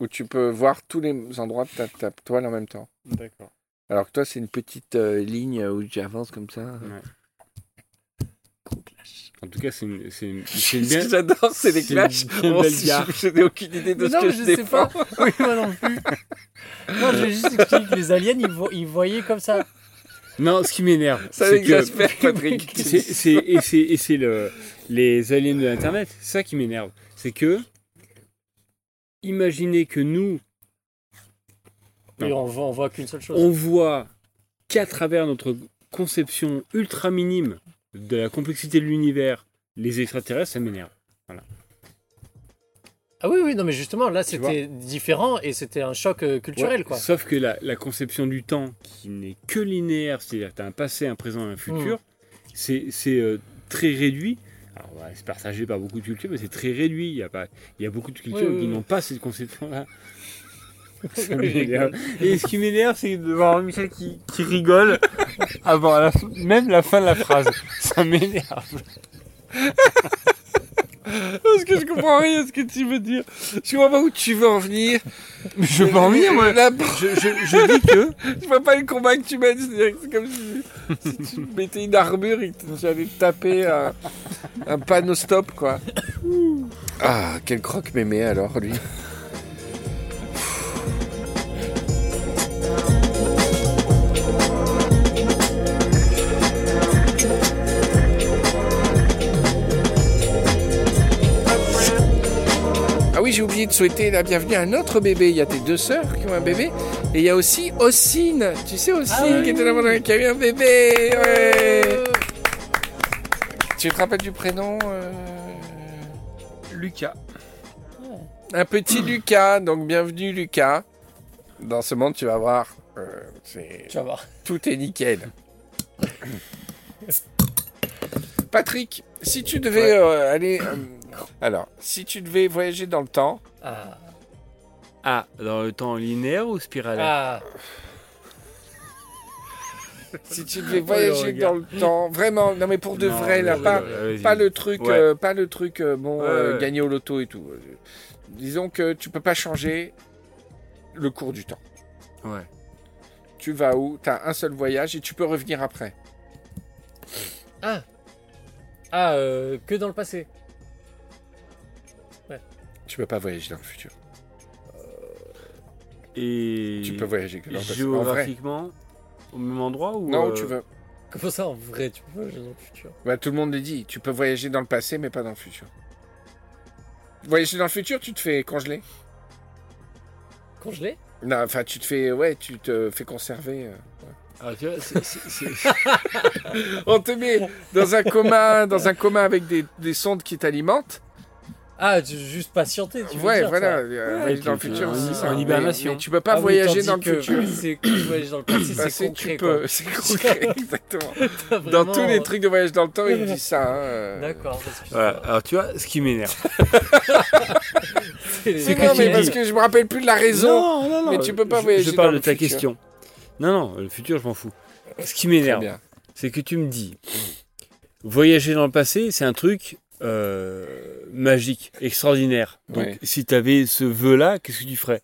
[SPEAKER 3] où tu peux voir tous les endroits de ta, ta toile en même temps.
[SPEAKER 1] D'accord.
[SPEAKER 3] Alors que toi, c'est une petite euh, ligne où tu avances comme ça.
[SPEAKER 1] En tout cas, c'est une, c'est une, *laughs* c'est une
[SPEAKER 3] Ce que
[SPEAKER 1] bien.
[SPEAKER 3] j'adore, c'est les clashs.
[SPEAKER 1] bien
[SPEAKER 3] Bon,
[SPEAKER 1] belle
[SPEAKER 3] si je je n'ai aucune idée de
[SPEAKER 2] Mais
[SPEAKER 3] ce
[SPEAKER 2] non,
[SPEAKER 3] que
[SPEAKER 2] mais
[SPEAKER 3] je,
[SPEAKER 2] je sais
[SPEAKER 3] défends.
[SPEAKER 2] pas. *laughs* Oui, moi non plus. Non, je vais juste expliquer que les aliens, ils, vo- ils voyaient comme ça.
[SPEAKER 1] Non, ce qui m'énerve,
[SPEAKER 3] Ça
[SPEAKER 1] c'est que. *laughs*
[SPEAKER 3] Patrick.
[SPEAKER 1] c'est, c'est- et c'est, et c'est le, les aliens de l'internet, c'est ça qui m'énerve. C'est que. Imaginez que nous,
[SPEAKER 2] Et on voit, on voit qu'une seule chose.
[SPEAKER 1] on voit qu'à travers notre conception ultra minime de la complexité de l'univers, les extraterrestres, ça m'énerve. Voilà.
[SPEAKER 2] Ah oui, oui, non, mais justement, là, c'était différent et c'était un choc euh, culturel,
[SPEAKER 1] Ouais,
[SPEAKER 2] quoi.
[SPEAKER 1] Sauf que la, la conception du temps, qui n'est que linéaire, c'est-à-dire que tu as un passé, un présent et un futur, c'est c'est, euh, très réduit. Alors, ouais, c'est partagé par beaucoup de cultures, mais c'est très réduit. Il y a, pas, il y a beaucoup de cultures
[SPEAKER 2] Oui, oui,
[SPEAKER 1] qui
[SPEAKER 2] oui.
[SPEAKER 1] n'ont pas cette conception-là. *laughs* Et ce qui m'énerve, c'est de voir Michel qui, qui rigole avant la même la fin de la phrase. Ça m'énerve. *laughs*
[SPEAKER 3] Parce que je comprends rien à ce que tu veux dire. Je vois pas où tu veux en venir.
[SPEAKER 1] Mais je peux en venir, moi.
[SPEAKER 3] Là,
[SPEAKER 1] Je, je- je dis que *laughs*
[SPEAKER 3] je vois pas le combat que tu mènes. C'est comme si, si tu mettais une armure et que j'allais te taper un, un panneau stop, quoi. *coughs* Ah, quel croque mémé alors, lui. J'ai oublié de souhaiter la bienvenue à un autre bébé. Il y a tes deux sœurs qui ont un bébé. Et il y a aussi Ossine. Tu sais, Ossine,
[SPEAKER 2] Ah oui.
[SPEAKER 3] qui était là pendant qui a eu un bébé. Ouais. Tu te rappelles du prénom euh,
[SPEAKER 1] Lucas.
[SPEAKER 3] Un petit Lucas. Donc, bienvenue, Lucas. Dans ce monde, tu vas voir. euh, c'est-
[SPEAKER 2] Tu vas voir.
[SPEAKER 3] tout est nickel. Patrick, si tu devais euh, aller. Alors, si tu devais voyager dans le temps,
[SPEAKER 2] Ah.
[SPEAKER 1] Ah, dans le temps linéaire ou spiralaire
[SPEAKER 2] Ah. *laughs*
[SPEAKER 3] si tu devais
[SPEAKER 1] Oh,
[SPEAKER 3] voyager
[SPEAKER 1] le
[SPEAKER 3] dans le temps, vraiment, non mais pour de
[SPEAKER 1] Non,
[SPEAKER 3] vrai, là, pas,
[SPEAKER 1] vas-y.
[SPEAKER 3] le truc,
[SPEAKER 1] Ouais.
[SPEAKER 3] euh, pas le truc, euh, bon,
[SPEAKER 1] Ouais,
[SPEAKER 3] euh,
[SPEAKER 1] ouais.
[SPEAKER 3] gagner au loto et tout. Euh, Disons que tu peux pas changer le cours du temps.
[SPEAKER 1] Ouais.
[SPEAKER 3] Tu vas où? T'as un seul voyage et tu peux revenir après.
[SPEAKER 2] Ah. Ah, euh, que dans le passé.
[SPEAKER 3] Tu peux pas voyager dans le futur.
[SPEAKER 1] Et
[SPEAKER 3] Tu peux voyager que dans le passé. En vrai.
[SPEAKER 1] géographiquement au même endroit ou
[SPEAKER 3] Non,
[SPEAKER 1] euh,
[SPEAKER 3] tu veux.
[SPEAKER 2] Comment ça, en vrai, tu peux voyager dans le futur?
[SPEAKER 3] Bah, tout le monde le dit. Tu peux voyager dans le passé, mais pas dans le futur. Voyager dans le futur, tu te fais congeler.
[SPEAKER 2] Congelé
[SPEAKER 3] Non, enfin, tu te fais, ouais, tu te fais conserver. euh.
[SPEAKER 1] Ah, tu vois, c'est- c'est- c'est- *laughs* *laughs*
[SPEAKER 3] On te met dans un coma, dans un coma avec des, des sondes qui t'alimentent.
[SPEAKER 2] Ah, tu juste patienter, tu veux
[SPEAKER 3] Ouais,
[SPEAKER 2] dire,
[SPEAKER 3] voilà. euh,
[SPEAKER 1] Ouais,
[SPEAKER 3] dans le
[SPEAKER 1] tu-
[SPEAKER 3] futur,
[SPEAKER 1] en-
[SPEAKER 3] c'est ça.
[SPEAKER 1] en
[SPEAKER 3] Mais-
[SPEAKER 1] hibernation.
[SPEAKER 3] Mais, tu peux pas
[SPEAKER 2] Ah
[SPEAKER 3] voyager dans le futur. *laughs*
[SPEAKER 2] C'est voyager dans le passé,
[SPEAKER 3] Passé,
[SPEAKER 2] c'est concret,
[SPEAKER 3] tu
[SPEAKER 2] quoi.
[SPEAKER 3] peux, c'est *laughs* concret, exactement. *laughs* Dans tous les trucs de voyage dans le temps, ils disent ça. hein, euh.
[SPEAKER 2] D'accord.
[SPEAKER 1] Alors tu vois, ce qui m'énerve.
[SPEAKER 2] C'est les-
[SPEAKER 1] que
[SPEAKER 3] non, mais parce que je me rappelle plus de la raison.
[SPEAKER 1] Non, non, non.
[SPEAKER 3] mais tu peux pas
[SPEAKER 1] je,
[SPEAKER 3] voyager
[SPEAKER 1] Je parle
[SPEAKER 3] dans
[SPEAKER 1] de ta
[SPEAKER 3] futur.
[SPEAKER 1] question. Non, non, le futur, je m'en fous. Ce qui m'énerve, c'est que tu me dis, voyager dans le passé, c'est un truc euh, magique, extraordinaire. Donc,
[SPEAKER 3] Ouais.
[SPEAKER 1] si tu avais ce vœu-là, qu'est-ce que tu ferais?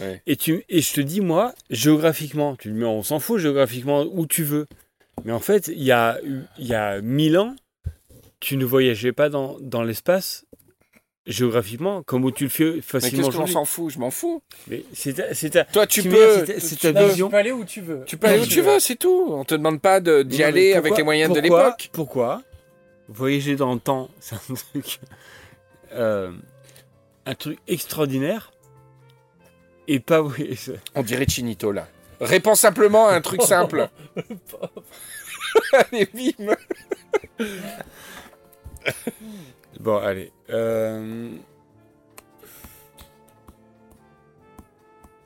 [SPEAKER 3] Ouais.
[SPEAKER 1] et, tu, et je te dis, moi, géographiquement, tu, mais on s'en fout géographiquement où tu veux. Mais en fait, il y a, il y a mille ans, tu ne voyageais pas dans, dans l'espace géographiquement, comme où tu le fais
[SPEAKER 3] Mais
[SPEAKER 1] facilement
[SPEAKER 3] qu'est-ce qu'on s'en fout? Je m'en fous.
[SPEAKER 1] Mais c'est ta- c'est ta-
[SPEAKER 3] Toi, tu
[SPEAKER 1] Tu
[SPEAKER 3] peux.
[SPEAKER 1] c'est- c'est ta
[SPEAKER 3] tu
[SPEAKER 2] Non,
[SPEAKER 3] peux-
[SPEAKER 1] vision.
[SPEAKER 2] Tu peux aller où tu veux.
[SPEAKER 3] Tu peux aller où tu veux, c'est tout. On te demande pas de- d'y
[SPEAKER 1] Non, mais
[SPEAKER 3] aller avec les moyens de l'époque.
[SPEAKER 1] Pourquoi Voyager dans le temps, *laughs* c'est un truc, euh, un truc extraordinaire. Et pas voyager.
[SPEAKER 3] On dirait Chinito là. Réponds simplement à un truc simple. *laughs* *laughs* Allez, bim.
[SPEAKER 1] Bon, allez. euh,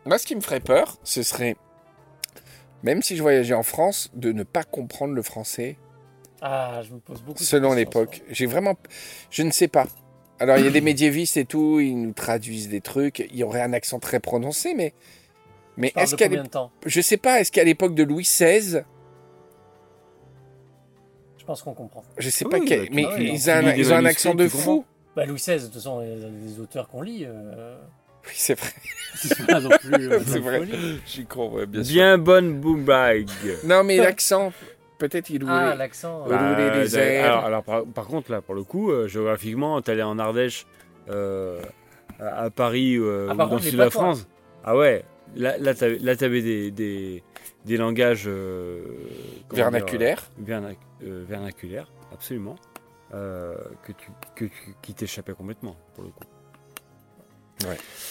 [SPEAKER 3] Moi, ce qui me ferait peur, ce serait, même si je voyageais en France, de ne pas comprendre le français
[SPEAKER 2] Ah, je me pose beaucoup de
[SPEAKER 3] selon l'époque. J'ai vraiment, je ne sais pas. Alors, il y a des médiévistes et tout, ils nous traduisent des trucs. Il y aurait un accent très prononcé, mais, mais est-ce qu'à
[SPEAKER 2] combien
[SPEAKER 3] l'ép-
[SPEAKER 2] de temps?
[SPEAKER 3] je sais pas, est-ce qu'à l'époque de Louis XVI,
[SPEAKER 2] Je pense qu'on comprend.
[SPEAKER 3] je sais
[SPEAKER 1] Oui,
[SPEAKER 3] pas,
[SPEAKER 1] bah,
[SPEAKER 3] quel-
[SPEAKER 1] tu-
[SPEAKER 3] mais ils, ont un, ils ont accent de fou.
[SPEAKER 2] Bah, Louis XVI, de toute façon, il y a des auteurs qu'on lit. euh,
[SPEAKER 3] Oui, c'est vrai. *laughs*
[SPEAKER 2] C'est pas non plus. euh,
[SPEAKER 3] C'est vrai.
[SPEAKER 2] folie.
[SPEAKER 3] Je suis con, ouais, bien sûr.
[SPEAKER 1] Bien bonne boombag.
[SPEAKER 3] Non, mais l'accent, peut-être il
[SPEAKER 2] Ah,
[SPEAKER 3] louait.
[SPEAKER 2] l'accent.
[SPEAKER 3] Bah,
[SPEAKER 2] euh,
[SPEAKER 3] les airs.
[SPEAKER 1] alors, alors, par, par contre, là, pour le coup, euh, géographiquement, t'allais en Ardèche, euh, à, à Paris euh,
[SPEAKER 2] Ah,
[SPEAKER 1] ou dans le sud de la. France. Ah ouais, là, là, t'avais, là, t'avais des, des, des langages euh, comment dire,
[SPEAKER 3] Vernaculaire.
[SPEAKER 1] vernac- euh, vernaculaires, absolument, euh, que tu, que tu, qui t'échappaient complètement, pour le coup.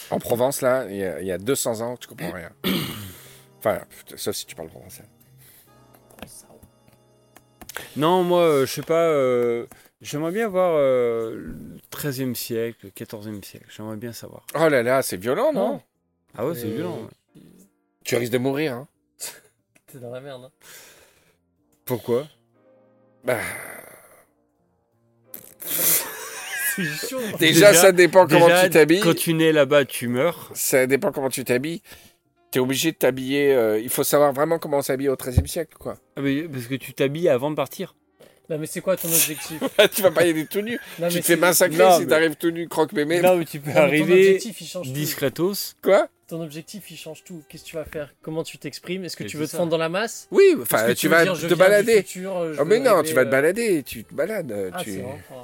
[SPEAKER 3] En Provence, là, il y, y a 200 ans, tu comprends rien. *coughs* enfin, sauf si tu parles français.
[SPEAKER 1] Non, moi, euh, je sais pas. euh, J'aimerais bien voir euh, le 13e siècle, le 14e siècle. J'aimerais bien savoir.
[SPEAKER 3] Oh là là, c'est violent, non?
[SPEAKER 2] Non.
[SPEAKER 1] Ah ouais, c'est
[SPEAKER 2] Euh,
[SPEAKER 1] violent. ouais.
[SPEAKER 3] Tu risques de mourir. Hein. *laughs*
[SPEAKER 2] T'es dans la merde. hein.
[SPEAKER 1] Pourquoi?
[SPEAKER 3] Bah, *laughs* déjà,
[SPEAKER 1] Déjà-
[SPEAKER 3] ça dépend comment tu t'habilles.
[SPEAKER 1] Quand tu nais là-bas, tu meurs.
[SPEAKER 3] Ça dépend comment tu t'habilles. T'es obligé de t'habiller. euh, il faut savoir vraiment comment on s'habille au XIIIe siècle, quoi.
[SPEAKER 1] Ah, mais parce que tu t'habilles avant de partir.
[SPEAKER 2] Non, mais c'est quoi ton objectif? *laughs*
[SPEAKER 3] Tu vas pas y aller tout nu.
[SPEAKER 2] Non,
[SPEAKER 3] tu te fais massacrer
[SPEAKER 1] Non,
[SPEAKER 3] si
[SPEAKER 1] mais-
[SPEAKER 3] t'arrives tout nu, croque-mémé.
[SPEAKER 1] Non, mais tu peux
[SPEAKER 2] Non,
[SPEAKER 1] arriver
[SPEAKER 2] objectif, il change tout.
[SPEAKER 1] discretos.
[SPEAKER 3] Quoi?
[SPEAKER 2] Ton objectif, il change tout. Qu'est-ce que tu vas faire? Comment tu t'exprimes? Est-ce que
[SPEAKER 1] Et
[SPEAKER 2] tu veux te fondre dans la masse?
[SPEAKER 3] Oui, enfin,
[SPEAKER 2] que
[SPEAKER 3] tu vas te balader. Oh, mais non, tu vas te balader. Tu te balades. euh,
[SPEAKER 2] Ah,
[SPEAKER 3] tu...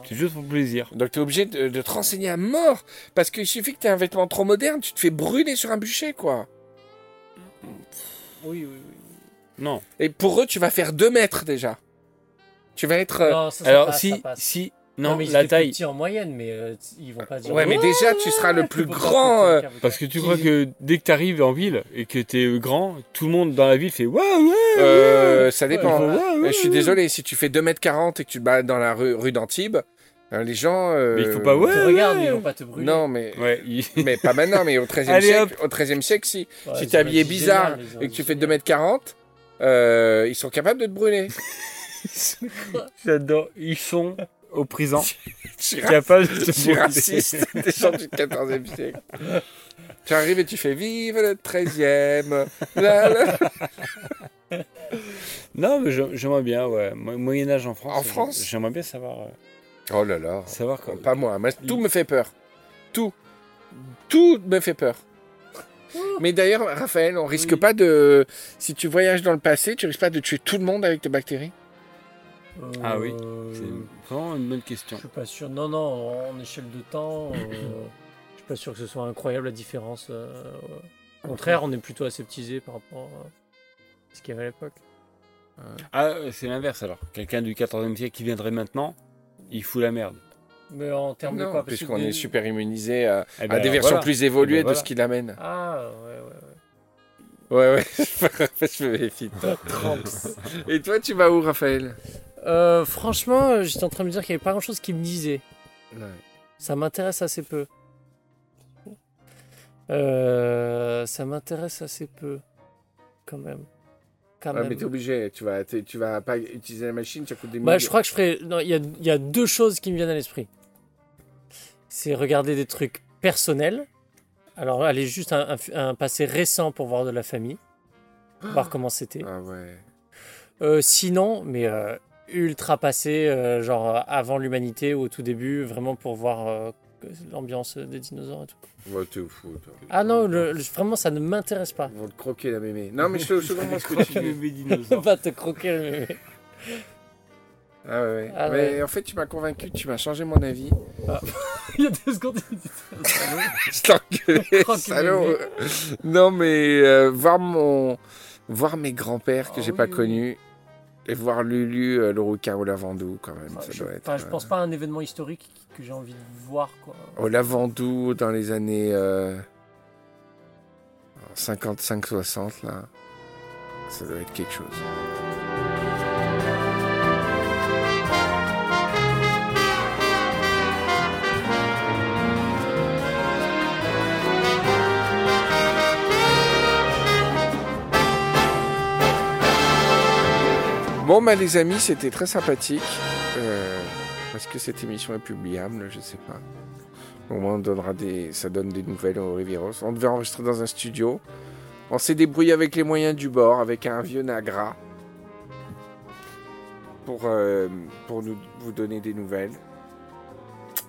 [SPEAKER 2] c'est
[SPEAKER 1] juste pour plaisir.
[SPEAKER 3] Donc t'es obligé de, de te renseigner à mort. Parce qu'il suffit que t'aies un vêtement trop moderne, tu te fais brûler sur un bûcher, quoi.
[SPEAKER 2] Oui, oui, oui.
[SPEAKER 1] Non.
[SPEAKER 3] Et pour eux, tu vas faire 2 mètres déjà. Tu vas être. euh,
[SPEAKER 2] Non, ça, ça
[SPEAKER 1] Alors,
[SPEAKER 2] passe, ça
[SPEAKER 1] si,
[SPEAKER 2] passe.
[SPEAKER 1] si,
[SPEAKER 2] Non,
[SPEAKER 1] non,
[SPEAKER 2] mais
[SPEAKER 1] la
[SPEAKER 2] plus
[SPEAKER 1] taille.
[SPEAKER 2] petits en moyenne, mais euh, ils vont pas dire.
[SPEAKER 3] Ouais, mais déjà, tu seras le
[SPEAKER 2] Ouais, *laughs*
[SPEAKER 3] plus grand. euh,
[SPEAKER 1] Parce que tu crois que dès que tu arrives en ville et que tu es grand, tout le monde dans la ville fait Waouh, ouais,
[SPEAKER 3] euh, ça dépend.
[SPEAKER 2] Ouais,
[SPEAKER 1] ouais, ouais,
[SPEAKER 3] je suis
[SPEAKER 1] ouais.
[SPEAKER 3] désolé, si tu fais 2m40 et que tu te balades dans la rue, rue d'Antibes, euh, les gens. euh,
[SPEAKER 1] Mais il faut pas,
[SPEAKER 2] Ils
[SPEAKER 1] ouais.
[SPEAKER 2] te regardent, mais ils vont pas te brûler.
[SPEAKER 3] Non, mais.
[SPEAKER 1] Ouais, il- *laughs*
[SPEAKER 3] Mais pas maintenant, mais au XIIIe
[SPEAKER 1] Allez,
[SPEAKER 3] siècle, au XIIIe siècle, si,
[SPEAKER 2] Ouais,
[SPEAKER 3] si t'es habillé bizarre
[SPEAKER 2] génial,
[SPEAKER 3] et que tu fais
[SPEAKER 2] génial.
[SPEAKER 3] 2m40, euh, ils sont capables de te brûler. *laughs* *laughs*
[SPEAKER 1] J'adore. Ils sont au présent
[SPEAKER 3] Je suis
[SPEAKER 1] capables de
[SPEAKER 3] Je
[SPEAKER 1] te
[SPEAKER 3] suis
[SPEAKER 1] brûler.
[SPEAKER 3] raciste des gens du 14e siècle. Tu arrives et tu fais Vive le 13e. La, la.
[SPEAKER 1] Non, mais j'aimerais bien, ouais. Mo- Moyen-Âge en France.
[SPEAKER 3] En France?
[SPEAKER 1] J'aimerais bien savoir. euh,
[SPEAKER 3] Oh là là.
[SPEAKER 1] savoir quoi.
[SPEAKER 3] Pas moi. Tout me fait peur. Tout. Tout me fait peur. Mais d'ailleurs, Raphaël, on risque
[SPEAKER 2] Oui.
[SPEAKER 3] pas de. Si tu voyages dans le passé, tu risques pas de tuer tout le monde avec tes bactéries?
[SPEAKER 1] Ah oui, C'est vraiment une bonne question.
[SPEAKER 2] Je suis pas sûr. Non, non, en échelle de temps, euh, je suis pas sûr que ce soit incroyable la différence. euh, Au contraire, on est plutôt aseptisé par rapport à ce qu'il y avait à l'époque.
[SPEAKER 1] Ah, c'est l'inverse alors. Quelqu'un du 14e siècle qui viendrait maintenant, il fout la merde.
[SPEAKER 2] Mais en termes de quoi Parce
[SPEAKER 3] puisqu'on est super immunisé à,
[SPEAKER 1] Eh
[SPEAKER 3] à
[SPEAKER 1] ben,
[SPEAKER 3] des versions
[SPEAKER 1] voilà.
[SPEAKER 3] plus évoluées
[SPEAKER 1] Eh ben,
[SPEAKER 3] de ce qu'il amène.
[SPEAKER 2] Ah, ouais, ouais, ouais.
[SPEAKER 3] Ouais, ouais. *laughs* je me méfie. Et toi, tu vas où, Raphaël?
[SPEAKER 2] Euh, franchement, euh, j'étais en train de me dire qu'il n'y avait pas grand chose qui me disait. Ça m'intéresse assez peu. Euh, ça m'intéresse assez peu. Quand même. Quand
[SPEAKER 3] Ah,
[SPEAKER 2] même.
[SPEAKER 3] mais t'es obligé, tu vas, tu vas pas utiliser la machine, ça coûte des
[SPEAKER 2] Bah, je crois que je ferais. Non, il y a, y a deux choses qui me viennent à l'esprit. C'est regarder des trucs personnels. Alors, aller juste un, un- un passé récent pour voir de la famille. Voir comment c'était.
[SPEAKER 3] Ah ouais.
[SPEAKER 2] Euh, sinon, mais euh, ultra passé, euh, genre avant l'humanité ou au tout début, vraiment pour voir l'ambiance des dinosaures et tout.
[SPEAKER 3] Ouais, t'es fou, toi.
[SPEAKER 2] Ah non, le- le- vraiment, ça ne m'intéresse pas.
[SPEAKER 3] Ils vont te croquer la mémé. Non, mais je te je comprends ce que tu dis.
[SPEAKER 2] On *laughs* va te croquer le mémé.
[SPEAKER 3] Ah ouais, ouais.
[SPEAKER 2] Ah
[SPEAKER 3] mais
[SPEAKER 2] ouais.
[SPEAKER 3] en fait, tu m'as convaincu, tu m'as changé mon avis. *laughs*
[SPEAKER 2] Il y a deux secondes, il dit ça. *laughs*
[SPEAKER 3] Je salaud. Non, mais euh, voir mon, voir mes grands-pères que
[SPEAKER 2] Ah
[SPEAKER 3] j'ai
[SPEAKER 2] oui,
[SPEAKER 3] pas
[SPEAKER 2] oui.
[SPEAKER 3] connus et voir Lulu, euh, le rouquin au lavandou, quand même, ça
[SPEAKER 2] je,
[SPEAKER 3] doit être.
[SPEAKER 2] enfin, je
[SPEAKER 3] euh,
[SPEAKER 2] pense pas à un événement historique que j'ai envie de voir. Quoi.
[SPEAKER 3] Au lavandou dans les années euh, 55-60, là. Ça doit être quelque chose. Bon, bah, les amis, c'était très sympathique. Euh, Est-ce que cette émission est publiable? Je sais pas. Au moins, on donnera des, ça donne des nouvelles au Riviros. On devait enregistrer dans un studio. On s'est débrouillé avec les moyens du bord, avec un vieux Nagra, pour, euh, pour nous, vous donner des nouvelles.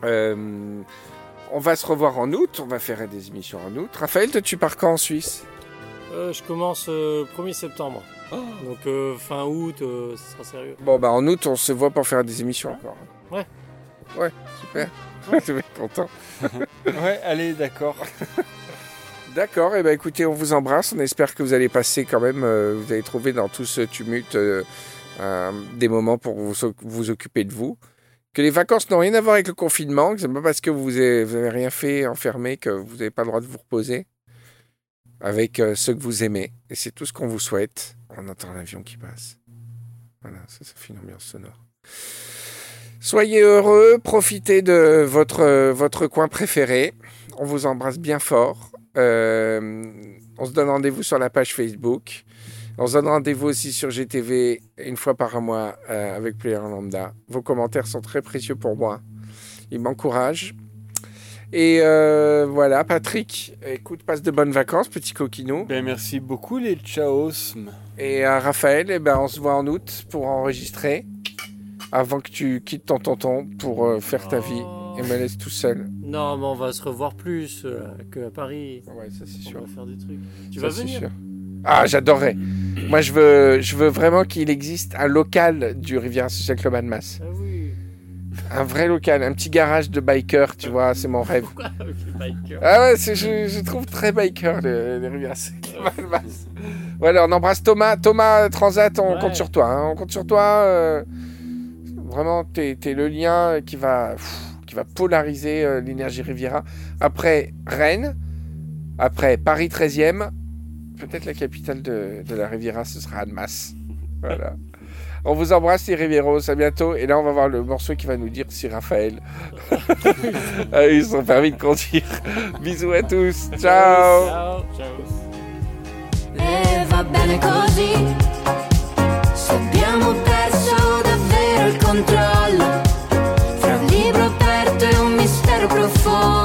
[SPEAKER 3] Euh, on va se revoir en août. On va faire des émissions en août. Raphaël, toi, tu pars quand en Suisse?
[SPEAKER 2] Euh, je commence euh, 1er septembre. Donc euh, fin août, ce sera sérieux.
[SPEAKER 3] Bon, bah, en août, on se voit pour faire des émissions encore.
[SPEAKER 2] Ouais.
[SPEAKER 3] Ouais, super. Je vais *laughs* être content. *laughs*
[SPEAKER 1] Ouais, allez, d'accord. *laughs*
[SPEAKER 3] D'accord, et ben écoutez, on vous embrasse. On espère que vous allez passer quand même, euh, vous allez trouver dans tout ce tumulte euh, euh, des moments pour vous, occuper de vous. Que les vacances n'ont rien à voir avec le confinement, que c'est pas parce que vous avez, vous avez rien fait enfermé que vous n'avez pas le droit de vous reposer avec euh, ceux que vous aimez. Et c'est tout ce qu'on vous souhaite. On entend l'avion qui passe. Voilà, ça, ça fait une ambiance sonore. Soyez heureux, profitez de votre, euh, votre coin préféré. On vous embrasse bien fort. Euh, on se donne rendez-vous sur la page Facebook. On se donne rendez-vous aussi sur GTV une fois par mois euh, avec Player Lambda. Vos commentaires sont très précieux pour moi. Ils m'encouragent. Et euh, voilà, Patrick, écoute, passe de bonnes vacances, petit coquinou.
[SPEAKER 1] Ben, merci beaucoup les chaos.
[SPEAKER 3] Et à Raphaël, eh ben, on se voit en août pour enregistrer. Avant que tu quittes ton tonton pour euh, faire ta vie et me laisse tout seul.
[SPEAKER 2] Non, mais on va se revoir plus euh, que à Paris.
[SPEAKER 3] Ouais, ça c'est
[SPEAKER 2] On
[SPEAKER 3] sûr.
[SPEAKER 2] va faire des trucs. Tu
[SPEAKER 3] Ça,
[SPEAKER 2] vas
[SPEAKER 3] c'est
[SPEAKER 2] venir
[SPEAKER 3] sûr. Ah, j'adorerais. Moi, je veux, je veux vraiment qu'il existe un local du Riviera Social Club Annemasse.
[SPEAKER 2] Ah oui.
[SPEAKER 3] Un vrai local, un petit garage de biker, tu vois, c'est mon rêve.
[SPEAKER 2] Pourquoi avec les bikers
[SPEAKER 3] Ah ouais, c'est- je, je trouve très biker le, le Riviera Social Club Annemasse. *laughs* Voilà, on embrasse Thomas. Thomas Transat, on
[SPEAKER 2] Ouais.
[SPEAKER 3] compte sur toi. hein. On compte sur toi. euh, vraiment, t'es es le lien qui va, pff, qui va polariser euh, l'énergie Riviera. Après Rennes, après Paris 13e, peut-être la capitale de, de la Riviera, ce sera Annemasse. *laughs* Voilà. On vous embrasse les Rivieros, à bientôt. Et là, on va voir le morceau qui va nous dire si Raphaël *laughs* *laughs* a eu son permis de conduire. Bisous à tous. Ciao.
[SPEAKER 2] Ciao. Ciao.
[SPEAKER 4] il controllo. fra un libro aperto e un mistero profondo.